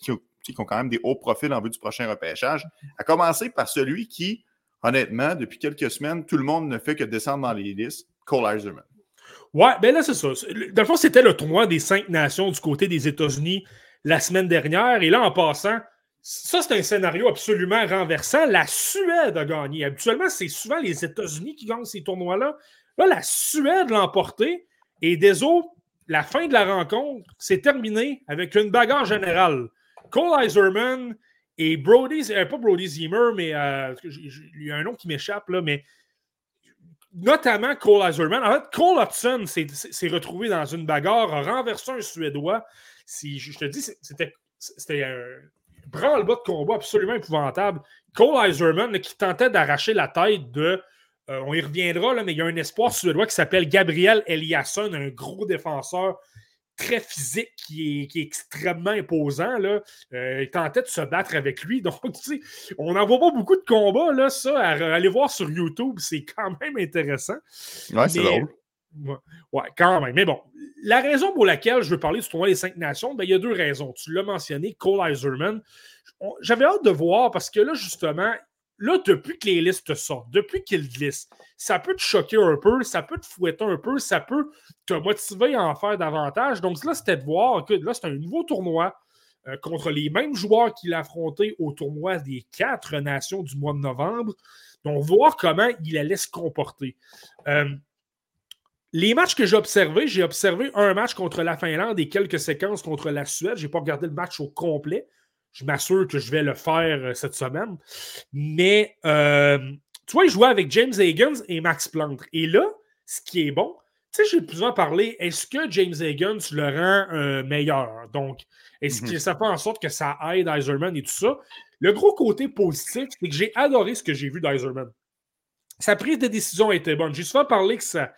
qui, ont quand même des hauts profils en vue du prochain repêchage. À commencer par celui qui, honnêtement, depuis quelques semaines, tout le monde ne fait que descendre dans les listes, Cole Eiserman. Ouais, ben là, c'est ça. Dans le fond, c'était le tournoi des cinq nations du côté des États-Unis la semaine dernière. Et là, en passant, ça, c'est un scénario absolument renversant. La Suède a gagné. Habituellement, c'est souvent les États-Unis qui gagnent ces tournois-là. Là, la Suède l'a emporté. Et des autres, la fin de la rencontre s'est terminée avec une bagarre générale. Cole Iserman et Brody, euh, pas Brody Zimmer, mais euh, il y a un nom qui m'échappe, là, mais notamment Cole Iserman. En fait, Cole Hudson s'est retrouvé dans une bagarre, a renversé un Suédois. Si, je te dis, c'était un branle-bas de combat absolument épouvantable. Cole Iserman qui tentait d'arracher la tête de. Euh, on y reviendra, là, mais il y a un espoir suédois qui s'appelle Gabriel Eliasson, un gros défenseur très physique qui est, extrêmement imposant. Là. Euh, il tentait de se battre avec lui. Donc, tu sais, on n'en voit pas beaucoup de combats, là, ça. À, aller voir sur YouTube, c'est quand même intéressant. Ouais, c'est drôle. Ouais, quand même. Mais bon, la raison pour laquelle je veux parler du tournoi des cinq nations, ben, il y a deux raisons. Tu l'as mentionné, Cole Iserman. J'avais hâte de voir parce que là, justement, là, depuis que les listes sortent, depuis qu'ils glissent, ça peut te choquer un peu, ça peut te fouetter un peu, ça peut te motiver à en faire davantage. Donc là, c'était de voir que là, c'est un nouveau tournoi euh, contre les mêmes joueurs qu'il a affrontés au tournoi des quatre nations du mois de novembre. Donc, voir comment il allait se comporter. Euh, les matchs que j'ai observés, j'ai observé un match contre la Finlande et quelques séquences contre la Suède. Je n'ai pas regardé le match au complet. Je m'assure que je vais le faire euh, cette semaine. Mais euh, tu vois, il jouait avec James Higgins et Max Planck. Et là, ce qui est bon, tu sais, j'ai plusieurs parlé, est-ce que James Higgins le rend euh, meilleur? Donc, est-ce que mhm. ça fait en sorte que ça aide Iserman et tout ça? Le gros côté positif, c'est que j'ai adoré ce que j'ai vu d'Iserman. Sa prise de décision était bonne. J'ai souvent parlé que ça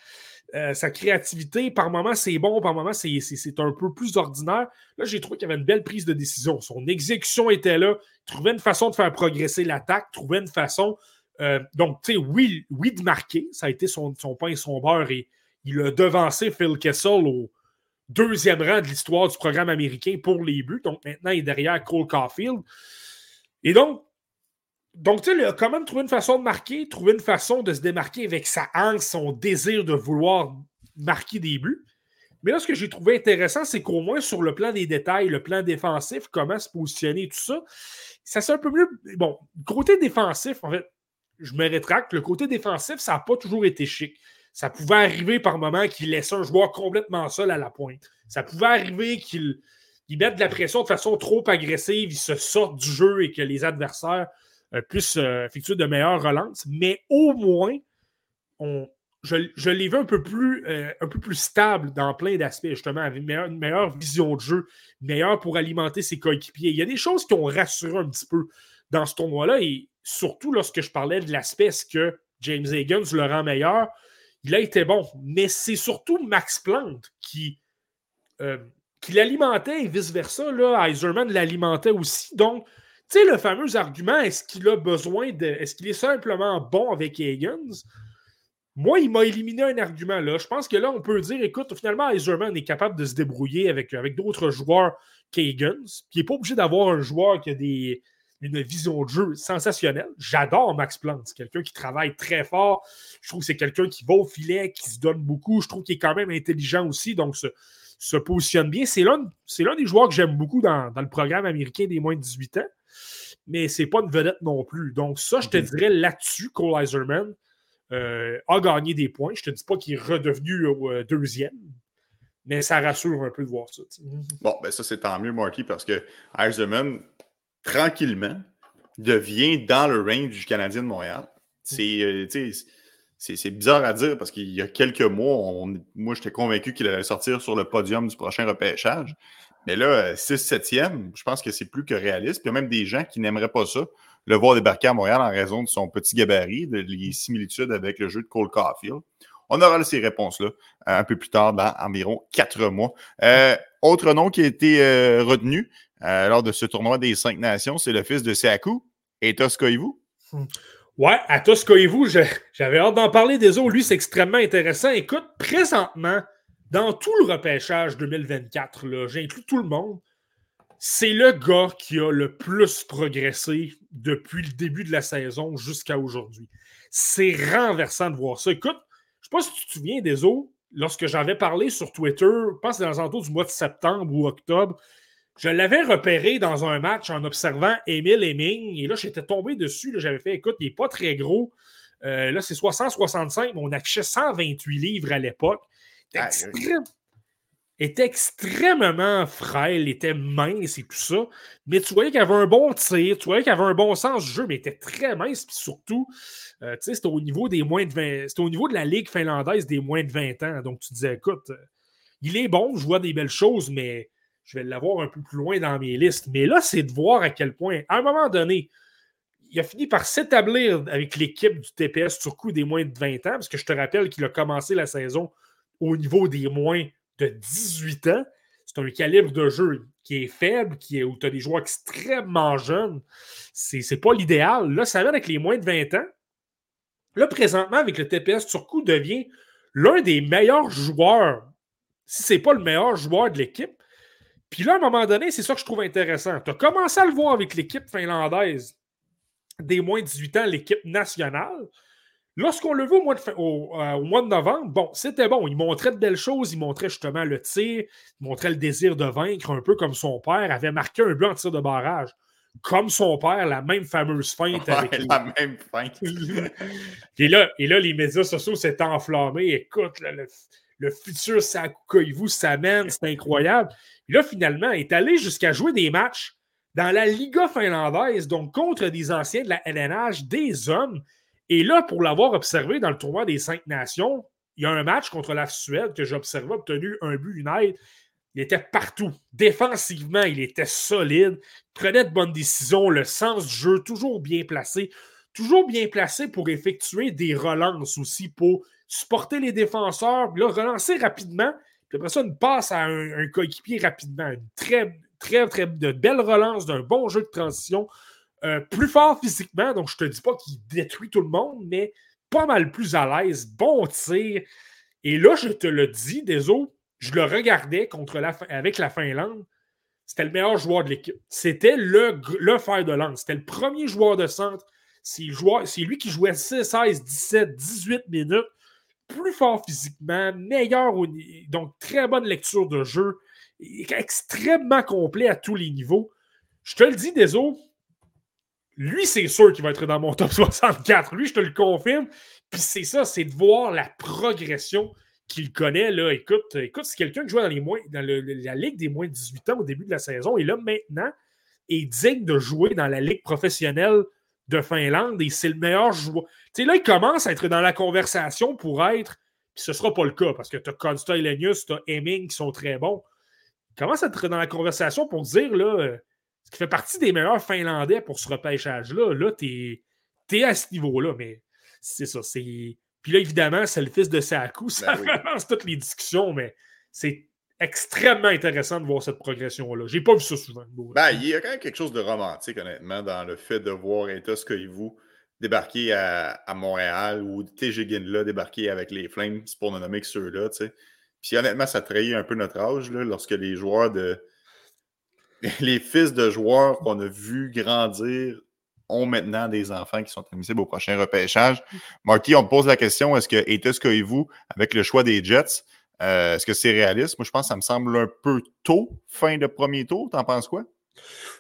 Euh, sa créativité, par moments, c'est bon, par moments, c'est un peu plus ordinaire. Là, j'ai trouvé qu'il avait une belle prise de décision. Son exécution était là. Il trouvait une façon de faire progresser l'attaque, trouvait une façon. Euh, donc, tu sais, oui, oui, de marquer. Ça a été son, son pain et son beurre. Et il a devancé Phil Kessel au deuxième rang de l'histoire du programme américain pour les buts. Donc, maintenant, il est derrière Cole Caulfield. Et donc, donc, tu sais, il a quand même trouvé une façon de marquer, trouvé une façon de se démarquer avec sa hanche, son désir de vouloir marquer des buts. Mais là, ce que j'ai trouvé intéressant, c'est qu'au moins sur le plan des détails, le plan défensif, comment se positionner, tout ça, ça c'est un peu mieux. Bon, côté défensif, en fait, je me rétracte. Le côté défensif, ça n'a pas toujours été chic. Ça pouvait arriver par moments qu'il laisse un joueur complètement seul à la pointe. Ça pouvait arriver qu'il mette de la pression de façon trop agressive, il se sorte du jeu et que les adversaires plus euh, effectuer de meilleures relances, mais au moins, on, je, l'ai vu un peu, plus, euh, un peu plus stable dans plein d'aspects, justement, avec une meilleure, vision de jeu, meilleure pour alimenter ses coéquipiers. Il y a des choses qui ont rassuré un petit peu dans ce tournoi-là, et surtout lorsque je parlais de l'aspect que James Higgins le rend meilleur, il a été bon. Mais c'est surtout Max Plante qui, l'alimentait et vice-versa. Iserman l'alimentait aussi. Donc, tu sais, le fameux argument, est-ce qu'il a besoin de. Est-ce qu'il est simplement bon avec Higgins? Moi, il m'a éliminé un argument là. Je pense que là, on peut dire, écoute, finalement, Iserman est capable de se débrouiller avec, d'autres joueurs qu'Higgins. il n'est pas obligé d'avoir un joueur qui a des, une vision de jeu sensationnelle. J'adore Max Plant. C'est quelqu'un qui travaille très fort. Je trouve que c'est quelqu'un qui va au filet, qui se donne beaucoup. Je trouve qu'il est quand même intelligent aussi, donc se, se positionne bien. C'est l'un, des joueurs que j'aime beaucoup dans, le programme américain des moins de 18 ans mais c'est pas une vedette non plus. Donc, ça, je te dirais là-dessus, Cole Iserman euh, a gagné des points. Je te dis pas qu'il est redevenu euh, deuxième, mais ça rassure un peu de voir ça. Bon, ben ça, c'est tant mieux, Marty, parce que Iserman, tranquillement, devient dans le range du Canadien de Montréal. C'est, euh, c'est bizarre à dire parce qu'il y a quelques mois, moi, j'étais convaincu qu'il allait sortir sur le podium du prochain repêchage. Mais là, 6-7e, euh, je pense que c'est plus que réaliste. Puis il y a même des gens qui n'aimeraient pas ça, le voir débarquer à Montréal en raison de son petit gabarit, de les similitudes avec le jeu de Cole Caulfield. On aura ces réponses-là euh, un peu plus tard, dans environ quatre mois. Euh, autre nom qui a été retenu lors de ce tournoi des cinq nations, c'est le fils de Seakou, Etos Koivu. Hmm. Ouais, Atos Koivu, j'avais hâte d'en parler. des autres. lui, c'est extrêmement intéressant. Écoute, présentement, dans tout le repêchage 2024, j'inclus tout le monde, c'est le gars qui a le plus progressé depuis le début de la saison jusqu'à aujourd'hui. C'est renversant de voir ça. Écoute, je ne sais pas si tu te souviens des autres, lorsque j'avais parlé sur Twitter, je pense que dans les alentours du mois de septembre ou octobre, je l'avais repéré dans un match en observant Emile Heming. Et là, j'étais tombé dessus. J'avais fait, écoute, il n'est pas très gros. Euh, là, c'est 60-65, mais on affichait 128 livres à l'époque était extrêmement frêle, était mince et tout ça. Mais tu voyais qu'il avait un bon tir, tu voyais qu'il avait un bon sens du jeu, mais il était très mince. Puis surtout, euh, sais, c'était au niveau des moins de 20. C'était au niveau de la Ligue finlandaise des moins de 20 ans. Donc tu disais, écoute, euh, il est bon, je vois des belles choses, mais je vais l'avoir un peu plus loin dans mes listes. Mais là, c'est de voir à quel point, à un moment donné, il a fini par s'établir avec l'équipe du TPS sur coup des moins de 20 ans, parce que je te rappelle qu'il a commencé la saison au niveau des moins de 18 ans. C'est un calibre de jeu qui est faible, qui est, où tu as des joueurs extrêmement jeunes. C'est n'est pas l'idéal. Là, ça vient avec les moins de 20 ans. Là, présentement, avec le TPS Turcou, devient l'un des meilleurs joueurs, si ce n'est pas le meilleur joueur de l'équipe. Puis là, à un moment donné, c'est ça que je trouve intéressant. Tu as commencé à le voir avec l'équipe finlandaise des moins de 18 ans, l'équipe nationale. Lorsqu'on le voit au mois, de, euh, au, mois de novembre, bon, c'était bon. Il montrait de belles choses. Il montrait justement le tir. Il montrait le désir de vaincre, un peu comme son père avait marqué un but en tir de barrage. Comme son père, la même fameuse feinte avec La même feinte. et, là, et là, les médias sociaux s'étaient enflammés. Écoute, le, le, futur vous s'amène, c'est incroyable. Et là, finalement, il est allé jusqu'à jouer des matchs dans la Liga finlandaise, donc contre des anciens de la LNH, des hommes et là, pour l'avoir observé dans le tournoi des cinq nations, il y a un match contre la Suède que j'ai observé, obtenu un but, une aide. Il était partout. Défensivement, il était solide, prenait de bonnes décisions, le sens du jeu toujours bien placé, toujours bien placé pour effectuer des relances aussi, pour supporter les défenseurs, puis là, relancer rapidement, puis après ça, une passe à un, coéquipier rapidement. Une très, très, très de belle relance, d'un bon jeu de transition. Euh, plus fort physiquement, donc je te dis pas qu'il détruit tout le monde, mais pas mal plus à l'aise, bon tir. Et là, je te le dis, désolé, je le regardais contre la, avec la Finlande. C'était le meilleur joueur de l'équipe. C'était le, le fer de lance. C'était le premier joueur de centre. C'est lui qui jouait 6, 16, 17, 18 minutes. Plus fort physiquement, meilleur, donc très bonne lecture de jeu, extrêmement complet à tous les niveaux. Je te le dis, Deso, lui, c'est sûr qu'il va être dans mon top 64. Lui, je te le confirme. Puis c'est ça, c'est de voir la progression qu'il connaît. Là. Écoute, écoute c'est quelqu'un qui jouait dans, dans la Ligue des moins de 18 ans au début de la saison. Et là, maintenant, est digne de jouer dans la Ligue professionnelle de Finlande et c'est le meilleur joueur. Tu sais, là, il commence à être dans la conversation pour être, puis ce ne sera pas le cas parce que tu as Consta Lenius, tu as Hemming qui sont très bons. Il commence à être dans la conversation pour dire, là, euh, ce qui fait partie des meilleurs Finlandais pour ce repêchage-là. Là, tu es, à ce niveau-là, mais c'est ça. Puis là, évidemment, c'est le fils de Saku. Ça ben relance toutes les discussions, mais c'est extrêmement intéressant de voir cette progression-là. J'ai pas vu ça souvent. Ben, il y a quand même quelque chose de romantique, honnêtement, dans le fait de voir Etos vous débarquer à, Montréal ou TG là débarquer avec les Flames, pour ne nommer que ceux-là. Puis honnêtement, ça trahit un peu notre âge là, lorsque les joueurs de. Les fils de joueurs qu'on a vus grandir ont maintenant des enfants qui sont admissibles au prochain repêchage. Marty, on me pose la question est-ce que Etos vous avec le choix des Jets, euh, est-ce que c'est réaliste? Moi, je pense que ça me semble un peu tôt, fin de premier tour. T'en penses quoi?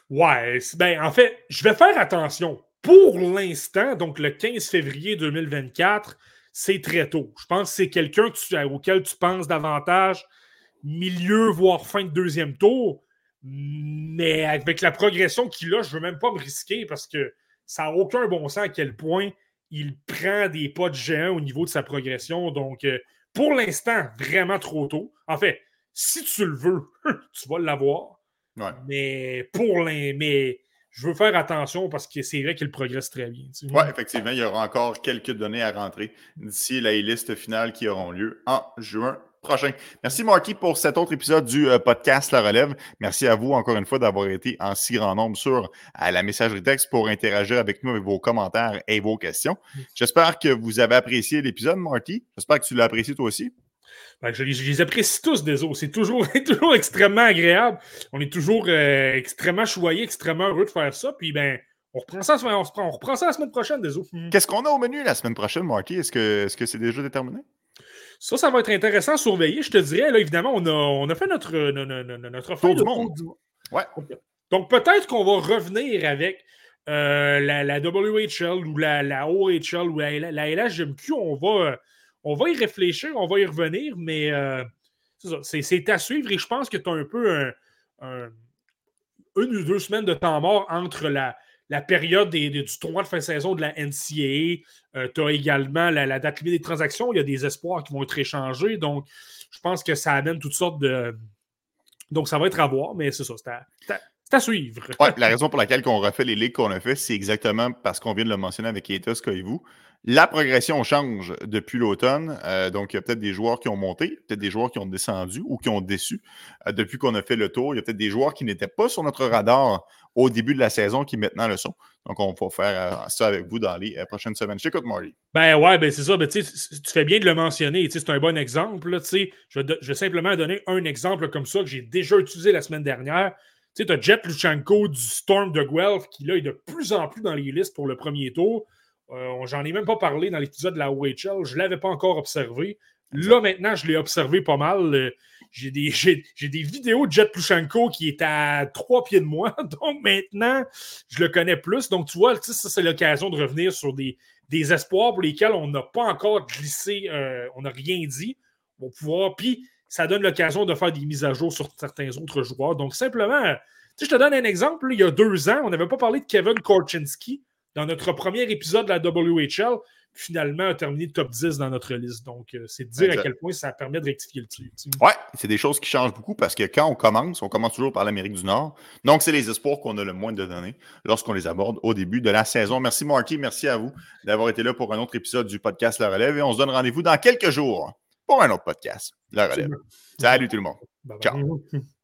Ouais, ben, en fait, je vais faire attention. Pour l'instant, donc le 15 février 2024, c'est très tôt. Je pense que c'est quelqu'un auquel tu penses davantage milieu, voire fin de deuxième tour. Mais avec la progression qu'il a, je ne veux même pas me risquer parce que ça n'a aucun bon sens à quel point il prend des pas de géant au niveau de sa progression. Donc, euh, pour l'instant, vraiment trop tôt. En fait, si tu le veux, tu vas l'avoir. Mais pour l'instant, mais je veux faire attention parce que c'est vrai qu'il progresse très bien. Oui, effectivement, il y aura encore quelques données à rentrer d'ici la liste finale qui auront lieu en juin prochain. Merci, Marky, pour cet autre épisode du euh, podcast La Relève. Merci à vous, encore une fois, d'avoir été en si grand nombre sur à la messagerie texte pour interagir avec nous avec vos commentaires et vos questions. J'espère que vous avez apprécié l'épisode, Marty. J'espère que tu l'as apprécié toi aussi. Ben, je, les apprécie tous, des autres. C'est toujours, toujours extrêmement agréable. On est toujours euh, extrêmement choyé, extrêmement heureux de faire ça. Puis, ben, on reprend ça, on, on reprend ça la semaine prochaine, des autres. Qu'est-ce qu'on a au menu la semaine prochaine, Marty? Est-ce que c'est -ce c'est déjà déterminé? Ça, ça va être intéressant à surveiller. Je te dirais, là, évidemment, on a, on a fait notre, notre, tour du monde. Ouais. Donc, peut-être qu'on va revenir avec euh, la, WHL ou la, la OHL ou la, la, LHMQ. On va, on va y réfléchir, on va y revenir, mais euh, c'est à suivre et je pense que tu as un peu une ou deux semaines de temps mort entre la, la période du tournoi de fin de saison de la NCAA. Euh, tu as également la, date limite des transactions. Il y a des espoirs qui vont être échangés. Donc, je pense que ça amène toutes sortes de. Donc, ça va être à voir, mais c'est ça. C'est à, suivre. Ouais, la raison pour laquelle on refait les ligues qu'on a fait, c'est exactement parce qu'on vient de le mentionner avec Etos vous. La progression change depuis l'automne. Euh, donc, il y a peut-être des joueurs qui ont monté, peut-être des joueurs qui ont descendu ou qui ont déçu euh, depuis qu'on a fait le tour. Il y a peut-être des joueurs qui n'étaient pas sur notre radar au début de la saison qui maintenant le sont. Donc, on va faire euh, ça avec vous dans les euh, prochaines semaines. Je t'écoute, Marty. Ben ouais, ben c'est ça. Ben, tu fais bien de le mentionner. C'est un bon exemple. je, vais simplement donner un exemple comme ça que j'ai déjà utilisé la semaine dernière. Tu as Jet Luchenko du Storm de Guelph qui là est de plus en plus dans les listes pour le premier tour. Euh, J'en ai même pas parlé dans l'épisode de la OHL. Je ne l'avais pas encore observé. Là, maintenant, je l'ai observé pas mal. J'ai des, des, vidéos de Jet Plushenko qui est à trois pieds de moi. Donc maintenant, je le connais plus. Donc, tu vois, ça, c'est l'occasion de revenir sur des, des, espoirs pour lesquels on n'a pas encore glissé, euh, on n'a rien dit. On pouvoir. Puis, ça donne l'occasion de faire des mises à jour sur certains autres joueurs. Donc, simplement, je te donne un exemple. il y a deux ans, on n'avait pas parlé de Kevin Korchinski dans notre premier épisode de la WHL. Finalement a terminé top 10 dans notre liste. Donc, euh, c'est dire à quel point ça permet de rectifier le tir. Ouais, c'est des choses qui changent beaucoup parce que quand on commence, on commence toujours par l'Amérique du Nord. Donc, c'est les espoirs qu'on a le moins de données lorsqu'on les aborde au début de la saison. Merci, Marky. Merci à vous d'avoir été là pour un autre épisode du podcast La Relève. Et on se donne rendez-vous dans quelques jours pour un autre podcast, La Relève. Salut tout le monde. Ciao.